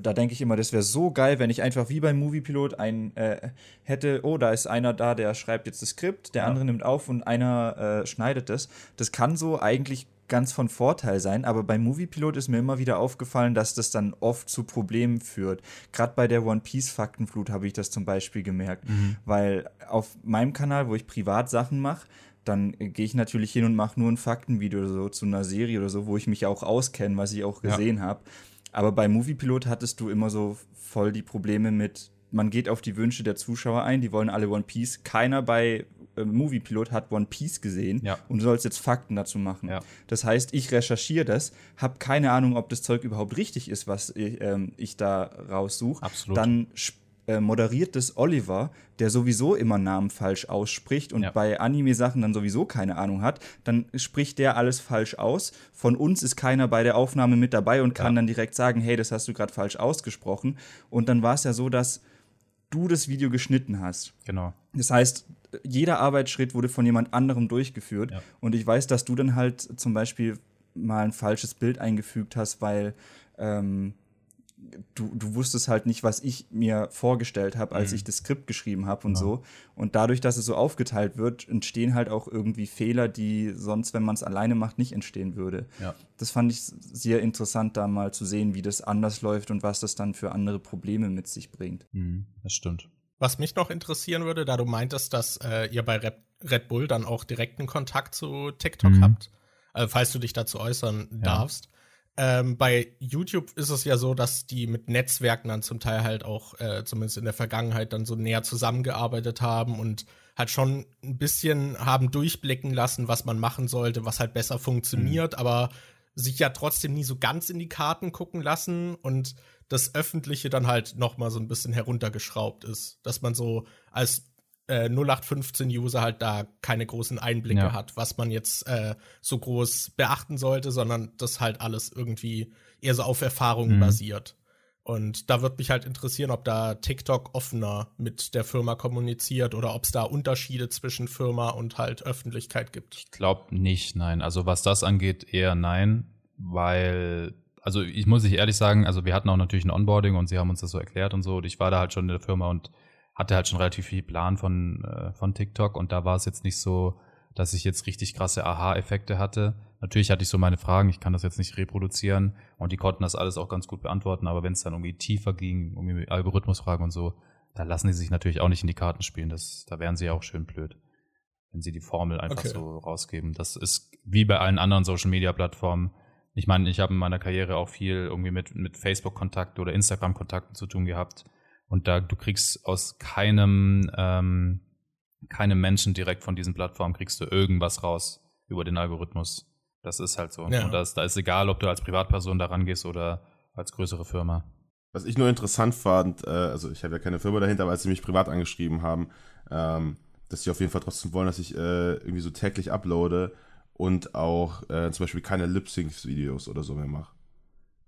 da denke ich immer, das wäre so geil, wenn ich einfach wie beim Moviepilot ein äh, hätte, oh, da ist einer da, der schreibt jetzt das Skript, der ja. andere nimmt auf und einer äh, schneidet es. Das kann so eigentlich ganz von Vorteil sein, aber beim Moviepilot ist mir immer wieder aufgefallen, dass das dann oft zu Problemen führt. Gerade bei der One Piece Faktenflut habe ich das zum Beispiel gemerkt, mhm. weil auf meinem Kanal, wo ich privat Sachen mache, dann gehe ich natürlich hin und mache nur ein Faktenvideo oder so zu einer Serie oder so, wo ich mich auch auskenne, was ich auch gesehen ja. habe. Aber bei Moviepilot hattest du immer so voll die Probleme mit, man geht auf die Wünsche der Zuschauer ein, die wollen alle One Piece. Keiner bei äh, Moviepilot hat One Piece gesehen ja. und du sollst jetzt Fakten dazu machen. Ja. Das heißt, ich recherchiere das, habe keine Ahnung, ob das Zeug überhaupt richtig ist, was ich, ähm, ich da raussuche. Absolut. Dann äh, moderiert das Oliver, der sowieso immer Namen falsch ausspricht und ja. bei Anime-Sachen dann sowieso keine Ahnung hat, dann spricht der alles falsch aus. Von uns ist keiner bei der Aufnahme mit dabei und kann dann direkt sagen, hey, das hast du gerade falsch ausgesprochen. Und dann war es ja so, dass du das Video geschnitten hast. Genau. Das heißt, jeder Arbeitsschritt wurde von jemand anderem durchgeführt. Ja. Und ich weiß, dass du dann halt zum Beispiel mal ein falsches Bild eingefügt hast, weil ähm, du, du wusstest halt nicht, was ich mir vorgestellt habe, als mhm. ich das Skript geschrieben habe und ja. so. Und dadurch, dass es so aufgeteilt wird, entstehen halt auch irgendwie Fehler, die sonst, wenn man es alleine macht, nicht entstehen würde. Ja. Das fand ich sehr interessant, da mal zu sehen, wie das anders läuft und was das dann für andere Probleme mit sich bringt. Mhm, das stimmt. Was mich noch interessieren würde, da du meintest, dass äh, ihr bei Red Bull dann auch direkten Kontakt zu TikTok mhm. habt, also falls du dich dazu äußern ja. darfst. Ähm, bei YouTube ist es ja so, dass die mit Netzwerken dann zum Teil halt auch, äh, zumindest in der Vergangenheit, dann so näher zusammengearbeitet haben und halt schon ein bisschen haben durchblicken lassen, was man machen sollte, was halt besser funktioniert, mhm. aber sich ja trotzdem nie so ganz in die Karten gucken lassen und das Öffentliche dann halt noch mal so ein bisschen heruntergeschraubt ist, dass man so als äh, 0815-User halt da keine großen Einblicke ja. hat, was man jetzt äh, so groß beachten sollte, sondern das halt alles irgendwie eher so auf Erfahrungen mhm. basiert. Und da wird mich halt interessieren, ob da TikTok offener mit der Firma kommuniziert oder ob es da Unterschiede zwischen Firma und halt Öffentlichkeit gibt. Ich glaube nicht, nein. Also was das angeht, eher nein, weil, also ich muss ich ehrlich sagen, also wir hatten auch natürlich ein Onboarding und sie haben uns das so erklärt und so und ich war da halt schon in der Firma und hatte halt schon relativ viel Plan von, äh, von TikTok und da war es jetzt nicht so, dass ich jetzt richtig krasse Aha-Effekte hatte. Natürlich hatte ich so meine Fragen, ich kann das jetzt nicht reproduzieren und die konnten das alles auch ganz gut beantworten, aber wenn es dann irgendwie tiefer ging, irgendwie Algorithmusfragen und so, da lassen die sich natürlich auch nicht in die Karten spielen. Das, da wären sie ja auch schön blöd, wenn sie die Formel einfach okay. so rausgeben. Das ist wie bei allen anderen Social-Media-Plattformen. Ich meine, ich habe in meiner Karriere auch viel irgendwie mit, mit Facebook-Kontakten oder Instagram-Kontakten zu tun gehabt und da, du kriegst aus keinem, ähm, keinem Menschen direkt von diesen Plattformen kriegst du irgendwas raus über den Algorithmus. Das ist halt so. Ja. Und das, da ist egal, ob du als Privatperson da rangehst oder als größere Firma. Was ich nur interessant fand, äh, also ich habe ja keine Firma dahinter, aber als sie mich privat angeschrieben haben, ähm, dass sie auf jeden Fall trotzdem wollen, dass ich äh, irgendwie so täglich uploade und auch äh, zum Beispiel keine Lip-Sync-Videos oder so mehr mache.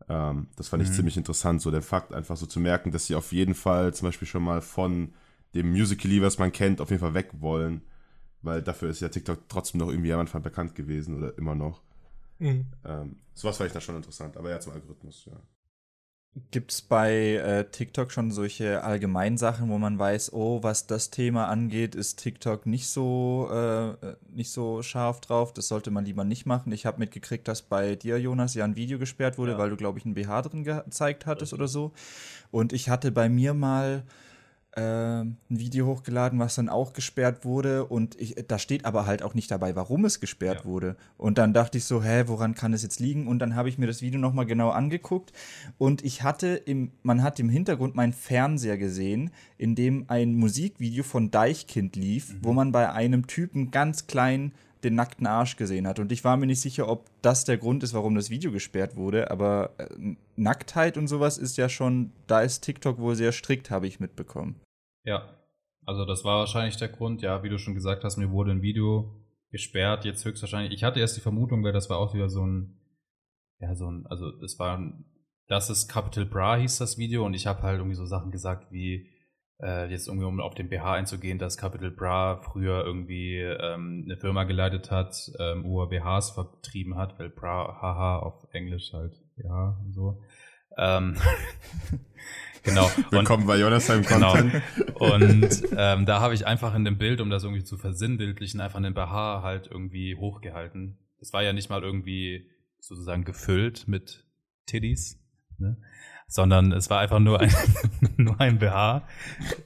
Ähm, das fand ich mhm. ziemlich interessant, so der Fakt einfach so zu merken, dass sie auf jeden Fall zum Beispiel schon mal von dem Musical.ly, was man kennt, auf jeden Fall weg wollen. Weil dafür ist ja TikTok trotzdem noch irgendwie am Anfang bekannt gewesen oder immer noch. Mhm. Ähm, sowas fand ich da schon interessant, aber ja zum Algorithmus, ja. Gibt es bei äh, TikTok schon solche Allgemeinsachen, wo man weiß, oh, was das Thema angeht, ist TikTok nicht so, äh, nicht so scharf drauf, das sollte man lieber nicht machen. Ich habe mitgekriegt, dass bei dir, Jonas, ja ein Video gesperrt wurde, ja. weil du, glaube ich, ein BH drin gezeigt hattest okay. oder so. Und ich hatte bei mir mal äh, ein Video hochgeladen, was dann auch gesperrt wurde und ich, da steht aber halt auch nicht dabei, warum es gesperrt ja. wurde. Und dann dachte ich so, hä, woran kann es jetzt liegen? Und dann habe ich mir das Video nochmal genau angeguckt und ich hatte im, man hat im Hintergrund meinen Fernseher gesehen, in dem ein Musikvideo von Deichkind lief, mhm. wo man bei einem Typen ganz klein den nackten Arsch gesehen hat. Und ich war mir nicht sicher, ob das der Grund ist, warum das Video gesperrt wurde. Aber äh, Nacktheit und sowas ist ja schon, da ist TikTok wohl sehr strikt, habe ich mitbekommen. Ja, also das war wahrscheinlich der Grund. Ja, wie du schon gesagt hast, mir wurde ein Video gesperrt. Jetzt höchstwahrscheinlich. Ich hatte erst die Vermutung, weil das war auch wieder so ein, ja, so ein, also es war, das ist Capital Bra hieß das Video und ich habe halt irgendwie so Sachen gesagt wie, äh, jetzt irgendwie um auf den BH einzugehen, dass Capital Bra früher irgendwie ähm, eine Firma geleitet hat, ähm, wo er BHs vertrieben hat, weil Bra, haha, auf Englisch halt, ja, und so. Ähm, Genau. Willkommen und, bei Jonathan genau. Content. Genau. Und ähm, da habe ich einfach in dem Bild, um das irgendwie zu versinnbildlichen, einfach den BH halt irgendwie hochgehalten. Das war ja nicht mal irgendwie sozusagen gefüllt mit Tiddies, ne? sondern es war einfach nur ein, nur ein BH,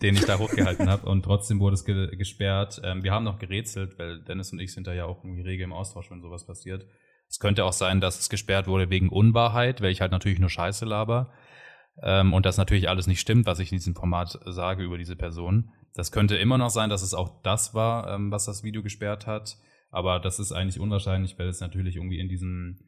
den ich da hochgehalten habe und trotzdem wurde es ge gesperrt. Ähm, wir haben noch gerätselt, weil Dennis und ich sind da ja auch irgendwie rege im Austausch, wenn sowas passiert. Es könnte auch sein, dass es gesperrt wurde wegen Unwahrheit, weil ich halt natürlich nur Scheiße laber. Ähm, und das natürlich alles nicht stimmt, was ich in diesem Format sage über diese Person. Das könnte immer noch sein, dass es auch das war, ähm, was das Video gesperrt hat. Aber das ist eigentlich unwahrscheinlich, weil es natürlich irgendwie in diesem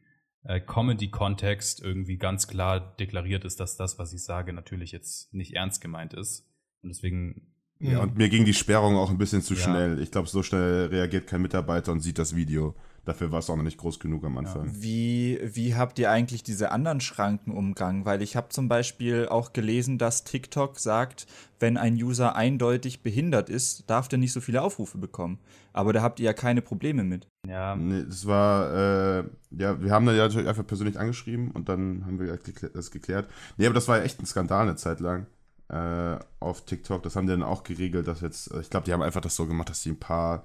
äh, Comedy-Kontext irgendwie ganz klar deklariert ist, dass das, was ich sage, natürlich jetzt nicht ernst gemeint ist. Und deswegen ja, und mir ging die Sperrung auch ein bisschen zu ja. schnell. Ich glaube, so schnell reagiert kein Mitarbeiter und sieht das Video. Dafür war es auch noch nicht groß genug am Anfang. Ja. Wie, wie habt ihr eigentlich diese anderen Schranken umgangen? Weil ich habe zum Beispiel auch gelesen, dass TikTok sagt, wenn ein User eindeutig behindert ist, darf der nicht so viele Aufrufe bekommen. Aber da habt ihr ja keine Probleme mit. Ja. Nee, das war, äh, ja, wir haben da ja natürlich einfach persönlich angeschrieben und dann haben wir das geklärt. Nee, aber das war ja echt ein Skandal eine Zeit lang äh, auf TikTok. Das haben die dann auch geregelt, dass jetzt, ich glaube, die haben einfach das so gemacht, dass sie ein paar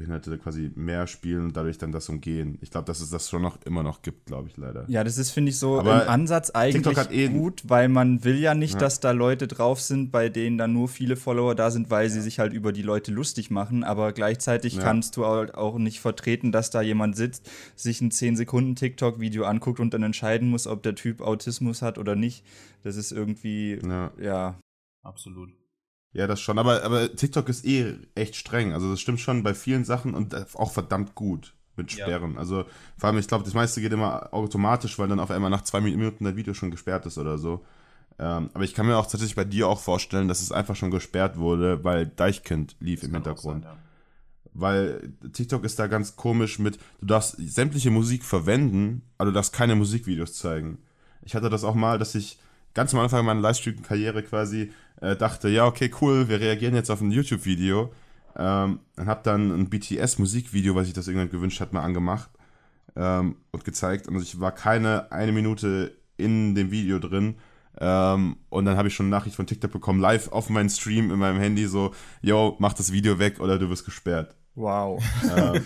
Behinderte quasi mehr spielen und dadurch dann das umgehen. Ich glaube, dass es das schon noch immer noch gibt, glaube ich leider. Ja, das ist, finde ich, so Aber im Ansatz eigentlich eh gut, weil man will ja nicht, ja. dass da Leute drauf sind, bei denen dann nur viele Follower da sind, weil ja. sie sich halt über die Leute lustig machen. Aber gleichzeitig ja. kannst du auch nicht vertreten, dass da jemand sitzt, sich ein 10 Sekunden TikTok-Video anguckt und dann entscheiden muss, ob der Typ Autismus hat oder nicht. Das ist irgendwie, ja. Absolut. Ja, das schon. Aber, aber TikTok ist eh echt streng. Also das stimmt schon bei vielen Sachen und auch verdammt gut mit Sperren. Ja. Also vor allem, ich glaube, das meiste geht immer automatisch, weil dann auf einmal nach zwei Minuten das Video schon gesperrt ist oder so. Ähm, aber ich kann mir auch tatsächlich bei dir auch vorstellen, dass es einfach schon gesperrt wurde, weil Deichkind lief das im Hintergrund. Sein, ja. Weil TikTok ist da ganz komisch mit, du darfst sämtliche Musik verwenden, aber du darfst keine Musikvideos zeigen. Ich hatte das auch mal, dass ich ganz am Anfang meiner Livestream-Karriere quasi äh, dachte, ja, okay, cool, wir reagieren jetzt auf ein YouTube-Video. Ähm, und hab dann ein BTS-Musikvideo, was sich das irgendwann gewünscht hat, mal angemacht ähm, und gezeigt. Und ich war keine eine Minute in dem Video drin. Ähm, und dann habe ich schon eine Nachricht von TikTok bekommen, live auf meinen Stream in meinem Handy, so, yo, mach das Video weg oder du wirst gesperrt. Wow. Ähm,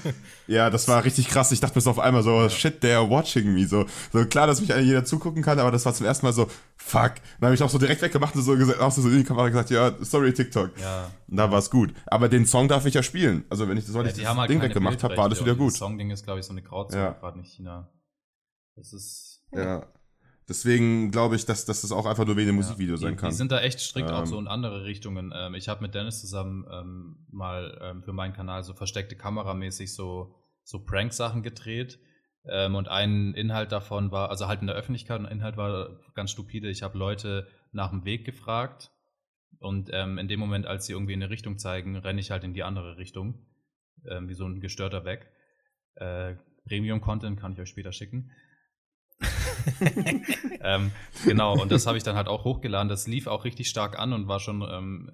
ja, das war richtig krass. Ich dachte mir so auf einmal so, shit, they're watching me. So, so klar, dass mich jeder zugucken kann, aber das war zum ersten Mal so, fuck. Dann habe ich auch so direkt weggemacht und so gesagt, auch so in die Kamera gesagt, ja, sorry, TikTok. Ja. Und da war es gut. Aber den Song darf ich ja spielen. Also wenn ich das, ja, ich das halt Ding weggemacht habe, war alles wieder gut. Das Songding ist, glaube ich, so eine Grauzone, ja. gerade in China. Das ist. Ja. Deswegen glaube ich, dass, dass das auch einfach nur wegen dem ja, Musikvideo sein kann. Die sind da echt strikt ähm, auch so in andere Richtungen. Ähm, ich habe mit Dennis zusammen ähm, mal ähm, für meinen Kanal so versteckte Kameramäßig so, so Prank-Sachen gedreht. Ähm, und ein Inhalt davon war, also halt in der Öffentlichkeit, ein Inhalt war ganz stupide. Ich habe Leute nach dem Weg gefragt. Und ähm, in dem Moment, als sie irgendwie in eine Richtung zeigen, renne ich halt in die andere Richtung. wie so ein gestörter Weg. Äh, Premium-Content kann ich euch später schicken. ähm, genau, und das habe ich dann halt auch hochgeladen. Das lief auch richtig stark an und war schon ähm,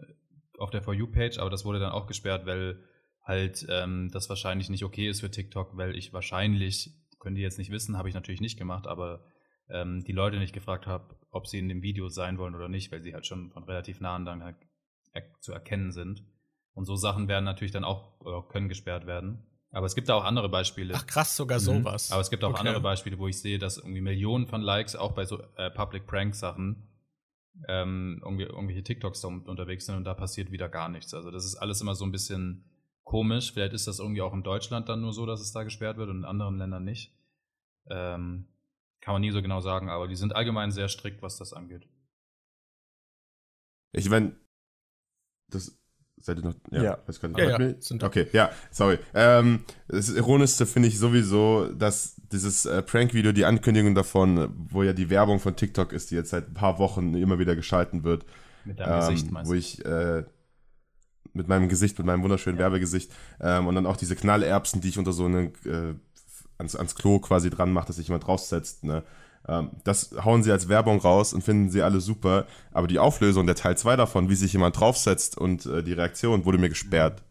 auf der For You-Page, aber das wurde dann auch gesperrt, weil halt ähm, das wahrscheinlich nicht okay ist für TikTok, weil ich wahrscheinlich, können die jetzt nicht wissen, habe ich natürlich nicht gemacht, aber ähm, die Leute nicht gefragt habe, ob sie in dem Video sein wollen oder nicht, weil sie halt schon von relativ nahen dann halt er zu erkennen sind. Und so Sachen werden natürlich dann auch, oder können gesperrt werden. Aber es gibt da auch andere Beispiele. Ach krass, sogar mhm. sowas. Aber es gibt auch okay. andere Beispiele, wo ich sehe, dass irgendwie Millionen von Likes auch bei so äh, Public Prank Sachen ähm, irgendwie, irgendwelche TikToks da unterwegs sind und da passiert wieder gar nichts. Also das ist alles immer so ein bisschen komisch. Vielleicht ist das irgendwie auch in Deutschland dann nur so, dass es da gesperrt wird und in anderen Ländern nicht. Ähm, kann man nie so genau sagen, aber die sind allgemein sehr strikt, was das angeht. Ich meine, das Seid ihr noch? Ja, ja. Weiß gar nicht. Ja, ja. Sind okay, ja, sorry. Ähm, das Ironischste finde ich sowieso, dass dieses äh, Prank-Video, die Ankündigung davon, wo ja die Werbung von TikTok ist, die jetzt seit ein paar Wochen immer wieder geschalten wird. Mit deinem ähm, Gesicht, meinst du? Wo ich äh, mit meinem Gesicht, mit meinem wunderschönen ja. Werbegesicht ähm, und dann auch diese Knallerbsen, die ich unter so eine äh, ans, ans Klo quasi dran mache, dass sich jemand draufsetzt, ne? Ähm, das hauen sie als Werbung raus und finden sie alle super. Aber die Auflösung, der Teil 2 davon, wie sich jemand draufsetzt und äh, die Reaktion, wurde mir gesperrt.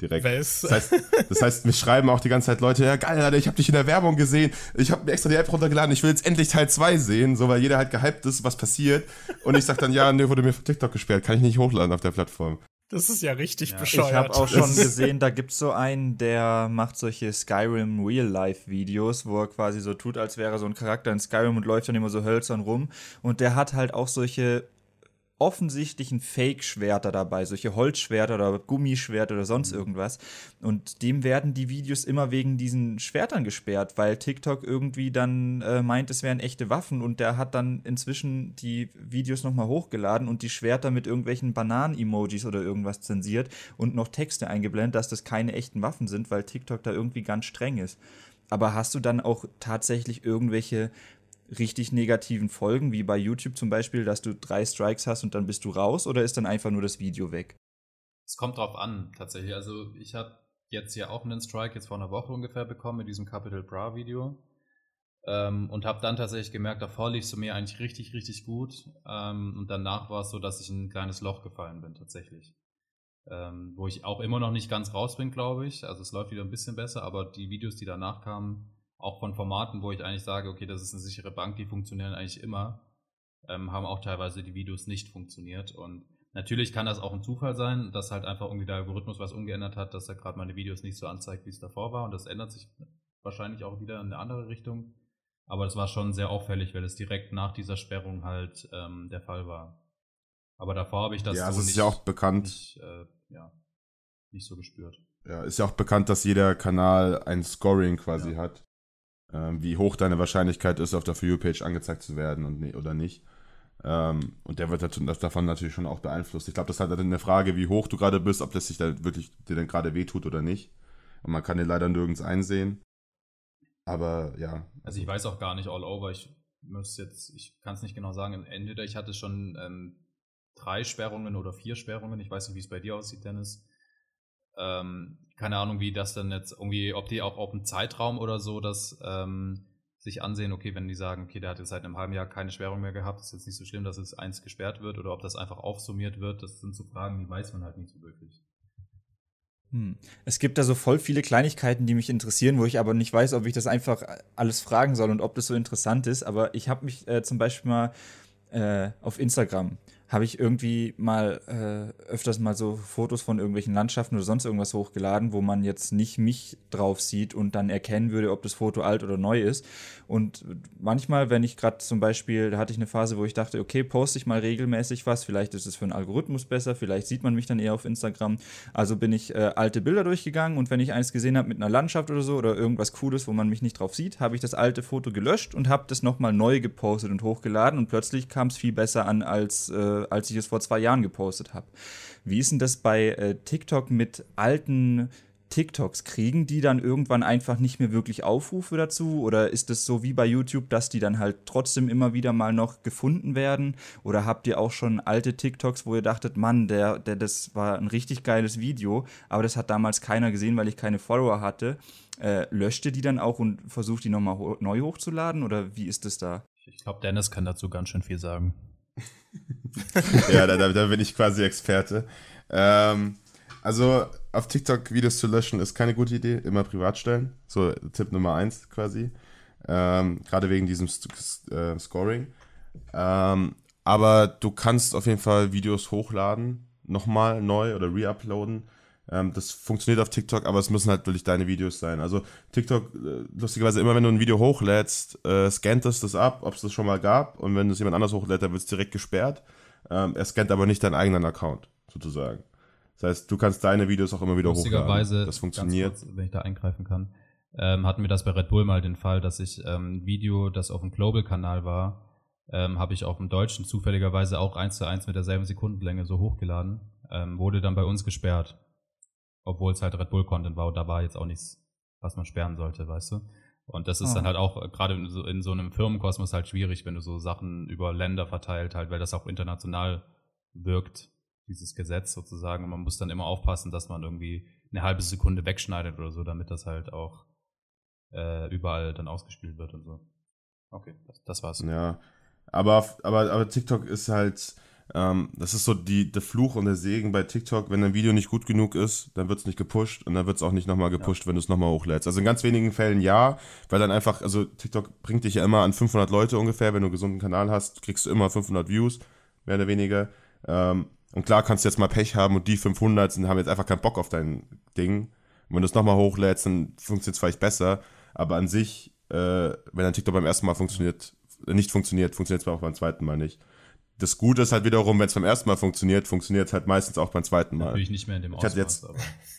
Direkt. Das heißt, das heißt, mir schreiben auch die ganze Zeit Leute, ja geil, Alter, ich habe dich in der Werbung gesehen, ich habe mir extra die App runtergeladen, ich will jetzt endlich Teil 2 sehen, so weil jeder halt gehypt ist, was passiert. Und ich sag dann, ja, ne, wurde mir von TikTok gesperrt, kann ich nicht hochladen auf der Plattform. Das ist ja richtig ja. bescheuert. Ich habe auch schon gesehen, da gibt es so einen, der macht solche Skyrim Real-Life-Videos, wo er quasi so tut, als wäre so ein Charakter in Skyrim und läuft dann immer so hölzern rum. Und der hat halt auch solche offensichtlichen Fake-Schwerter dabei, solche Holzschwerter oder Gummischwerter oder sonst mhm. irgendwas. Und dem werden die Videos immer wegen diesen Schwertern gesperrt, weil TikTok irgendwie dann äh, meint, es wären echte Waffen und der hat dann inzwischen die Videos nochmal hochgeladen und die Schwerter mit irgendwelchen Bananen-Emojis oder irgendwas zensiert und noch Texte eingeblendet, dass das keine echten Waffen sind, weil TikTok da irgendwie ganz streng ist. Aber hast du dann auch tatsächlich irgendwelche richtig negativen Folgen, wie bei YouTube zum Beispiel, dass du drei Strikes hast und dann bist du raus oder ist dann einfach nur das Video weg? Es kommt drauf an, tatsächlich. Also ich habe jetzt ja auch einen Strike jetzt vor einer Woche ungefähr bekommen mit diesem Capital Bra Video. Ähm, und habe dann tatsächlich gemerkt, davor lief es mir eigentlich richtig, richtig gut. Ähm, und danach war es so, dass ich in ein kleines Loch gefallen bin, tatsächlich. Ähm, wo ich auch immer noch nicht ganz raus bin, glaube ich. Also es läuft wieder ein bisschen besser, aber die Videos, die danach kamen, auch von Formaten, wo ich eigentlich sage, okay, das ist eine sichere Bank, die funktionieren eigentlich immer, ähm, haben auch teilweise die Videos nicht funktioniert. Und natürlich kann das auch ein Zufall sein, dass halt einfach irgendwie der Algorithmus was umgeändert hat, dass er gerade meine Videos nicht so anzeigt, wie es davor war. Und das ändert sich wahrscheinlich auch wieder in eine andere Richtung. Aber das war schon sehr auffällig, weil es direkt nach dieser Sperrung halt ähm, der Fall war. Aber davor habe ich das ja, so also nicht, ist ja auch bekannt. Nicht, äh, ja, nicht so gespürt. Ja, ist ja auch bekannt, dass jeder Kanal ein Scoring quasi ja. hat ähm, wie hoch deine Wahrscheinlichkeit ist, auf der For You-Page angezeigt zu werden und, oder nicht. Ähm, und der wird davon natürlich schon auch beeinflusst. Ich glaube, das ist halt eine Frage, wie hoch du gerade bist, ob das sich da wirklich dir denn gerade wehtut oder nicht. Und man kann den leider nirgends einsehen. Aber ja. Also ich weiß auch gar nicht all over. Ich muss jetzt, ich kann es nicht genau sagen. Entweder ich hatte schon ähm, drei Sperrungen oder vier Sperrungen. Ich weiß nicht, wie es bei dir aussieht, Dennis. Ähm, keine Ahnung, wie das dann jetzt irgendwie, ob die auch auf einen Zeitraum oder so das ähm, sich ansehen, okay, wenn die sagen, okay, der hat jetzt seit einem halben Jahr keine Sperrung mehr gehabt, ist jetzt nicht so schlimm, dass es eins gesperrt wird oder ob das einfach aufsummiert wird, das sind so Fragen, die weiß man halt nicht so wirklich. Hm. Es gibt da so voll viele Kleinigkeiten, die mich interessieren, wo ich aber nicht weiß, ob ich das einfach alles fragen soll und ob das so interessant ist. Aber ich habe mich äh, zum Beispiel mal äh, auf Instagram habe ich irgendwie mal äh, öfters mal so Fotos von irgendwelchen Landschaften oder sonst irgendwas hochgeladen, wo man jetzt nicht mich drauf sieht und dann erkennen würde, ob das Foto alt oder neu ist. Und manchmal, wenn ich gerade zum Beispiel, da hatte ich eine Phase, wo ich dachte, okay, poste ich mal regelmäßig was, vielleicht ist es für einen Algorithmus besser, vielleicht sieht man mich dann eher auf Instagram. Also bin ich äh, alte Bilder durchgegangen und wenn ich eins gesehen habe mit einer Landschaft oder so oder irgendwas Cooles, wo man mich nicht drauf sieht, habe ich das alte Foto gelöscht und habe das nochmal neu gepostet und hochgeladen und plötzlich kam es viel besser an als äh, als ich es vor zwei Jahren gepostet habe. Wie ist denn das bei äh, TikTok mit alten TikToks? Kriegen die dann irgendwann einfach nicht mehr wirklich Aufrufe dazu? Oder ist es so wie bei YouTube, dass die dann halt trotzdem immer wieder mal noch gefunden werden? Oder habt ihr auch schon alte TikToks, wo ihr dachtet, Mann, der, der, das war ein richtig geiles Video, aber das hat damals keiner gesehen, weil ich keine Follower hatte? Äh, löscht ihr die dann auch und versucht die nochmal ho neu hochzuladen? Oder wie ist das da? Ich glaube, Dennis kann dazu ganz schön viel sagen. ja, da, da, bin ich quasi Experte. Ähm, also auf TikTok Videos zu löschen ist keine gute Idee. Immer privat stellen. So Tipp Nummer eins quasi. Ähm, Gerade wegen diesem äh, Scoring. Ähm, aber du kannst auf jeden Fall Videos hochladen, nochmal neu oder reuploaden. Ähm, das funktioniert auf TikTok, aber es müssen halt wirklich deine Videos sein. Also TikTok, äh, lustigerweise, immer wenn du ein Video hochlädst, äh, scannt es das ab, ob es das schon mal gab. Und wenn es jemand anders hochlädt, dann wird es direkt gesperrt. Ähm, er scannt aber nicht deinen eigenen Account, sozusagen. Das heißt, du kannst deine Videos auch immer wieder hochladen. Das funktioniert. Kurz, wenn ich da eingreifen kann, ähm, hatten wir das bei Red Bull mal den Fall, dass ich ähm, ein Video, das auf dem Global-Kanal war, ähm, habe ich auf dem Deutschen zufälligerweise auch eins zu eins mit derselben Sekundenlänge so hochgeladen, ähm, wurde dann bei uns gesperrt. Obwohl es halt Red Bull-Content war und da war jetzt auch nichts, was man sperren sollte, weißt du? Und das ist oh. dann halt auch äh, gerade in, so, in so einem Firmenkosmos halt schwierig, wenn du so Sachen über Länder verteilt halt, weil das auch international wirkt, dieses Gesetz sozusagen. Und man muss dann immer aufpassen, dass man irgendwie eine halbe Sekunde wegschneidet oder so, damit das halt auch äh, überall dann ausgespielt wird und so. Okay, das, das war's. Ja, aber, aber, aber TikTok ist halt, ähm, das ist so die, der Fluch und der Segen bei TikTok. Wenn ein Video nicht gut genug ist, dann wird es nicht gepusht und dann wird es auch nicht nochmal gepusht, ja. wenn du es nochmal hochlädst. Also in ganz wenigen Fällen ja, weil dann einfach, also TikTok bringt dich ja immer an 500 Leute ungefähr. Wenn du einen gesunden Kanal hast, kriegst du immer 500 Views, mehr oder weniger. Ähm, und klar kannst du jetzt mal Pech haben und die 500 sind, haben jetzt einfach keinen Bock auf dein Ding. Und wenn du es nochmal hochlädst, dann funktioniert es vielleicht besser. Aber an sich, äh, wenn ein TikTok beim ersten Mal funktioniert, nicht funktioniert, funktioniert es auch beim zweiten Mal nicht das Gute ist halt wiederum, wenn es beim ersten Mal funktioniert, funktioniert es halt meistens auch beim zweiten Mal. Natürlich nicht mehr in dem Ausmaß, jetzt,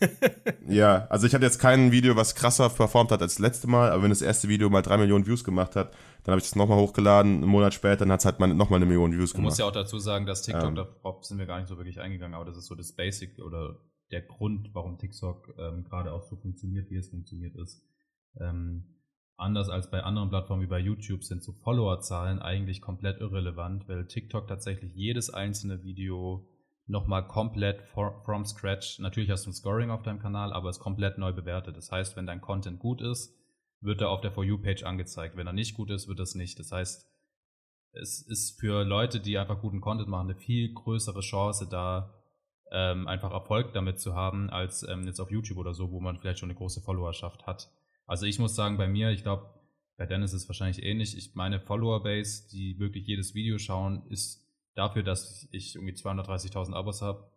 ja, also ich hatte jetzt kein Video, was krasser performt hat als das letzte Mal, aber wenn das erste Video mal drei Millionen Views gemacht hat, dann habe ich das nochmal hochgeladen, einen Monat später, dann hat es halt nochmal eine Million Views gemacht. Man muss ja auch dazu sagen, dass TikTok, ähm, darauf sind wir gar nicht so wirklich eingegangen, aber das ist so das Basic oder der Grund, warum TikTok ähm, gerade auch so funktioniert, wie es funktioniert ist. Ähm, anders als bei anderen Plattformen wie bei YouTube sind so Followerzahlen eigentlich komplett irrelevant, weil TikTok tatsächlich jedes einzelne Video nochmal komplett for, from scratch, natürlich hast du ein Scoring auf deinem Kanal, aber es komplett neu bewertet. Das heißt, wenn dein Content gut ist, wird er auf der For You-Page angezeigt. Wenn er nicht gut ist, wird das nicht. Das heißt, es ist für Leute, die einfach guten Content machen, eine viel größere Chance da, ähm, einfach Erfolg damit zu haben, als ähm, jetzt auf YouTube oder so, wo man vielleicht schon eine große Followerschaft hat. Also ich muss sagen, bei mir, ich glaube, bei Dennis ist es wahrscheinlich ähnlich. Ich meine Follower-Base, die wirklich jedes Video schauen, ist dafür, dass ich irgendwie 230.000 Abos habe,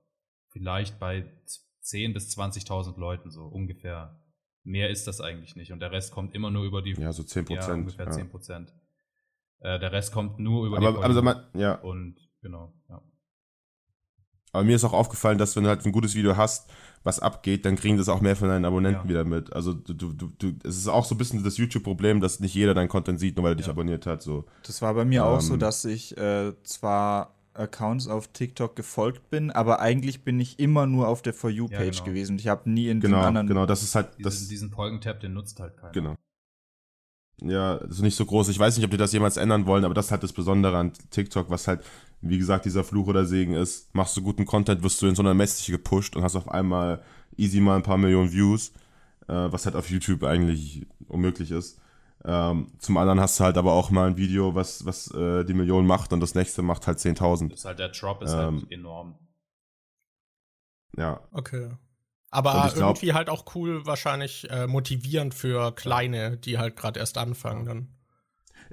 vielleicht bei 10.000 bis 20.000 Leuten so ungefähr. Mehr ist das eigentlich nicht. Und der Rest kommt immer nur über die. Ja, so 10 Prozent. Ja, ungefähr ja. 10 Prozent. Äh, der Rest kommt nur über aber, die. Aber, aber, ja. Und genau, ja. Aber mir ist auch aufgefallen, dass wenn du halt ein gutes Video hast, was abgeht, dann kriegen das auch mehr von deinen Abonnenten ja. wieder mit. Also du, du, du, es ist auch so ein bisschen das YouTube-Problem, dass nicht jeder deinen Content sieht, nur weil er dich abonniert hat. So. Das war bei mir ähm, auch so, ähm. dass ich äh, zwar Accounts auf TikTok gefolgt bin, aber eigentlich bin ich immer nur auf der For You-Page ja, genau. gewesen. Ich habe nie in genau, den anderen. Genau, das ist halt. Das diesen, diesen Folgentab, den nutzt halt keiner. Genau. Ja, das ist nicht so groß. Ich weiß nicht, ob die das jemals ändern wollen, aber das ist halt das Besondere an TikTok, was halt, wie gesagt, dieser Fluch oder Segen ist. Machst du guten Content, wirst du in so einer Message gepusht und hast auf einmal easy mal ein paar Millionen Views, äh, was halt auf YouTube eigentlich unmöglich ist. Ähm, zum anderen hast du halt aber auch mal ein Video, was, was äh, die Million macht und das nächste macht halt 10.000. Das ist halt der Drop ist halt ähm, halt enorm. Ja. Okay. Aber glaub, irgendwie halt auch cool, wahrscheinlich äh, motivierend für Kleine, die halt gerade erst anfangen dann.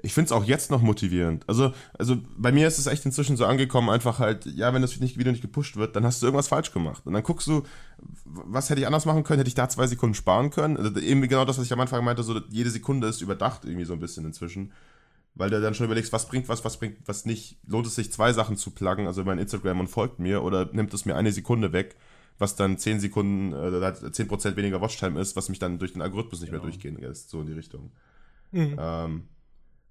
Ich finde es auch jetzt noch motivierend. Also, also bei mir ist es echt inzwischen so angekommen, einfach halt, ja, wenn das Video nicht gepusht wird, dann hast du irgendwas falsch gemacht. Und dann guckst du, was hätte ich anders machen können? Hätte ich da zwei Sekunden sparen können? Also eben genau das, was ich am Anfang meinte, so jede Sekunde ist überdacht irgendwie so ein bisschen inzwischen. Weil du dann schon überlegst, was bringt was, was bringt was nicht. Lohnt es sich, zwei Sachen zu pluggen, also mein Instagram und folgt mir, oder nimmt es mir eine Sekunde weg? Was dann 10 Sekunden, äh, 10% weniger Watchtime ist, was mich dann durch den Algorithmus nicht genau. mehr durchgehen lässt, so in die Richtung. Mhm. Ähm,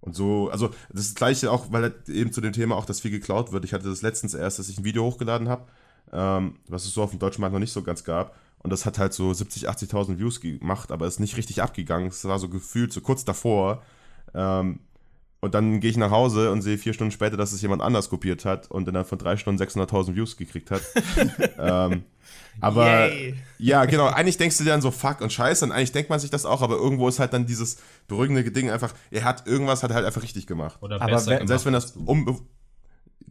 und so, also das, gleiche auch, weil halt eben zu dem Thema auch, dass viel geklaut wird. Ich hatte das letztens erst, dass ich ein Video hochgeladen habe, ähm, was es so auf dem deutschen Markt noch nicht so ganz gab. Und das hat halt so 70, 80.000 Views gemacht, aber ist nicht richtig abgegangen. Es war so gefühlt so kurz davor. Ähm, und dann gehe ich nach Hause und sehe vier Stunden später, dass es jemand anders kopiert hat und innerhalb von drei Stunden 600.000 Views gekriegt hat. ähm, aber Yay. ja, genau, eigentlich denkst du dir dann so, fuck und scheiße, und eigentlich denkt man sich das auch, aber irgendwo ist halt dann dieses beruhigende Ding einfach, er hat irgendwas hat er halt einfach richtig gemacht. Oder aber besser wenn, selbst wenn das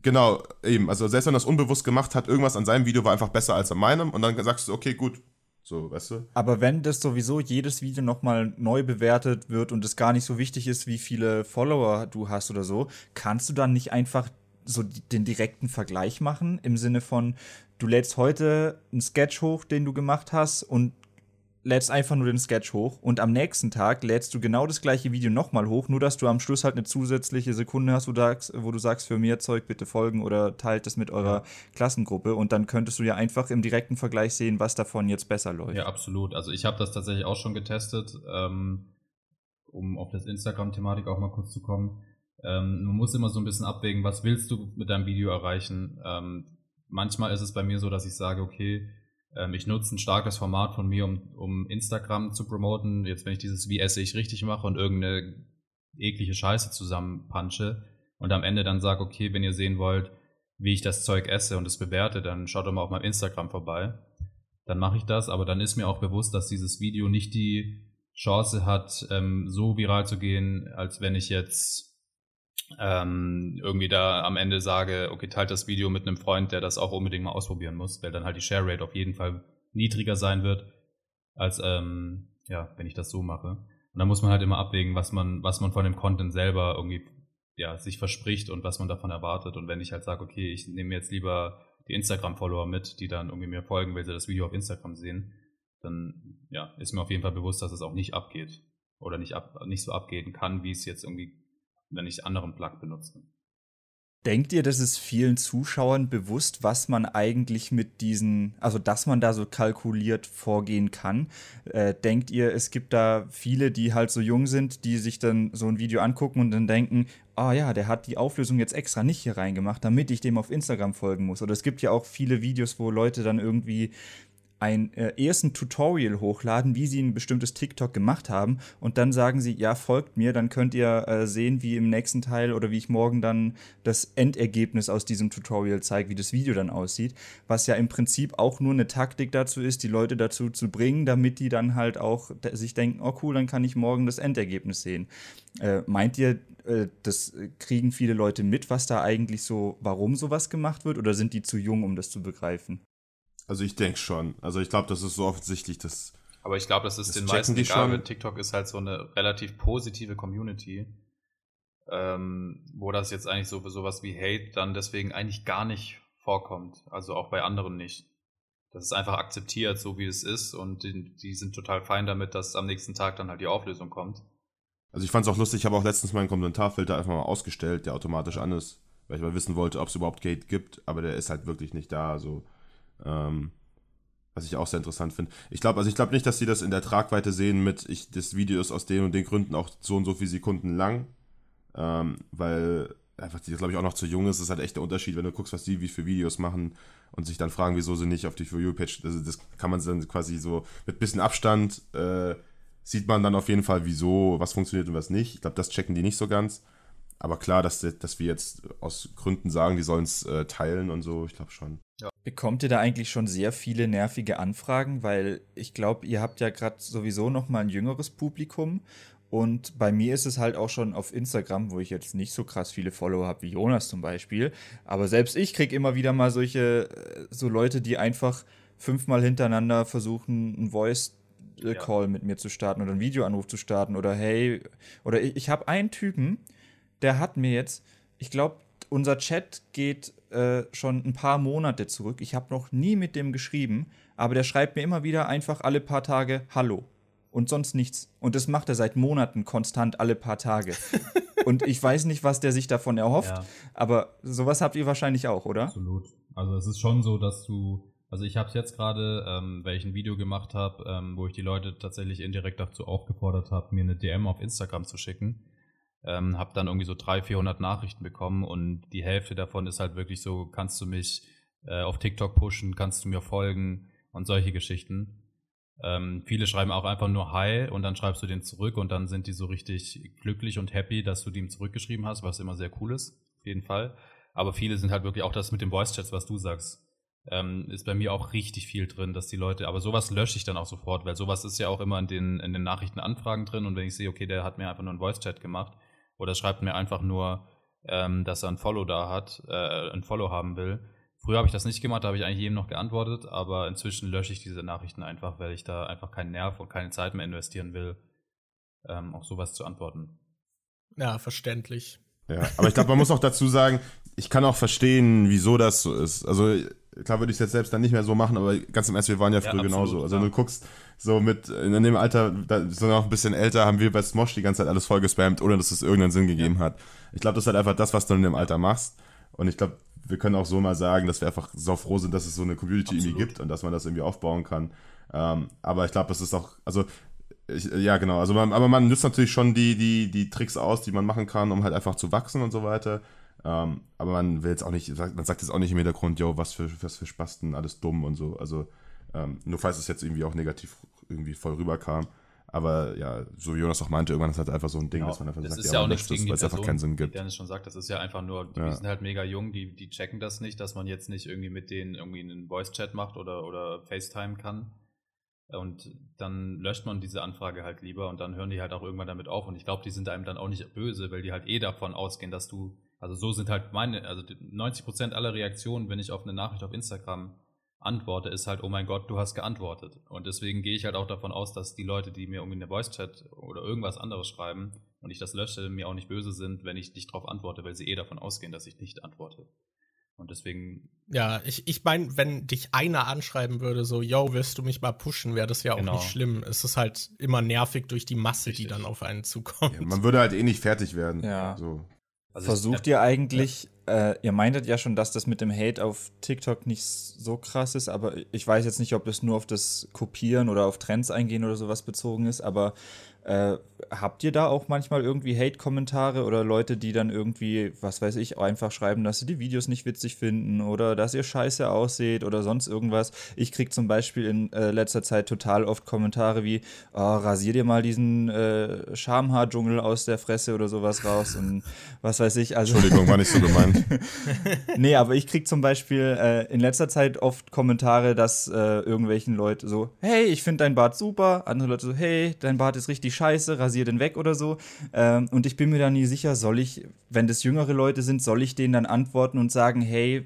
Genau, eben, also selbst wenn das unbewusst gemacht hat, irgendwas an seinem Video war einfach besser als an meinem. Und dann sagst du, okay, gut, so, weißt du? Aber wenn das sowieso jedes Video nochmal neu bewertet wird und es gar nicht so wichtig ist, wie viele Follower du hast oder so, kannst du dann nicht einfach so den direkten Vergleich machen im Sinne von, du lädst heute einen Sketch hoch, den du gemacht hast und lädst einfach nur den Sketch hoch und am nächsten Tag lädst du genau das gleiche Video nochmal hoch, nur dass du am Schluss halt eine zusätzliche Sekunde hast, wo du sagst, wo du sagst für mehr Zeug bitte folgen oder teilt das mit eurer ja. Klassengruppe und dann könntest du ja einfach im direkten Vergleich sehen, was davon jetzt besser läuft. Ja, absolut. Also ich habe das tatsächlich auch schon getestet, ähm, um auf das Instagram-Thematik auch mal kurz zu kommen. Ähm, man muss immer so ein bisschen abwägen, was willst du mit deinem Video erreichen. Ähm, manchmal ist es bei mir so, dass ich sage, okay, ähm, ich nutze ein starkes Format von mir, um, um Instagram zu promoten. Jetzt, wenn ich dieses Wie esse ich richtig mache und irgendeine eklige Scheiße zusammenpunche und am Ende dann sage, okay, wenn ihr sehen wollt, wie ich das Zeug esse und es bewerte, dann schaut doch mal auf meinem Instagram vorbei. Dann mache ich das, aber dann ist mir auch bewusst, dass dieses Video nicht die Chance hat, ähm, so viral zu gehen, als wenn ich jetzt ähm, irgendwie da am Ende sage, okay, teilt das Video mit einem Freund, der das auch unbedingt mal ausprobieren muss, weil dann halt die Share Rate auf jeden Fall niedriger sein wird, als ähm, ja, wenn ich das so mache. Und da muss man halt immer abwägen, was man, was man von dem Content selber irgendwie ja, sich verspricht und was man davon erwartet. Und wenn ich halt sage, okay, ich nehme jetzt lieber die Instagram-Follower mit, die dann irgendwie mir folgen, weil sie das Video auf Instagram sehen, dann ja, ist mir auf jeden Fall bewusst, dass es auch nicht abgeht. Oder nicht, ab, nicht so abgehen kann, wie es jetzt irgendwie wenn ich anderen Plug benutze. Denkt ihr, das ist vielen Zuschauern bewusst, was man eigentlich mit diesen, also dass man da so kalkuliert vorgehen kann? Äh, denkt ihr, es gibt da viele, die halt so jung sind, die sich dann so ein Video angucken und dann denken, ah oh ja, der hat die Auflösung jetzt extra nicht hier reingemacht, damit ich dem auf Instagram folgen muss? Oder es gibt ja auch viele Videos, wo Leute dann irgendwie ein äh, erst ein Tutorial hochladen, wie sie ein bestimmtes TikTok gemacht haben und dann sagen sie, ja, folgt mir, dann könnt ihr äh, sehen, wie im nächsten Teil oder wie ich morgen dann das Endergebnis aus diesem Tutorial zeige, wie das Video dann aussieht, was ja im Prinzip auch nur eine Taktik dazu ist, die Leute dazu zu bringen, damit die dann halt auch sich denken, oh cool, dann kann ich morgen das Endergebnis sehen. Äh, meint ihr, äh, das kriegen viele Leute mit, was da eigentlich so, warum sowas gemacht wird oder sind die zu jung, um das zu begreifen? Also ich denke schon. Also ich glaube, das ist so offensichtlich, dass. Aber ich glaube, das ist das den meisten die egal. Schon. TikTok ist halt so eine relativ positive Community, ähm, wo das jetzt eigentlich so sowas wie Hate dann deswegen eigentlich gar nicht vorkommt. Also auch bei anderen nicht. Das ist einfach akzeptiert, so wie es ist, und die, die sind total fein damit, dass am nächsten Tag dann halt die Auflösung kommt. Also ich fand es auch lustig, ich habe auch letztens meinen Kommentarfilter einfach mal ausgestellt, der automatisch an ist weil ich mal wissen wollte, ob es überhaupt Gate gibt, aber der ist halt wirklich nicht da. Also, ähm, was ich auch sehr interessant finde. Ich glaube, also ich glaube nicht, dass sie das in der Tragweite sehen mit, ich, das Video ist aus den und den Gründen auch so und so viele Sekunden lang, ähm, weil einfach die, glaube ich, auch noch zu jung ist. Das ist halt echt der Unterschied, wenn du guckst, was die wie für Videos machen und sich dann fragen, wieso sie nicht auf die For You-Page, also das kann man dann quasi so mit bisschen Abstand, äh, sieht man dann auf jeden Fall, wieso, was funktioniert und was nicht. Ich glaube, das checken die nicht so ganz. Aber klar, dass, dass wir jetzt aus Gründen sagen, die sollen es äh, teilen und so, ich glaube schon. Ja. Bekommt ihr da eigentlich schon sehr viele nervige Anfragen? Weil ich glaube, ihr habt ja gerade sowieso noch mal ein jüngeres Publikum. Und bei mir ist es halt auch schon auf Instagram, wo ich jetzt nicht so krass viele Follower habe wie Jonas zum Beispiel. Aber selbst ich kriege immer wieder mal solche, äh, so Leute, die einfach fünfmal hintereinander versuchen, ein Voice Call ja. mit mir zu starten oder einen Videoanruf zu starten oder hey, oder ich, ich habe einen Typen, der hat mir jetzt, ich glaube, unser Chat geht äh, schon ein paar Monate zurück. Ich habe noch nie mit dem geschrieben, aber der schreibt mir immer wieder einfach alle paar Tage Hallo und sonst nichts. Und das macht er seit Monaten konstant alle paar Tage. und ich weiß nicht, was der sich davon erhofft, ja. aber sowas habt ihr wahrscheinlich auch, oder? Absolut. Also es ist schon so, dass du also ich habe es jetzt gerade, ähm, weil ich ein Video gemacht habe, ähm, wo ich die Leute tatsächlich indirekt dazu aufgefordert habe, mir eine DM auf Instagram zu schicken. Ähm, habe dann irgendwie so 300, 400 Nachrichten bekommen und die Hälfte davon ist halt wirklich so, kannst du mich äh, auf TikTok pushen, kannst du mir folgen und solche Geschichten. Ähm, viele schreiben auch einfach nur Hi und dann schreibst du den zurück und dann sind die so richtig glücklich und happy, dass du dem zurückgeschrieben hast, was immer sehr cool ist, auf jeden Fall. Aber viele sind halt wirklich auch das mit den Voice-Chats, was du sagst ähm, ist bei mir auch richtig viel drin, dass die Leute, aber sowas lösche ich dann auch sofort, weil sowas ist ja auch immer in den, in den Nachrichtenanfragen drin und wenn ich sehe, okay, der hat mir einfach nur einen Voice-Chat gemacht oder schreibt mir einfach nur, ähm, dass er ein Follow da hat, äh, ein Follow haben will. Früher habe ich das nicht gemacht, da habe ich eigentlich jedem noch geantwortet, aber inzwischen lösche ich diese Nachrichten einfach, weil ich da einfach keinen Nerv und keine Zeit mehr investieren will, ähm, auf sowas zu antworten. Ja, verständlich. Ja, aber ich glaube, man muss auch dazu sagen, ich kann auch verstehen, wieso das so ist. Also klar würde ich es jetzt selbst dann nicht mehr so machen, aber ganz im Ernst, wir waren ja früher ja, genauso. Also ja. du guckst so mit, in dem Alter, da, so noch ein bisschen älter, haben wir bei Smosh die ganze Zeit alles voll gespammt, ohne dass es irgendeinen Sinn gegeben hat. Ich glaube, das ist halt einfach das, was du in dem Alter machst. Und ich glaube, wir können auch so mal sagen, dass wir einfach so froh sind, dass es so eine Community Absolut. irgendwie gibt und dass man das irgendwie aufbauen kann. Ähm, aber ich glaube, das ist auch, also ich, ja, genau. Also man, aber man nützt natürlich schon die, die, die Tricks aus, die man machen kann, um halt einfach zu wachsen und so weiter. Ähm, aber man will jetzt auch nicht, man sagt jetzt auch nicht im Hintergrund, yo, was für, was für Spasten, alles dumm und so. Also, ähm, nur falls es jetzt irgendwie auch negativ irgendwie voll rüberkam. Aber ja, so wie Jonas auch meinte, irgendwann ist halt einfach so ein Ding, genau. dass man einfach das sagt, ist ja, ja auch nichts gegen weil es einfach keinen Sinn gibt. Dennis schon sagt, das ist ja einfach nur, die ja. sind halt mega jung, die, die checken das nicht, dass man jetzt nicht irgendwie mit denen irgendwie einen Voice-Chat macht oder, oder FaceTime kann. Und dann löscht man diese Anfrage halt lieber und dann hören die halt auch irgendwann damit auf. Und ich glaube, die sind einem dann auch nicht böse, weil die halt eh davon ausgehen, dass du also so sind halt meine, also 90 Prozent aller Reaktionen, wenn ich auf eine Nachricht auf Instagram antworte, ist halt, oh mein Gott, du hast geantwortet. Und deswegen gehe ich halt auch davon aus, dass die Leute, die mir irgendwie eine Voice-Chat oder irgendwas anderes schreiben und ich das lösche, mir auch nicht böse sind, wenn ich nicht darauf antworte, weil sie eh davon ausgehen, dass ich nicht antworte. Und deswegen. Ja, ich, ich meine, wenn dich einer anschreiben würde, so, yo, willst du mich mal pushen, wäre das ja auch genau. nicht schlimm. Es ist halt immer nervig durch die Masse, Richtig. die dann auf einen zukommt. Ja, man würde halt eh nicht fertig werden. Ja. So. Also Versucht ihr eigentlich, ja. äh, ihr meintet ja schon, dass das mit dem Hate auf TikTok nicht so krass ist, aber ich weiß jetzt nicht, ob das nur auf das Kopieren oder auf Trends eingehen oder sowas bezogen ist, aber äh, habt ihr da auch manchmal irgendwie Hate-Kommentare oder Leute, die dann irgendwie, was weiß ich, einfach schreiben, dass sie die Videos nicht witzig finden oder dass ihr scheiße ausseht oder sonst irgendwas? Ich krieg zum Beispiel in äh, letzter Zeit total oft Kommentare wie, oh, rasier dir mal diesen äh, Schamhaar-Dschungel aus der Fresse oder sowas raus und was weiß ich. Also Entschuldigung, war nicht so gemeint. nee, aber ich krieg zum Beispiel äh, in letzter Zeit oft Kommentare, dass äh, irgendwelchen Leute so, hey, ich finde dein Bart super, andere Leute so, hey, dein Bart ist richtig scheiße, rasier den weg oder so. Ähm, und ich bin mir da nie sicher, soll ich, wenn das jüngere Leute sind, soll ich denen dann antworten und sagen, hey,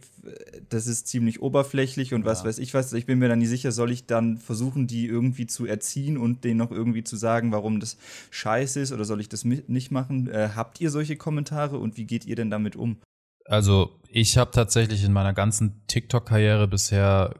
das ist ziemlich oberflächlich und ja. was weiß ich was. Ich bin mir da nie sicher, soll ich dann versuchen, die irgendwie zu erziehen und denen noch irgendwie zu sagen, warum das scheiße ist oder soll ich das nicht machen? Äh, habt ihr solche Kommentare und wie geht ihr denn damit um? Also ich habe tatsächlich in meiner ganzen TikTok-Karriere bisher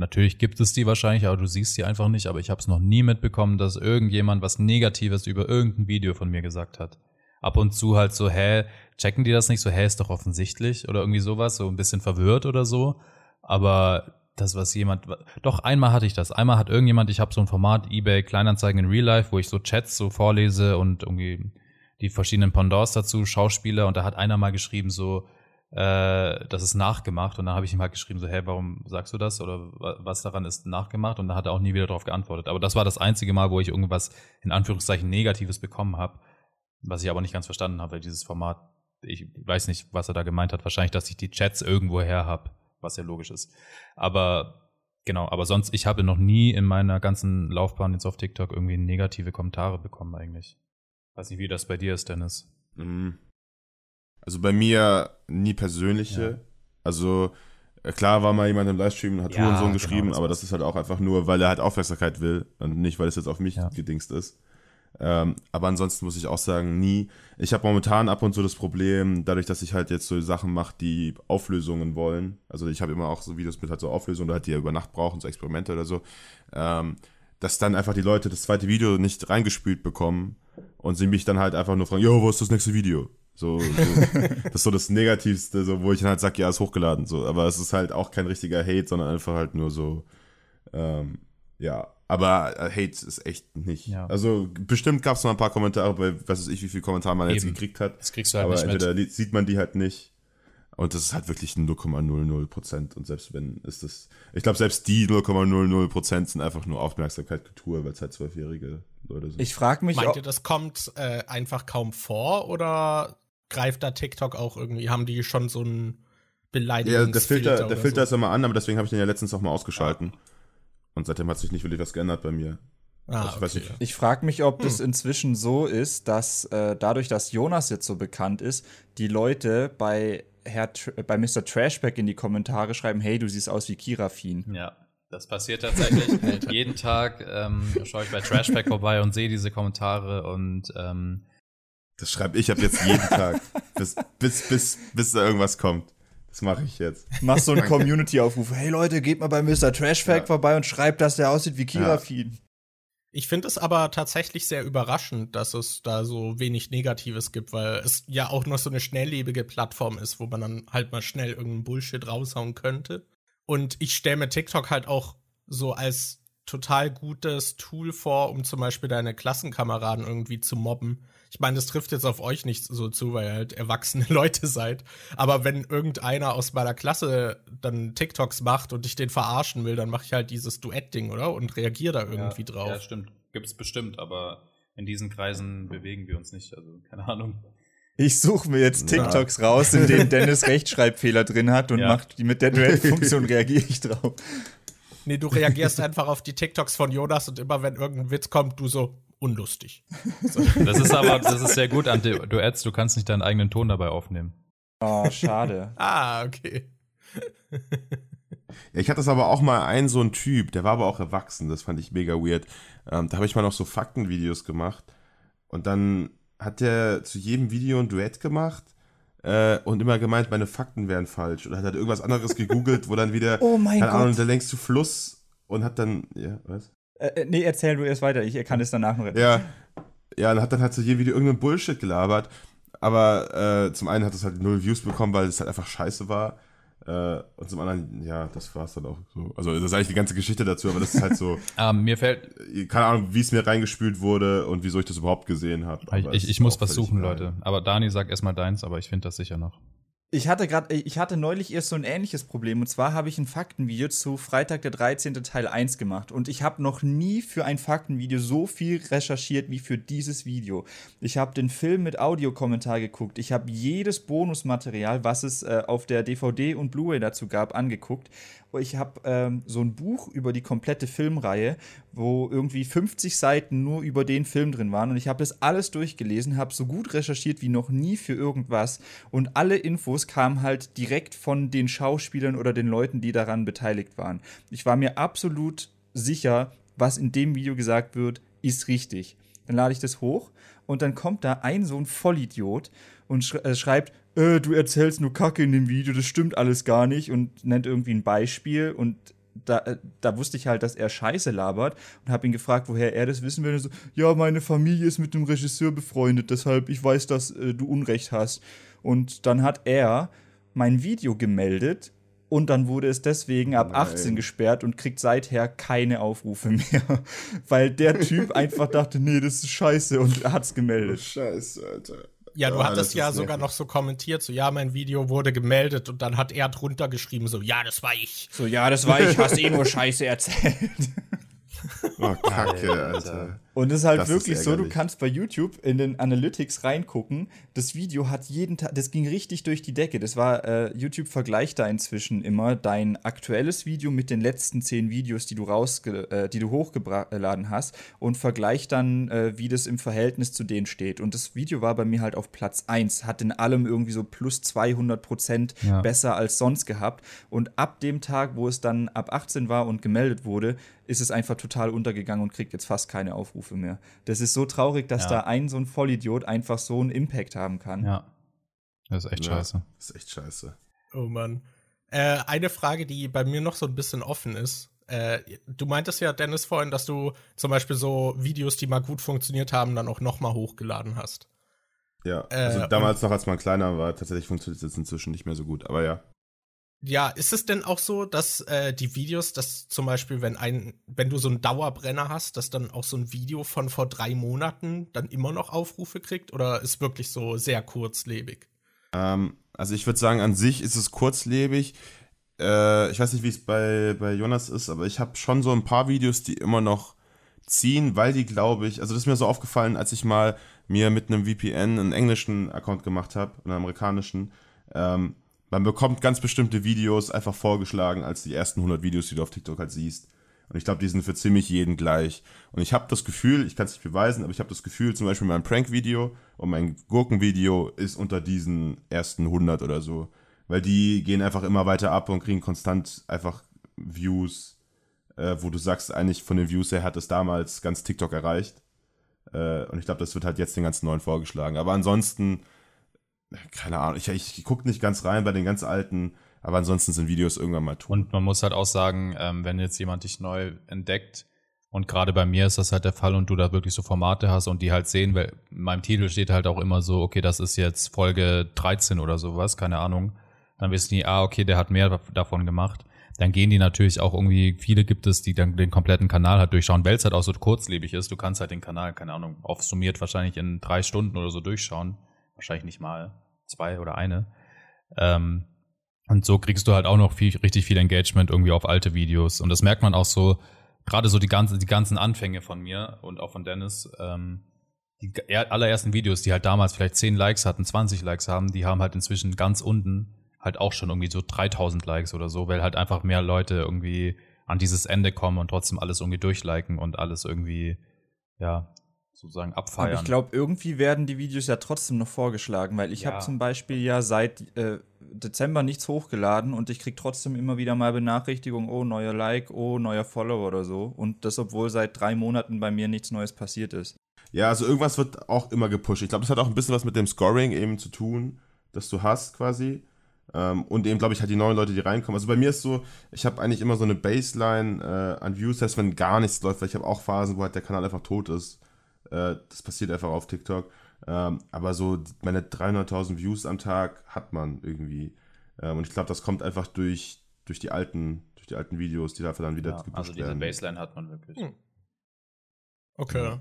Natürlich gibt es die wahrscheinlich, aber du siehst sie einfach nicht. Aber ich habe es noch nie mitbekommen, dass irgendjemand was Negatives über irgendein Video von mir gesagt hat. ab und zu halt so, hä, checken die das nicht so, hä, ist doch offensichtlich oder irgendwie sowas, so ein bisschen verwirrt oder so. Aber das, was jemand, doch einmal hatte ich das. Einmal hat irgendjemand, ich habe so ein Format eBay Kleinanzeigen in Real Life, wo ich so Chats so vorlese und irgendwie die verschiedenen Pendants dazu, Schauspieler und da hat einer mal geschrieben so, äh, das ist nachgemacht und dann habe ich ihm halt geschrieben so, hey, warum sagst du das oder was daran ist nachgemacht und dann hat er auch nie wieder darauf geantwortet. Aber das war das einzige Mal, wo ich irgendwas in Anführungszeichen Negatives bekommen habe, was ich aber nicht ganz verstanden habe, weil dieses Format, ich weiß nicht, was er da gemeint hat, wahrscheinlich, dass ich die Chats irgendwo her habe was ja logisch ist. Aber genau, aber sonst, ich habe noch nie in meiner ganzen Laufbahn jetzt auf TikTok irgendwie negative Kommentare bekommen eigentlich. Weiß nicht, wie das bei dir ist, Dennis. Mhm. Also bei mir nie persönliche. Ja. Also äh, klar war mal jemand im Livestream und hat ja, Hurensohn genau, geschrieben, genau, aber das ist halt auch einfach nur, weil er halt Aufmerksamkeit will und nicht, weil es jetzt auf mich ja. gedingst ist. Ähm, aber ansonsten muss ich auch sagen, nie. Ich habe momentan ab und zu das Problem, dadurch, dass ich halt jetzt so Sachen mache, die Auflösungen wollen. Also ich habe immer auch so Videos mit halt so Auflösungen, halt die ja über Nacht brauchen, so Experimente oder so. Ähm, dass dann einfach die Leute das zweite Video nicht reingespült bekommen und sie mich dann halt einfach nur fragen, jo, wo ist das nächste Video? So, so das ist so das Negativste, so, wo ich dann halt sage, ja, ist hochgeladen. So, aber es ist halt auch kein richtiger Hate, sondern einfach halt nur so, ähm, ja, aber äh, Hate ist echt nicht. Ja. Also bestimmt gab es noch ein paar Kommentare, bei was weiß ich, wie viele Kommentare man Eben. jetzt gekriegt hat. Das kriegst du halt aber nicht entweder mit. sieht man die halt nicht. Und das ist halt wirklich 0,00 Prozent. Und selbst wenn ist das, ich glaube, selbst die 0,00 Prozent sind einfach nur Aufmerksamkeit, Kultur, weil es halt zwölfjährige Leute sind. Ich frage mich, meint ihr, das kommt äh, einfach kaum vor oder greift da TikTok auch irgendwie? Haben die schon so ein Beleidigungsfilter? Ja, der Filter, der Filter so? ist immer an, aber deswegen habe ich den ja letztens auch mal ausgeschalten. Und seitdem hat sich nicht wirklich was geändert bei mir. Ah, also, ich okay. ich frage mich, ob hm. das inzwischen so ist, dass äh, dadurch, dass Jonas jetzt so bekannt ist, die Leute bei, Herr, bei Mr. Trashback in die Kommentare schreiben, hey, du siehst aus wie Kirafin. Ja, das passiert tatsächlich. jeden Tag ähm, schaue ich bei Trashback vorbei und sehe diese Kommentare und ähm, das schreibe ich ab jetzt jeden Tag, bis, bis, bis, bis da irgendwas kommt. Das mache ich jetzt. Mach so einen Community-Aufruf. Hey Leute, geht mal bei Mr. Trashfact ja. vorbei und schreibt, dass der aussieht wie Kirafin. Ja. Ich finde es aber tatsächlich sehr überraschend, dass es da so wenig Negatives gibt, weil es ja auch noch so eine schnelllebige Plattform ist, wo man dann halt mal schnell irgendeinen Bullshit raushauen könnte. Und ich stelle mir TikTok halt auch so als total gutes Tool vor, um zum Beispiel deine Klassenkameraden irgendwie zu mobben ich meine, das trifft jetzt auf euch nicht so zu, weil ihr halt erwachsene Leute seid. Aber wenn irgendeiner aus meiner Klasse dann TikToks macht und ich den verarschen will, dann mache ich halt dieses Duett-Ding, oder? Und reagiere da irgendwie ja, drauf. Ja, stimmt. Gibt's bestimmt, aber in diesen Kreisen bewegen wir uns nicht. Also, keine Ahnung. Ich suche mir jetzt TikToks ja. raus, in denen Dennis Rechtschreibfehler drin hat und ja. macht die mit der Duett-Funktion reagiere ich drauf. Nee, du reagierst einfach auf die TikToks von Jonas und immer wenn irgendein Witz kommt, du so, unlustig. So. Das ist aber, das ist sehr gut an Duets, du kannst nicht deinen eigenen Ton dabei aufnehmen. Oh, schade. ah, okay. Ja, ich hatte das aber auch mal einen so ein Typ, der war aber auch erwachsen, das fand ich mega weird. Ähm, da habe ich mal noch so Faktenvideos gemacht und dann hat der zu jedem Video ein Duett gemacht äh, und immer gemeint, meine Fakten wären falsch. Oder hat er irgendwas anderes gegoogelt, wo dann wieder, oh mein keine Gott. Ahnung, der längste Fluss und hat dann, ja, was? Äh, äh, nee, erzähl du erst weiter, ich kann es danach noch erzählen. Ja, ja, und hat dann halt zu jedem Video irgendeinen Bullshit gelabert. Aber äh, zum einen hat es halt null Views bekommen, weil es halt einfach scheiße war. Äh, und zum anderen, ja, das war es dann auch so. Also, das ist eigentlich die ganze Geschichte dazu, aber das ist halt so. ähm, mir fällt. Keine Ahnung, wie es mir reingespült wurde und wieso ich das überhaupt gesehen habe. Ich, ich, ich muss was suchen, Leute. Aber Dani, sag erstmal deins, aber ich finde das sicher noch. Ich hatte gerade, ich hatte neulich erst so ein ähnliches Problem. Und zwar habe ich ein Faktenvideo zu Freitag der 13. Teil 1 gemacht. Und ich habe noch nie für ein Faktenvideo so viel recherchiert wie für dieses Video. Ich habe den Film mit Audiokommentar geguckt. Ich habe jedes Bonusmaterial, was es äh, auf der DVD und Blu-ray dazu gab, angeguckt ich habe ähm, so ein Buch über die komplette Filmreihe, wo irgendwie 50 Seiten nur über den Film drin waren. Und ich habe das alles durchgelesen, habe so gut recherchiert wie noch nie für irgendwas. Und alle Infos kamen halt direkt von den Schauspielern oder den Leuten, die daran beteiligt waren. Ich war mir absolut sicher, was in dem Video gesagt wird, ist richtig. Dann lade ich das hoch und dann kommt da ein so ein Vollidiot und äh, schreibt, äh, du erzählst nur Kacke in dem Video, das stimmt alles gar nicht und nennt irgendwie ein Beispiel und da, äh, da wusste ich halt, dass er Scheiße labert und habe ihn gefragt, woher er das wissen will. Und so, ja, meine Familie ist mit dem Regisseur befreundet, deshalb ich weiß, dass äh, du Unrecht hast. Und dann hat er mein Video gemeldet und dann wurde es deswegen ab Nein. 18 gesperrt und kriegt seither keine Aufrufe mehr, weil der Typ einfach dachte, nee, das ist scheiße und hat's gemeldet. Scheiße, Alter. Ja, du Ah, hattest das ja sogar nervig. noch so kommentiert, so ja, mein Video wurde gemeldet und dann hat er drunter geschrieben, so ja, das war ich. So, ja, das war ich, hast eh nur Scheiße erzählt. Oh, Kacke, Alter. Und es ist halt Das ist wirklich so, du kannst bei YouTube in den Analytics reingucken. Das Video hat jeden Tag, das ging richtig durch die Decke. Das war, äh, YouTube vergleicht da inzwischen immer dein aktuelles Video mit den letzten zehn Videos, die du rausge äh, die du hochgeladen hast und vergleicht dann, äh, wie das im Verhältnis zu denen steht. Und das Video war bei mir halt auf Platz 1, hat in allem irgendwie so plus 200 Prozent Ja. besser als sonst gehabt. Und ab dem Tag, wo es dann ab 18 war und gemeldet wurde, ist es einfach total untergegangen und kriegt jetzt fast keine Aufrufe mehr. Das ist so traurig, dass Ja. da ein so ein Vollidiot einfach so einen Impact haben kann. Ja. Das ist echt Ja, scheiße. Das ist echt scheiße. Oh Mann. Äh, eine Frage, die bei mir noch so ein bisschen offen ist. Äh, du meintest ja, Dennis, vorhin, dass du zum Beispiel so Videos, die mal gut funktioniert haben, dann auch noch mal hochgeladen hast. Ja, Äh, also damals noch, als man kleiner war, tatsächlich funktioniert es jetzt inzwischen nicht mehr so gut. Aber ja. Ja, ist es denn auch so, dass äh, die Videos, dass zum Beispiel, wenn ein, wenn du so einen Dauerbrenner hast, dass dann auch so ein Video von vor drei Monaten dann immer noch Aufrufe kriegt? Oder ist wirklich so sehr kurzlebig? Ähm, also ich würde sagen, an sich ist es kurzlebig. Äh, ich weiß nicht, wie es bei, bei Jonas ist, aber ich habe schon so ein paar Videos, die immer noch ziehen, weil die, glaube ich, also das ist mir so aufgefallen, als ich mal mir mit einem VPN einen englischen Account gemacht habe, einen amerikanischen. Ähm, man bekommt ganz bestimmte Videos einfach vorgeschlagen als die ersten 100 Videos, die du auf TikTok halt siehst. Und ich glaube, die sind für ziemlich jeden gleich. Und ich habe das Gefühl, ich kann es nicht beweisen, aber ich habe das Gefühl, zum Beispiel mein Prank-Video und mein Gurken-Video ist unter diesen ersten 100 oder so. Weil die gehen einfach immer weiter ab und kriegen konstant einfach Views, äh, wo du sagst, eigentlich von den Views her hat es damals ganz TikTok erreicht. Äh, und ich glaube, das wird halt jetzt den ganzen neuen vorgeschlagen. Aber ansonsten, keine Ahnung, ich, ich gucke nicht ganz rein bei den ganz alten, aber ansonsten sind Videos irgendwann mal tot. Und man muss halt auch sagen, ähm, wenn jetzt jemand dich neu entdeckt, und gerade bei mir ist das halt der Fall und du da wirklich so Formate hast und die halt sehen, weil in meinem Titel steht halt auch immer so, okay, das ist jetzt Folge 13 oder sowas, keine Ahnung. Dann wissen die, ah, okay, der hat mehr davon gemacht. Dann gehen die natürlich auch irgendwie, viele gibt es, die dann den kompletten Kanal halt durchschauen, weil es halt auch so kurzlebig ist. Du kannst halt den Kanal, keine Ahnung, aufsummiert wahrscheinlich in drei Stunden oder so durchschauen. Wahrscheinlich nicht mal zwei oder eine. Ähm, und so kriegst du halt auch noch viel, richtig viel Engagement irgendwie auf alte Videos. Und das merkt man auch so, gerade so die, ganze, die ganzen Anfänge von mir und auch von Dennis. Ähm, die er- allerersten Videos, die halt damals vielleicht 10 Likes hatten, 20 Likes haben, die haben halt inzwischen ganz unten halt auch schon irgendwie so 3000 Likes oder so, weil halt einfach mehr Leute irgendwie an dieses Ende kommen und trotzdem alles irgendwie durchliken und alles irgendwie, ja, sozusagen Aber abfeiern. ich glaube, irgendwie werden die Videos ja trotzdem noch vorgeschlagen, weil ich Ja. habe zum Beispiel ja seit äh, Dezember nichts hochgeladen und ich krieg trotzdem immer wieder mal Benachrichtigungen, oh, neuer Like, oh, neuer Follower oder so. Und das, obwohl seit drei Monaten bei mir nichts Neues passiert ist. Ja, also irgendwas wird auch immer gepusht. Ich glaube, das hat auch ein bisschen was mit dem Scoring eben zu tun, das du hast quasi. Ähm, und eben, glaube ich, halt die neuen Leute, die reinkommen. Also bei mir ist so, ich habe eigentlich immer so eine Baseline äh, an Views, heißt, wenn gar nichts läuft, weil ich habe auch Phasen, wo halt der Kanal einfach tot ist. Äh, das passiert einfach auf TikTok. Ähm, aber so meine 300.000 Views am Tag hat man irgendwie. Ähm, und ich glaube, das kommt einfach durch, durch die alten durch die alten Videos, die dafür dann wieder ja, gepusht also diese werden. Baseline hat man wirklich. Hm. Okay. Ja.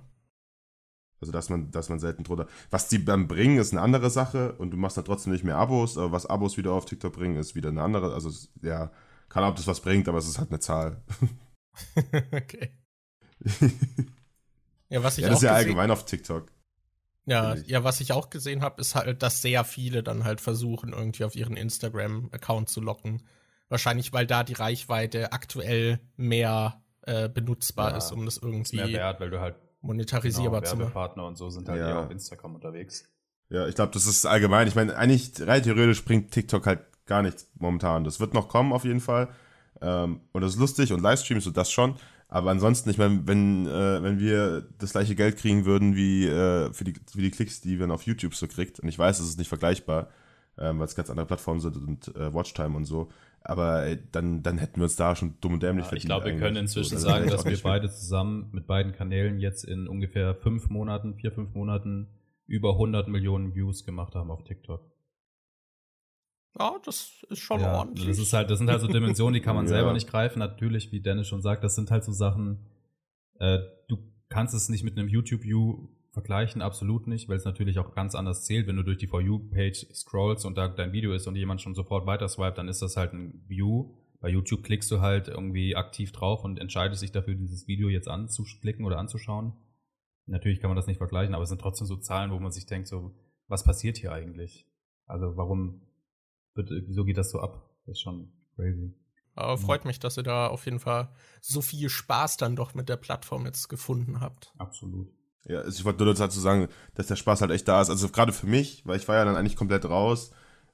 Also, dass man, dass man selten drunter. Was die dann bringen, ist eine andere Sache und du machst dann trotzdem nicht mehr Abos, aber was Abos wieder auf TikTok bringen, ist wieder eine andere. Also, ja, keine Ahnung, ob das was bringt, aber es ist halt eine Zahl. okay. Ja, was ich ja, das auch ist ja gesehen, allgemein auf TikTok. ja, ja, was ich auch gesehen habe, ist halt, dass sehr viele dann halt versuchen, irgendwie auf ihren Instagram-Account zu locken. Wahrscheinlich, weil da die Reichweite aktuell mehr äh, benutzbar Ja, ist, um das Ist mehr irgendwie wert, weil du halt monetarisierbar genau, zu machen. Werbepartner und so sind halt Ja. eher auf Instagram unterwegs. Ja, ich glaube, das ist allgemein. Ich meine, eigentlich rein theoretisch bringt TikTok halt gar nichts momentan. Das wird noch kommen auf jeden Fall. Ähm, und das ist lustig und Livestreams und das schon. Aber ansonsten, ich meine, wenn, äh, wenn wir das gleiche Geld kriegen würden wie äh, für, die, für die Klicks, die man auf YouTube so kriegt, und ich weiß, es ist nicht vergleichbar, ähm, weil es ganz andere Plattformen sind und äh, Watchtime und so. Aber ey, dann, dann hätten wir uns da schon dumm und dämlich Ja, verdient. ich glaube, wir können inzwischen So, sagen, das dass wir beide zusammen mit beiden Kanälen jetzt in ungefähr fünf Monaten, vier, fünf Monaten über 100 Millionen Views gemacht haben auf TikTok. Ja, das ist schon Ja, ordentlich. das ist halt, das sind halt so Dimensionen, die kann man Ja. selber nicht greifen. Natürlich, wie Dennis schon sagt, das sind halt so Sachen, äh, du kannst es nicht mit einem YouTube-View vergleichen, absolut nicht, weil es natürlich auch ganz anders zählt. Wenn du durch die For You-Page scrollst und da dein Video ist und jemand schon sofort weiter swipet, dann ist das halt ein View. Bei YouTube klickst du halt irgendwie aktiv drauf und entscheidest dich dafür, dieses Video jetzt anzuklicken oder anzuschauen. Natürlich kann man das nicht vergleichen, aber es sind trotzdem so Zahlen, wo man sich denkt, so, was passiert hier eigentlich? Also warum wird, wieso geht das so ab? Das ist schon crazy. Aber freut mich, dass ihr da auf jeden Fall so viel Spaß dann doch mit der Plattform jetzt gefunden habt. Absolut. Ja, also ich wollte nur dazu sagen, dass der Spaß halt echt da ist. Also gerade für mich, weil ich war ja dann eigentlich komplett raus,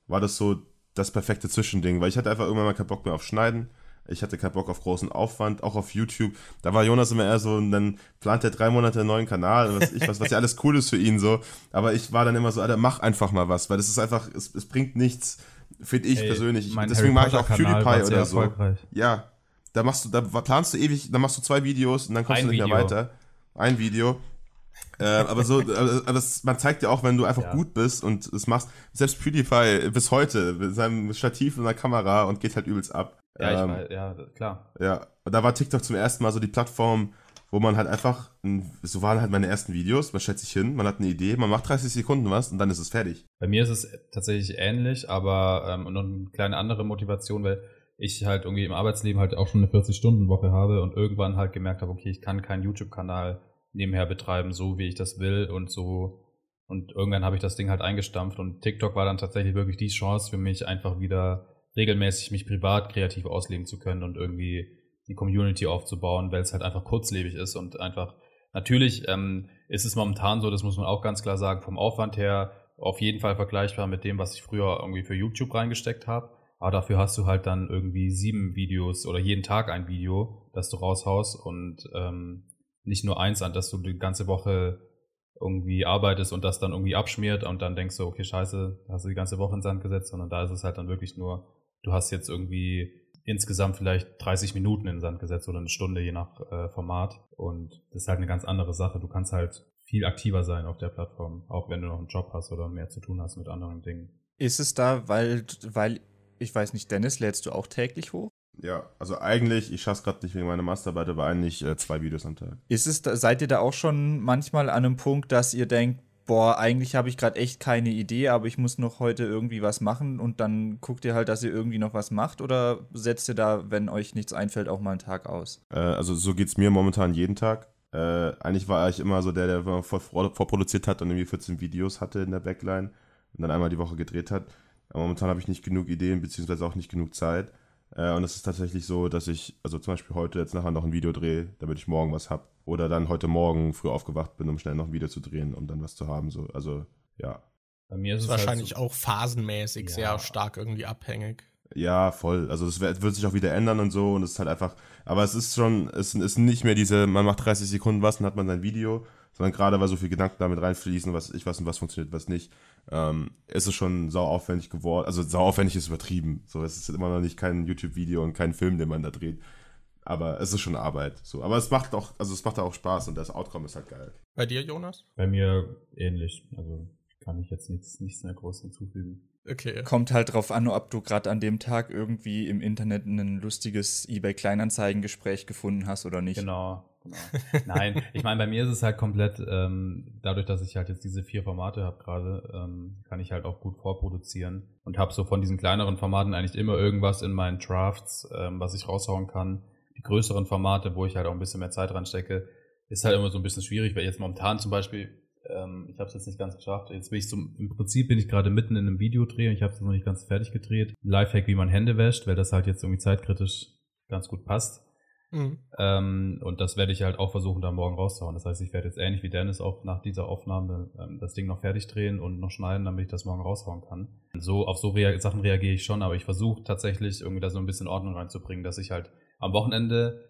war das so das perfekte Zwischending, weil ich hatte einfach irgendwann mal keinen Bock mehr auf Schneiden. Ich hatte keinen Bock auf großen Aufwand, auch auf YouTube. Da war Jonas immer eher so, und dann plant er drei Monate einen neuen Kanal was ich was, was ja alles cool ist für ihn so. Aber ich war dann immer so, Alter, mach einfach mal was, weil das ist einfach, es, es bringt nichts, finde ich Ey, persönlich. Ich, mein deswegen Harry ich auch PewDiePie oder so. Ja, da machst du, da planst du ewig, dann machst du zwei Videos und dann kommst Ein du nicht mehr Video. weiter. Ein Video. Äh, aber so, aber das, man zeigt ja auch, wenn du einfach Ja. gut bist und es machst, selbst PewDiePie bis heute mit seinem Stativ und einer Kamera und geht halt übelst ab. Ja, ich Ähm, weiß, ja, klar. ja, da war TikTok zum ersten Mal so die Plattform, wo man halt einfach, ein- so waren halt meine ersten Videos, man stellt sich hin, man hat eine Idee, man macht 30 Sekunden was und dann ist es fertig. Bei mir ist es tatsächlich ähnlich, aber ähm, noch eine kleine andere Motivation, weil ich halt irgendwie im Arbeitsleben halt auch schon eine 40-Stunden-Woche habe und irgendwann halt gemerkt habe, okay, ich kann keinen YouTube-Kanal nebenher betreiben, so wie ich das will und so. Und irgendwann habe ich das Ding halt eingestampft und TikTok war dann tatsächlich wirklich die Chance für mich, einfach wieder regelmäßig mich privat kreativ ausleben zu können und irgendwie die Community aufzubauen, weil es halt einfach kurzlebig ist und einfach Natürlich ähm, ist es momentan so, das muss man auch ganz klar sagen, vom Aufwand her auf jeden Fall vergleichbar mit dem, was ich früher irgendwie für YouTube reingesteckt habe. Aber dafür hast du halt dann irgendwie sieben Videos oder jeden Tag ein Video, das du raushaust und ähm, nicht nur eins, an das du die ganze Woche irgendwie arbeitest und das dann irgendwie abschmiert und dann denkst du, okay, scheiße, hast du die ganze Woche in Sand gesetzt, sondern da ist es halt dann wirklich nur, du hast jetzt irgendwie insgesamt vielleicht 30 Minuten in den Sand gesetzt oder eine Stunde, je nach äh, Format. Und das ist halt eine ganz andere Sache. Du kannst halt viel aktiver sein auf der Plattform, auch wenn du noch einen Job hast oder mehr zu tun hast mit anderen Dingen. Ist es da, weil, weil, ich weiß nicht, Dennis, lädst du auch täglich hoch? Ja, also eigentlich, ich schaff's gerade nicht wegen meiner Masterarbeit, aber eigentlich äh, zwei Videos am Tag. Ist es, da, seid ihr da auch schon manchmal an einem Punkt, dass ihr denkt, boah, eigentlich habe ich gerade echt keine Idee, aber ich muss noch heute irgendwie was machen und dann guckt ihr halt, dass ihr irgendwie noch was macht oder setzt ihr da, wenn euch nichts einfällt, auch mal einen Tag aus? Äh, also so geht's mir momentan jeden Tag. Äh, eigentlich war ich immer so der, der vor, vor, vorproduziert hat und irgendwie 14 Videos hatte in der Backline und dann einmal die Woche gedreht hat. Aber momentan habe ich nicht genug Ideen, beziehungsweise auch nicht genug Zeit. Äh, und es ist tatsächlich so, dass ich, also zum Beispiel heute jetzt nachher noch ein Video drehe, damit ich morgen was hab. Oder dann heute Morgen früh aufgewacht bin, um schnell noch ein Video zu drehen, um dann was zu haben. So. Also, ja. Bei mir ist ist es wahrscheinlich halt so, auch phasenmäßig Ja. sehr stark irgendwie abhängig. Ja, voll. Also es wird, sich auch wieder ändern und so und es ist halt einfach, aber es ist schon, es ist nicht mehr diese, man macht 30 Sekunden was und hat man sein Video, sondern gerade weil so viel Gedanken damit reinfließen, was ich was und was funktioniert, was nicht, ähm, ist es schon sau aufwendig geworden. Also sau aufwendig ist übertrieben. So, es ist immer noch nicht kein YouTube-Video und kein Film, den man da dreht. Aber es ist schon Arbeit. So, aber es macht auch, also es macht auch Spaß und das Outcome ist halt geil. Bei dir, Jonas? bei mir ähnlich. Also kann ich jetzt nichts, nichts mehr groß hinzufügen. Okay. Kommt halt drauf an, ob du gerade an dem Tag irgendwie im Internet ein lustiges eBay-Kleinanzeigen-Gespräch gefunden hast oder nicht. Genau, genau. Nein, ich meine, bei mir ist es halt komplett, ähm, dadurch, dass ich halt jetzt diese vier Formate habe gerade, ähm, kann ich halt auch gut vorproduzieren und habe so von diesen kleineren Formaten eigentlich immer irgendwas in meinen Drafts, ähm, was ich raushauen kann. Größeren Formate, wo ich halt auch ein bisschen mehr Zeit reinstecke, ist halt immer so ein bisschen schwierig, weil jetzt momentan zum Beispiel, ähm, ich habe es jetzt nicht ganz geschafft, jetzt bin ich zum, im Prinzip bin ich gerade mitten in einem Videodreh und ich habe es noch nicht ganz fertig gedreht. Lifehack, wie man Hände wäscht, weil das halt jetzt irgendwie zeitkritisch ganz gut passt. Mhm. Ähm, und das werde ich halt auch versuchen, da morgen rauszuhauen. Das heißt, ich werde jetzt ähnlich wie Dennis auch nach dieser Aufnahme ähm, das Ding noch fertig drehen und noch schneiden, damit ich das morgen raushauen kann. So auf so rea Sachen reagiere ich schon, aber ich versuche tatsächlich irgendwie da so ein bisschen Ordnung reinzubringen, dass ich halt am Wochenende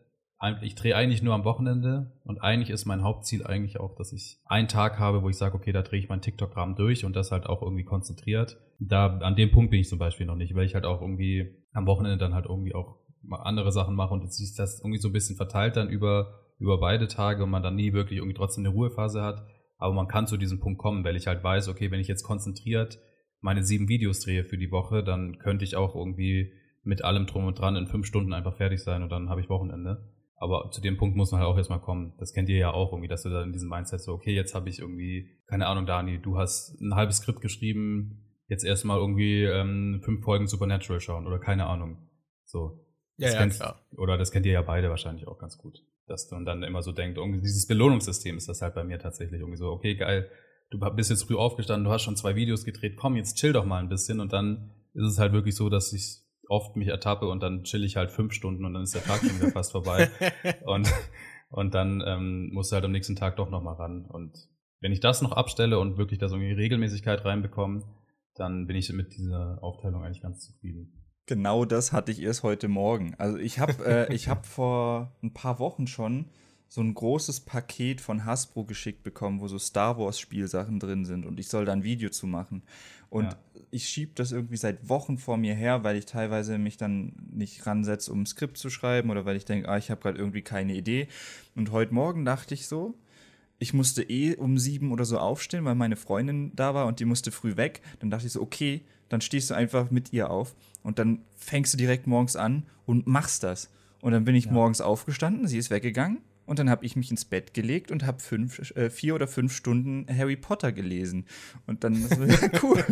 ich drehe eigentlich nur am Wochenende und eigentlich ist mein Hauptziel eigentlich auch, dass ich einen Tag habe, wo ich sage, okay, da drehe ich mein TikTok-Rahmen durch und das halt auch irgendwie konzentriert. Da, an dem Punkt bin ich zum Beispiel noch nicht, weil ich halt auch irgendwie am Wochenende dann halt irgendwie auch andere Sachen mache und sich das irgendwie so ein bisschen verteilt dann über, über beide Tage und man dann nie wirklich irgendwie trotzdem eine Ruhephase hat. Aber man kann zu diesem Punkt kommen, weil ich halt weiß, okay, wenn ich jetzt konzentriert meine sieben Videos drehe für die Woche, dann könnte ich auch irgendwie mit allem drum und dran in fünf Stunden einfach fertig sein und dann habe ich Wochenende. Aber zu dem Punkt muss man halt auch erstmal kommen. Das kennt ihr ja auch irgendwie, dass du da in diesem Mindset so, okay, jetzt habe ich irgendwie, keine Ahnung, Dani, du hast ein halbes Skript geschrieben, jetzt erstmal irgendwie ähm, fünf Folgen Supernatural schauen oder keine Ahnung. So. Ja, ja, kennt, klar. Oder das kennt ihr ja beide wahrscheinlich auch ganz gut. Dass man dann immer so denkt, irgendwie dieses Belohnungssystem ist das halt bei mir tatsächlich irgendwie so, okay, geil, du bist jetzt früh aufgestanden, du hast schon zwei Videos gedreht, komm, jetzt chill doch mal ein bisschen und dann ist es halt wirklich so, dass ich oft mich ertappe und dann chill ich halt fünf Stunden und dann ist der Tag schon wieder fast vorbei. Und, und dann ähm, musst du halt am nächsten Tag doch nochmal ran. Und wenn ich das noch abstelle und wirklich da so eine Regelmäßigkeit reinbekomme, dann bin ich mit dieser Aufteilung eigentlich ganz zufrieden. Genau das hatte ich erst heute Morgen. Also ich habe äh, ich hab vor ein paar Wochen schon so ein großes Paket von Hasbro geschickt bekommen, wo so Star Wars Spielsachen drin sind und ich soll da ein Video zu machen. Und ja. Ich schiebe das irgendwie seit Wochen vor mir her, weil ich teilweise mich dann nicht ransetze, um ein Skript zu schreiben oder weil ich denke, ah, ich habe gerade irgendwie keine Idee. Und heute Morgen dachte ich so, ich musste eh um sieben oder so aufstehen, weil meine Freundin da war und die musste früh weg. Dann dachte ich so, okay, dann stehst du einfach mit ihr auf und dann fängst du direkt morgens an und machst das. Und dann bin ich ja. morgens aufgestanden, sie ist weggegangen und dann habe ich mich ins Bett gelegt und habe fünf, äh, vier oder fünf Stunden Harry Potter gelesen. Und dann ist es cool.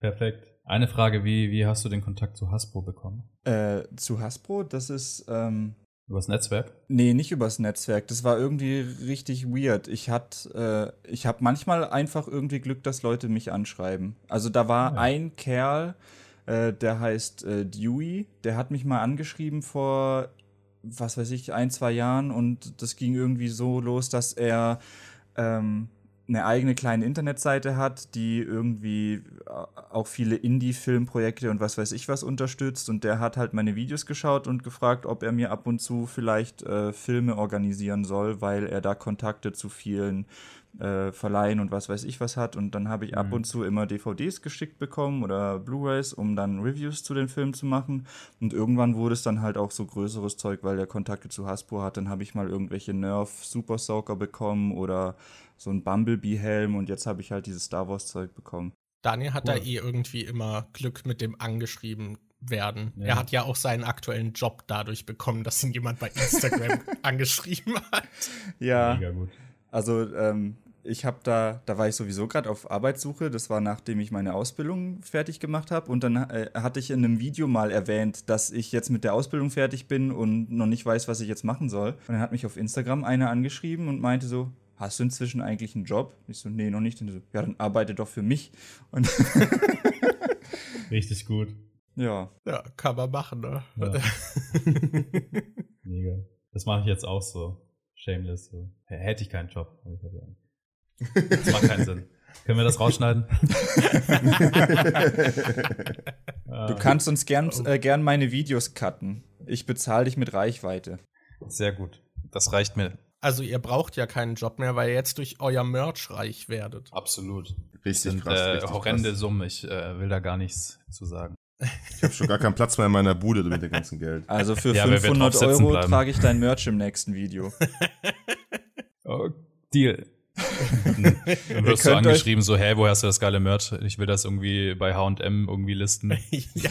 Perfekt. Eine Frage, wie, wie hast du den Kontakt zu Hasbro bekommen? Äh, zu Hasbro, das ist. Ähm, Übers Netzwerk? Nee, nicht übers Netzwerk. Das war irgendwie richtig weird. Ich hatte, äh, ich habe manchmal einfach irgendwie Glück, dass Leute mich anschreiben. Also da war ja. ein Kerl, äh, der heißt äh, Dewey, der hat mich mal angeschrieben vor was weiß ich, ein, zwei Jahren und das ging irgendwie so los, dass er ähm, eine eigene kleine Internetseite hat, die irgendwie äh, auch viele Indie-Filmprojekte und was weiß ich was unterstützt. Und der hat halt meine Videos geschaut und gefragt, ob er mir ab und zu vielleicht äh, Filme organisieren soll, weil er da Kontakte zu vielen äh, Verleihen und was weiß ich was hat. Und dann habe ich mhm. ab und zu immer DVDs geschickt bekommen oder Blu-rays, um dann Reviews zu den Filmen zu machen. Und irgendwann wurde es dann halt auch so größeres Zeug, weil der Kontakte zu Hasbro hat. Dann habe ich mal irgendwelche Nerf Super Soaker bekommen oder so ein Bumblebee-Helm und jetzt habe ich halt dieses Star Wars-Zeug bekommen. Daniel hat cool. da eh irgendwie immer Glück mit dem angeschrieben werden. Ja. Er hat ja auch seinen aktuellen Job dadurch bekommen, dass ihn jemand bei Instagram angeschrieben hat. Ja. Mega gut. Also ähm, ich habe da, da war ich sowieso gerade auf Arbeitssuche. Das war nachdem ich meine Ausbildung fertig gemacht habe. Und dann äh, hatte ich in einem Video mal erwähnt, dass ich jetzt mit der Ausbildung fertig bin und noch nicht weiß, was ich jetzt machen soll. Und dann hat mich auf Instagram einer angeschrieben und meinte so, hast du inzwischen eigentlich einen Job? Ich so, nee, noch nicht. Und so, ja, dann arbeite doch für mich. Und Richtig gut. Ja. Ja, kann man machen, ne? Ja. Mega. Das mache ich jetzt auch so. Shameless. So. Hätte ich keinen Job. Das macht keinen Sinn. Können wir das rausschneiden? du kannst uns gern, äh, gern meine Videos cutten. Ich bezahle dich mit Reichweite. Sehr gut. Das reicht mir. Also ihr braucht ja keinen Job mehr, weil ihr jetzt durch euer Merch reich werdet. Absolut. Richtig sind, krass. Äh, richtig horrende krass. Summe. Ich äh, will da gar nichts zu sagen. Ich habe schon gar keinen Platz mehr in meiner Bude mit dem ganzen Geld. Also für ja, 500 Euro bleiben. trage ich dein Merch im nächsten Video. oh, Deal. Dann wirst du angeschrieben, so, hey, woher hast du das geile Merch? Ich will das irgendwie bei H&M irgendwie listen. ja.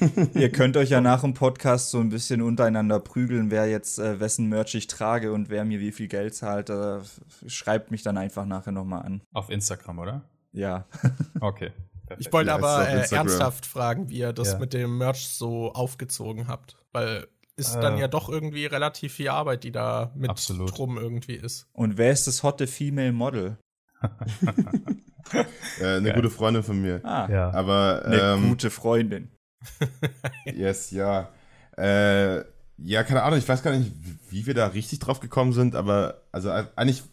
Ihr könnt euch ja nach dem Podcast so ein bisschen untereinander prügeln, wer jetzt äh, wessen Merch ich trage und wer mir wie viel Geld zahlt. Äh, schreibt mich dann einfach nachher nochmal an. Auf Instagram, oder? Ja. Okay. Perfekt. Ich wollte ja, aber äh, ernsthaft fragen, wie ihr das ja. mit dem Merch so aufgezogen habt. Weil ist äh, dann ja doch irgendwie relativ viel Arbeit, die da mit absolut. drum irgendwie ist. Und wer ist das hotte Female Model? äh, eine Geil. gute Freundin von mir. Ah, ja. Aber eine ähm, gute Freundin. yes, ja. Äh, ja, keine Ahnung, ich weiß gar nicht, wie wir da richtig drauf gekommen sind, aber also eigentlich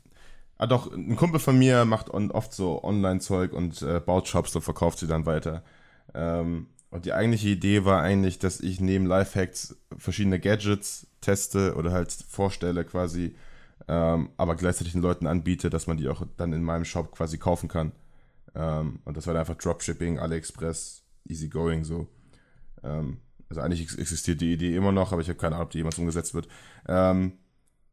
Ah, doch, ein Kumpel von mir macht oft so Online-Zeug und äh, baut Shops und verkauft sie dann weiter. Ähm, Und die eigentliche Idee war eigentlich, dass ich neben Lifehacks verschiedene Gadgets teste oder halt vorstelle quasi, ähm, aber gleichzeitig den Leuten anbiete, dass man die auch dann in meinem Shop quasi kaufen kann. Ähm, und das war dann einfach Dropshipping, AliExpress, easygoing so. Ähm, also eigentlich existiert die Idee immer noch, aber ich habe keine Ahnung, ob die jemals umgesetzt wird. Ähm,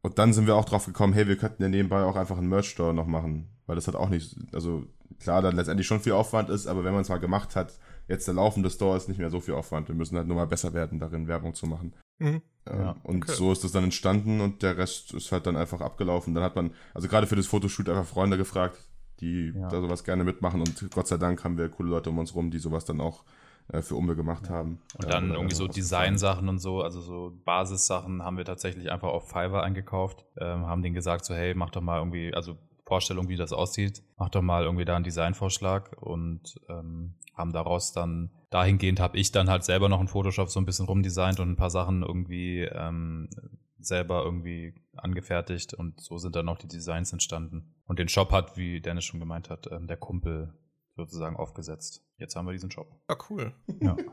und dann sind wir auch drauf gekommen, hey, wir könnten ja nebenbei auch einfach einen Merch-Store noch machen, weil das hat auch nicht, also klar, dann letztendlich schon viel Aufwand ist, aber wenn man es mal gemacht hat, jetzt der laufende Store ist nicht mehr so viel Aufwand. Wir müssen halt nur mal besser werden, darin Werbung zu machen. Mhm. Ähm, ja, und okay. so ist das dann entstanden und der Rest ist halt dann einfach abgelaufen. Dann hat man, also gerade für das Fotoshoot einfach Freunde gefragt, die ja. da sowas gerne mitmachen und Gott sei Dank haben wir coole Leute um uns rum, die sowas dann auch äh, für Umbe gemacht haben. Und dann irgendwie so Designsachen und so, also so Basissachen haben wir tatsächlich einfach auf Fiverr eingekauft, ähm, haben denen gesagt so, hey, mach doch mal irgendwie, also Vorstellung, wie das aussieht, mach doch mal irgendwie da einen Designvorschlag und ähm, haben daraus dann, dahingehend habe ich dann halt selber noch in Photoshop so ein bisschen rumdesignt und ein paar Sachen irgendwie ähm, selber irgendwie angefertigt und so sind dann auch die Designs entstanden. Und den Shop hat, wie Dennis schon gemeint hat, ähm, der Kumpel sozusagen aufgesetzt. Jetzt haben wir diesen Shop. Ja, cool. Ja.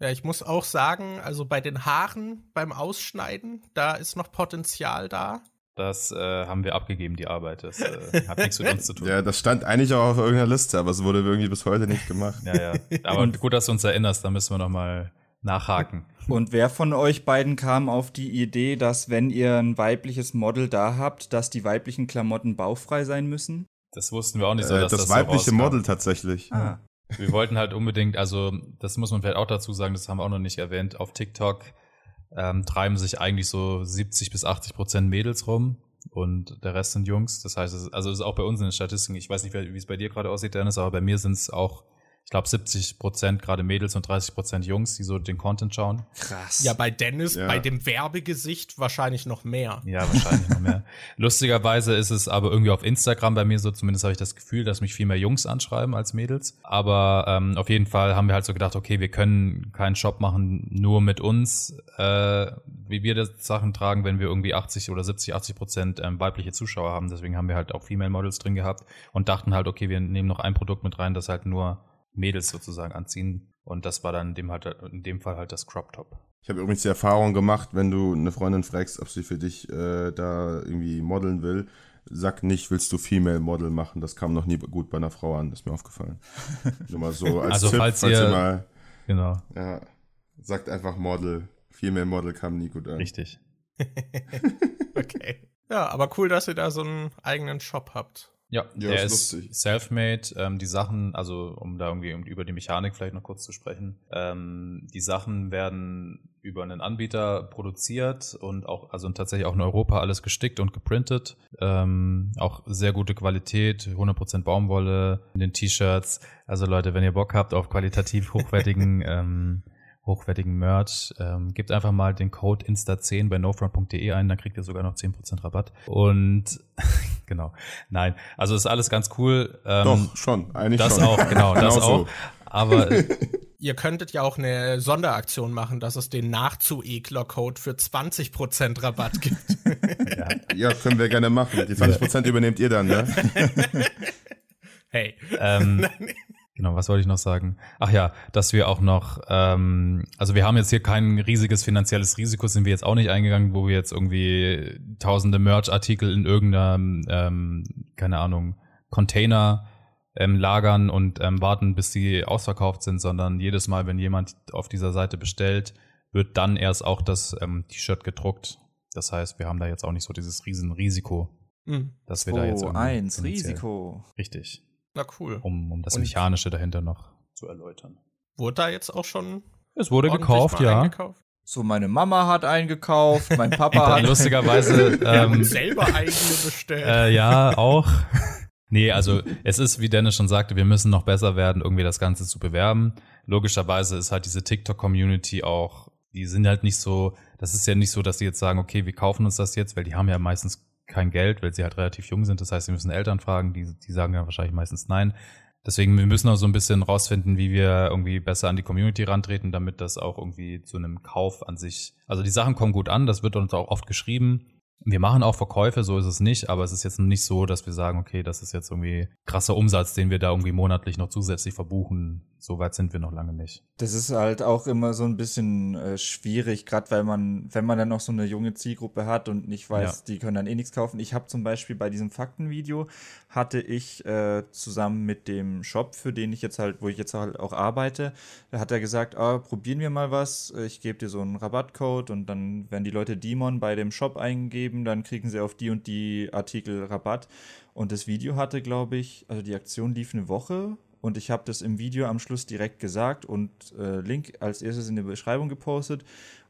Ja, ich muss auch sagen, also bei den Haaren beim Ausschneiden, da ist noch Potenzial da. Das äh, haben wir abgegeben, die Arbeit. Das äh, hat nichts mit uns zu tun. Ja, das stand eigentlich auch auf irgendeiner Liste, aber es wurde irgendwie bis heute nicht gemacht. ja, ja. Aber gut, dass du uns erinnerst, da müssen wir noch mal nachhaken. Und wer von euch beiden kam auf die Idee, dass wenn ihr ein weibliches Model da habt, dass die weiblichen Klamotten bauchfrei sein müssen? Das wussten wir auch nicht so, äh, dass das, das weibliche so Model tatsächlich. Ah. Wir wollten halt unbedingt, also das muss man vielleicht auch dazu sagen, das haben wir auch noch nicht erwähnt, auf TikTok ähm, treiben sich eigentlich so 70 bis 80 Prozent Mädels rum und der Rest sind Jungs. Das heißt, also ist auch bei uns in den Statistiken, ich weiß nicht, wie es bei dir gerade aussieht, Dennis, aber bei mir sind es auch ich glaube 70 Prozent gerade Mädels und 30 Prozent Jungs, die so den Content schauen. Krass. Ja, bei Dennis, ja. bei dem Werbegesicht wahrscheinlich noch mehr. Ja, wahrscheinlich noch mehr. Lustigerweise ist es aber irgendwie auf Instagram bei mir so, zumindest habe ich das Gefühl, dass mich viel mehr Jungs anschreiben als Mädels. Aber ähm, auf jeden Fall haben wir halt so gedacht, okay, wir können keinen Shop machen nur mit uns, äh, wie wir das Sachen tragen, wenn wir irgendwie 80 oder 70, 80 Prozent ähm, weibliche Zuschauer haben. Deswegen haben wir halt auch Female Models drin gehabt und dachten halt, okay, wir nehmen noch ein Produkt mit rein, das halt nur Mädels sozusagen anziehen. Und das war dann in dem, halt, in dem Fall halt das Crop Top. Ich habe übrigens die Erfahrung gemacht, wenn du eine Freundin fragst, ob sie für dich äh, da irgendwie modeln will, sag nicht, willst du Female Model machen? Das kam noch nie gut bei einer Frau an, ist mir aufgefallen. Nur mal so als also Tipp, falls, falls ihr, mal. Genau. Ja, sagt einfach Model. Female Model kam nie gut an. Richtig. okay. Ja, aber cool, dass ihr da so einen eigenen Shop habt. Ja, ja der ist, ist self-made. Ähm, die Sachen, also um da irgendwie über die Mechanik vielleicht noch kurz zu sprechen, ähm, die Sachen werden über einen Anbieter produziert und auch, also tatsächlich auch in Europa alles gestickt und geprintet. Ähm, auch sehr gute Qualität, 100% Baumwolle in den T-Shirts. Also Leute, wenn ihr Bock habt auf qualitativ hochwertigen ähm, hochwertigen Merch. Ähm, gebt einfach mal den Code Insta10 bei nofront.de ein, dann kriegt ihr sogar noch 10% Rabatt. Und genau, nein, also ist alles ganz cool. Ähm, Doch, schon, eigentlich das schon. Das auch, genau, das genau auch. Aber Ihr könntet ja auch eine Sonderaktion machen, dass es den Nachzu-Ekler-Code für 20% Rabatt gibt. ja. ja, können wir gerne machen. Die 20% übernehmt ihr dann, ne? Hey. Ähm, Genau, was wollte ich noch sagen? Ach ja, dass wir auch noch, ähm, also wir haben jetzt hier kein riesiges finanzielles Risiko, sind wir jetzt auch nicht eingegangen, wo wir jetzt irgendwie tausende Merch-Artikel in irgendeinem, ähm, keine Ahnung, Container ähm, lagern und ähm, warten, bis sie ausverkauft sind, sondern jedes Mal, wenn jemand auf dieser Seite bestellt, wird dann erst auch das ähm, T-Shirt gedruckt. Das heißt, wir haben da jetzt auch nicht so dieses Riesenrisiko, mhm. dass wir da jetzt eins Risiko. Richtig. Na cool. Um, um das Und Mechanische dahinter noch zu erläutern. Wurde da jetzt auch schon. Es wurde gekauft, ja. Eingekauft? So, meine Mama hat eingekauft, mein Papa hat. Lustigerweise. ähm, selber eigene bestellt. Äh, ja, auch. Nee, also es ist, wie Dennis schon sagte, wir müssen noch besser werden, irgendwie das Ganze zu bewerben. Logischerweise ist halt diese TikTok-Community auch, die sind halt nicht so, das ist ja nicht so, dass sie jetzt sagen, okay, wir kaufen uns das jetzt, weil die haben ja meistens kein Geld, weil sie halt relativ jung sind. Das heißt, sie müssen Eltern fragen, die, die sagen ja wahrscheinlich meistens nein. Deswegen, wir müssen auch so ein bisschen rausfinden, wie wir irgendwie besser an die Community rantreten, damit das auch irgendwie zu einem Kauf an sich, also die Sachen kommen gut an, das wird uns auch oft geschrieben. Wir machen auch Verkäufe, so ist es nicht, aber es ist jetzt nicht so, dass wir sagen, okay, das ist jetzt irgendwie krasser Umsatz, den wir da irgendwie monatlich noch zusätzlich verbuchen. So weit sind wir noch lange nicht. Das ist halt auch immer so ein bisschen äh, schwierig, gerade weil man, wenn man dann noch so eine junge Zielgruppe hat und nicht weiß, ja. die können dann eh nichts kaufen. Ich habe zum Beispiel bei diesem Faktenvideo hatte ich äh, zusammen mit dem Shop, für den ich jetzt halt, wo ich jetzt halt auch arbeite, da hat er gesagt, ah, probieren wir mal was. Ich gebe dir so einen Rabattcode und dann, wenn die Leute Demon bei dem Shop eingeben, dann kriegen sie auf die und die Artikel Rabatt. Und das Video hatte, glaube ich, also die Aktion lief eine Woche und ich habe das im Video am Schluss direkt gesagt und äh, Link als erstes in der Beschreibung gepostet.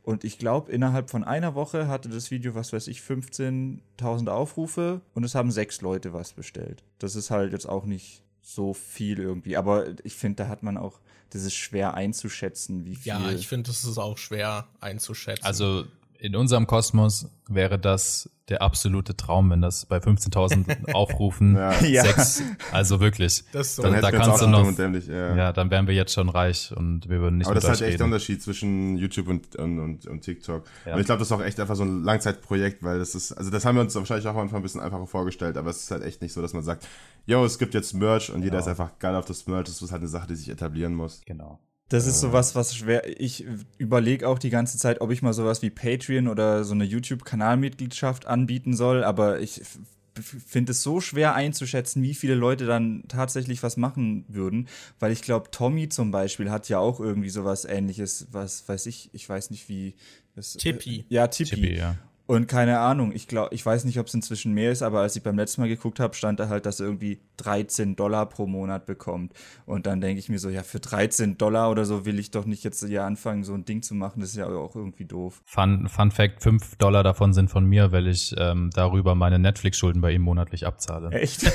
Und ich glaube, innerhalb von einer Woche hatte das Video, was weiß ich, 15.000 Aufrufe und es haben sechs Leute was bestellt. Das ist halt jetzt auch nicht so viel irgendwie. Aber ich finde, da hat man auch, das ist schwer einzuschätzen, wie viel. Ja, ich finde, das ist auch schwer einzuschätzen. Also in unserem Kosmos wäre das der absolute Traum, wenn das bei 15.000 Aufrufen ja. sechs, also wirklich. Das so. Dann, dann da kannst du noch, dämlich, ja. ja. dann wären wir jetzt schon reich und wir würden nicht Aber das ist halt echt der Unterschied zwischen YouTube und, und, und, und TikTok. Ja. Und ich glaube, das ist auch echt einfach so ein Langzeitprojekt, weil das ist, also das haben wir uns wahrscheinlich auch am Anfang ein bisschen einfacher vorgestellt, aber es ist halt echt nicht so, dass man sagt, yo, es gibt jetzt Merch und genau. jeder ist einfach geil auf das Merch. Das ist halt eine Sache, die sich etablieren muss. Genau. Das ist sowas, was schwer. Ich überlege auch die ganze Zeit, ob ich mal sowas wie Patreon oder so eine YouTube-Kanalmitgliedschaft anbieten soll, aber ich finde es so schwer einzuschätzen, wie viele Leute dann tatsächlich was machen würden, weil ich glaube, Tommy zum Beispiel hat ja auch irgendwie sowas ähnliches, was weiß ich, ich weiß nicht wie. Das, Tippi. Äh, ja, Tippi. Tippi ja. Und keine Ahnung, ich glaube, ich weiß nicht, ob es inzwischen mehr ist, aber als ich beim letzten Mal geguckt habe, stand da halt, dass er irgendwie 13 Dollar pro Monat bekommt. Und dann denke ich mir so, ja, für 13 Dollar oder so will ich doch nicht jetzt hier anfangen, so ein Ding zu machen. Das ist ja auch irgendwie doof. Fun, Fun Fact: 5 Dollar davon sind von mir, weil ich ähm, darüber meine Netflix-Schulden bei ihm monatlich abzahle. Echt?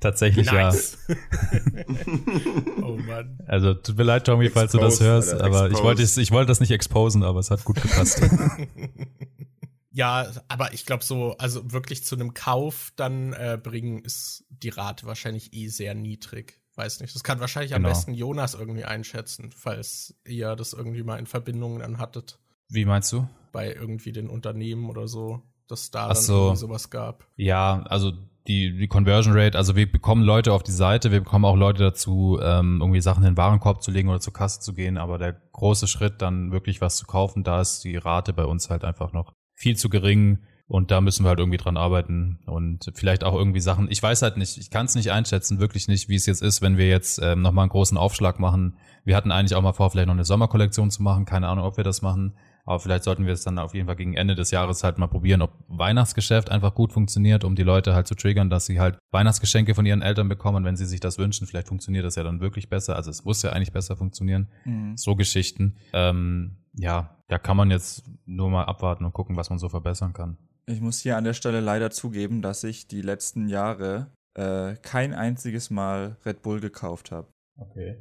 Tatsächlich nice. ja. oh Mann. Also tut mir leid, Tommy, Exposed, falls du das hörst, Alter, aber ich wollte, ich wollte das nicht exposen, aber es hat gut gepasst. ja, aber ich glaube so, also wirklich zu einem Kauf dann äh, bringen, ist die Rate wahrscheinlich eh sehr niedrig. Weiß nicht. Das kann wahrscheinlich genau. am besten Jonas irgendwie einschätzen, falls ihr das irgendwie mal in Verbindung dann hattet. Wie meinst du? Bei irgendwie den Unternehmen oder so, dass da Ach dann so. sowas gab. Ja, also die, die Conversion Rate, also wir bekommen Leute auf die Seite, wir bekommen auch Leute dazu, ähm, irgendwie Sachen in den Warenkorb zu legen oder zur Kasse zu gehen, aber der große Schritt, dann wirklich was zu kaufen, da ist die Rate bei uns halt einfach noch viel zu gering und da müssen wir halt irgendwie dran arbeiten und vielleicht auch irgendwie Sachen, ich weiß halt nicht, ich kann es nicht einschätzen, wirklich nicht, wie es jetzt ist, wenn wir jetzt ähm, nochmal einen großen Aufschlag machen. Wir hatten eigentlich auch mal vor, vielleicht noch eine Sommerkollektion zu machen, keine Ahnung, ob wir das machen. Aber vielleicht sollten wir es dann auf jeden Fall gegen Ende des Jahres halt mal probieren, ob Weihnachtsgeschäft einfach gut funktioniert, um die Leute halt zu triggern, dass sie halt Weihnachtsgeschenke von ihren Eltern bekommen, wenn sie sich das wünschen. Vielleicht funktioniert das ja dann wirklich besser. Also es muss ja eigentlich besser funktionieren. Mhm. So Geschichten. Ähm, ja, da kann man jetzt nur mal abwarten und gucken, was man so verbessern kann. Ich muss hier an der Stelle leider zugeben, dass ich die letzten Jahre äh, kein einziges Mal Red Bull gekauft habe. Okay.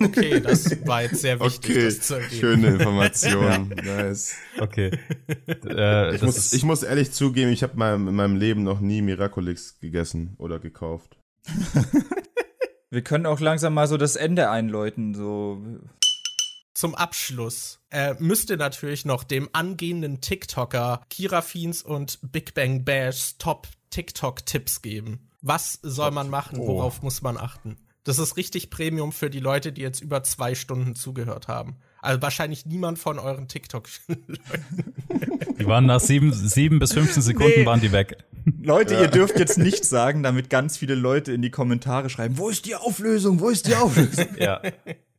Okay, das war jetzt sehr wichtig. Okay, das zu schöne Information. nice. Okay. Äh, ich, muss, ich muss ehrlich zugeben, ich habe mein, in meinem Leben noch nie Miraculix gegessen oder gekauft. Wir können auch langsam mal so das Ende einläuten, so. Zum Abschluss äh, müsste natürlich noch dem angehenden TikToker Kira Fiends und Big Bang Bash Top TikTok-Tipps geben. Was soll man machen? Oh. Worauf muss man achten? Das ist richtig Premium für die Leute, die jetzt über zwei Stunden zugehört haben. Also wahrscheinlich niemand von euren TikTok-Leuten. Die waren nach sieben, sieben bis 15 Sekunden nee. waren die weg. Leute, ja. ihr dürft jetzt nicht sagen, damit ganz viele Leute in die Kommentare schreiben, wo ist die Auflösung, wo ist die Auflösung? ja.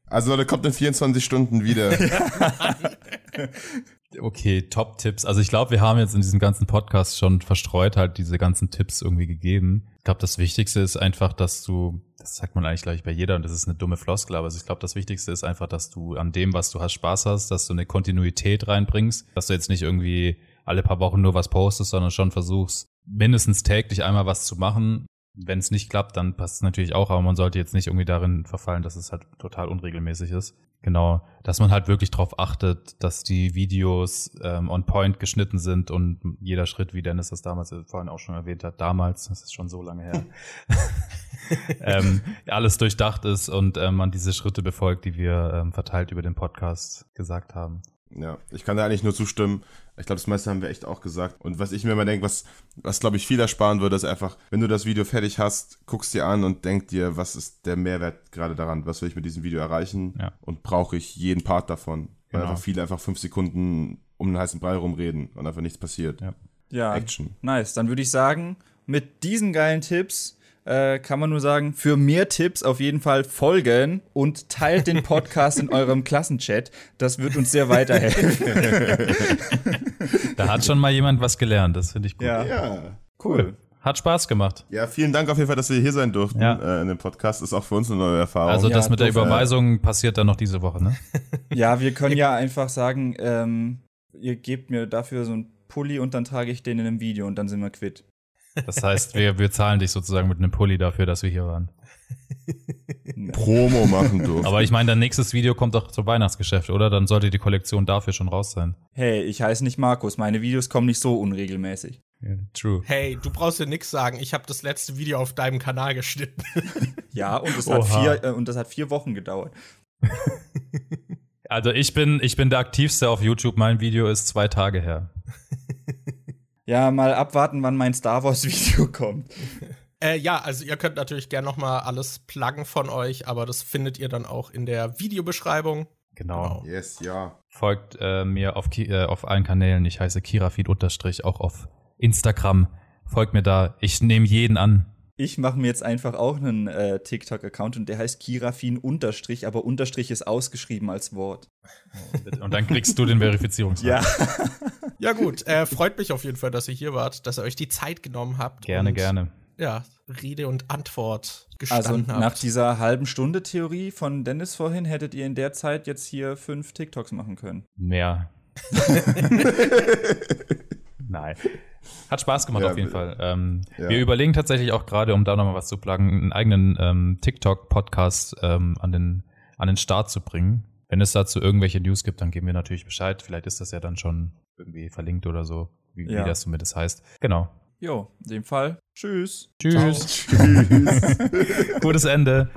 Also Leute, kommt in 24 Stunden wieder. okay, Top-Tipps. Also ich glaube, wir haben jetzt in diesem ganzen Podcast schon verstreut halt diese ganzen Tipps irgendwie gegeben. Ich glaube, das Wichtigste ist einfach, dass du, das sagt man eigentlich gleich bei jeder und das ist eine dumme Floskel, aber ich glaube, das Wichtigste ist einfach, dass du an dem, was du hast, Spaß hast, dass du eine Kontinuität reinbringst, dass du jetzt nicht irgendwie alle paar Wochen nur was postest, sondern schon versuchst, mindestens täglich einmal was zu machen. Wenn es nicht klappt, dann passt es natürlich auch, aber man sollte jetzt nicht irgendwie darin verfallen, dass es halt total unregelmäßig ist. Genau, dass man halt wirklich darauf achtet, dass die Videos ähm, on point geschnitten sind und jeder Schritt, wie Dennis das damals vorhin auch schon erwähnt hat, damals, das ist schon so lange her, ähm, alles durchdacht ist und ähm, man diese Schritte befolgt, die wir ähm, verteilt über den Podcast gesagt haben. Ja, ich kann da eigentlich nur zustimmen. Ich glaube, das meiste haben wir echt auch gesagt. Und was ich mir immer denke, was, was glaube ich viel ersparen würde, ist einfach, wenn du das Video fertig hast, guckst dir an und denk dir, was ist der Mehrwert gerade daran? Was will ich mit diesem Video erreichen? Ja. Und brauche ich jeden Part davon? Weil Genau. einfach viele einfach fünf Sekunden um einen heißen Brei rumreden und einfach nichts passiert. Ja. Ja, Action. nice. Dann würde ich sagen, mit diesen geilen Tipps äh, kann man nur sagen, für mehr Tipps auf jeden Fall folgen und teilt den Podcast in eurem Klassenchat. Das wird uns sehr weiterhelfen. Da hat schon mal jemand was gelernt, das finde ich gut. Ja, Ja. cool. Hat Spaß gemacht. Ja, vielen Dank auf jeden Fall, dass wir hier sein durften Ja. äh, in dem Podcast. Ist auch für uns eine neue Erfahrung. Also ja, das mit der doof, Überweisung passiert dann noch diese Woche, ne? Ja, wir können ja einfach sagen, ähm, ihr gebt mir dafür so einen Pulli und dann trage ich den in einem Video und dann sind wir quitt. Das heißt, wir, wir zahlen dich sozusagen mit einem Pulli dafür, dass wir hier waren. Promo machen durften. Aber ich meine, dein nächstes Video kommt doch zum Weihnachtsgeschäft, oder? Dann sollte die Kollektion dafür schon raus sein. Hey, ich heiße nicht Markus, meine Videos kommen nicht so unregelmäßig. True. Hey, du brauchst dir nix sagen. Ich habe das letzte Video auf deinem Kanal geschnitten. Ja, und das, hat vier, äh, und das hat vier Wochen gedauert. Also ich bin, ich bin der aktivste auf YouTube. Mein Video ist zwei Tage her. Ja, mal abwarten, wann mein Star Wars Video kommt. Äh, ja, also ihr könnt natürlich gerne noch mal alles pluggen von euch, aber das findet ihr dann auch in der Videobeschreibung. Genau. yes, ja. Folgt äh, mir auf, Ki äh, auf allen Kanälen. Ich heiße Kirafeed unterstrich, auch auf Instagram. Folgt mir da. Ich nehme jeden an. Ich mache mir jetzt einfach auch einen äh, TikTok-Account und der heißt Kirafin Unterstrich, aber Unterstrich ist ausgeschrieben als Wort. Und dann kriegst du den Verifizierungscode. Ja. Ja gut, äh, freut mich auf jeden Fall, dass ihr hier wart, dass ihr euch die Zeit genommen habt. Gerne, und, gerne. Ja, Rede und Antwort Also gestanden nach habt. dieser halben Stunde Theorie von Dennis vorhin hättet ihr in der Zeit jetzt hier fünf TikToks machen können. Mehr. Nein. Hat Spaß gemacht Ja, auf jeden Fall. Ähm, ja. Wir überlegen tatsächlich auch gerade, um da nochmal was zu pluggen, einen eigenen ähm, TikTok-Podcast ähm, an, den, an den Start zu bringen. Wenn es dazu irgendwelche News gibt, dann geben wir natürlich Bescheid. Vielleicht ist das ja dann schon irgendwie verlinkt oder so, wie, Ja. wie das zumindest heißt. Genau. Jo, in dem Fall. Tschüss. Tschüss. Tschüss. Gutes Ende.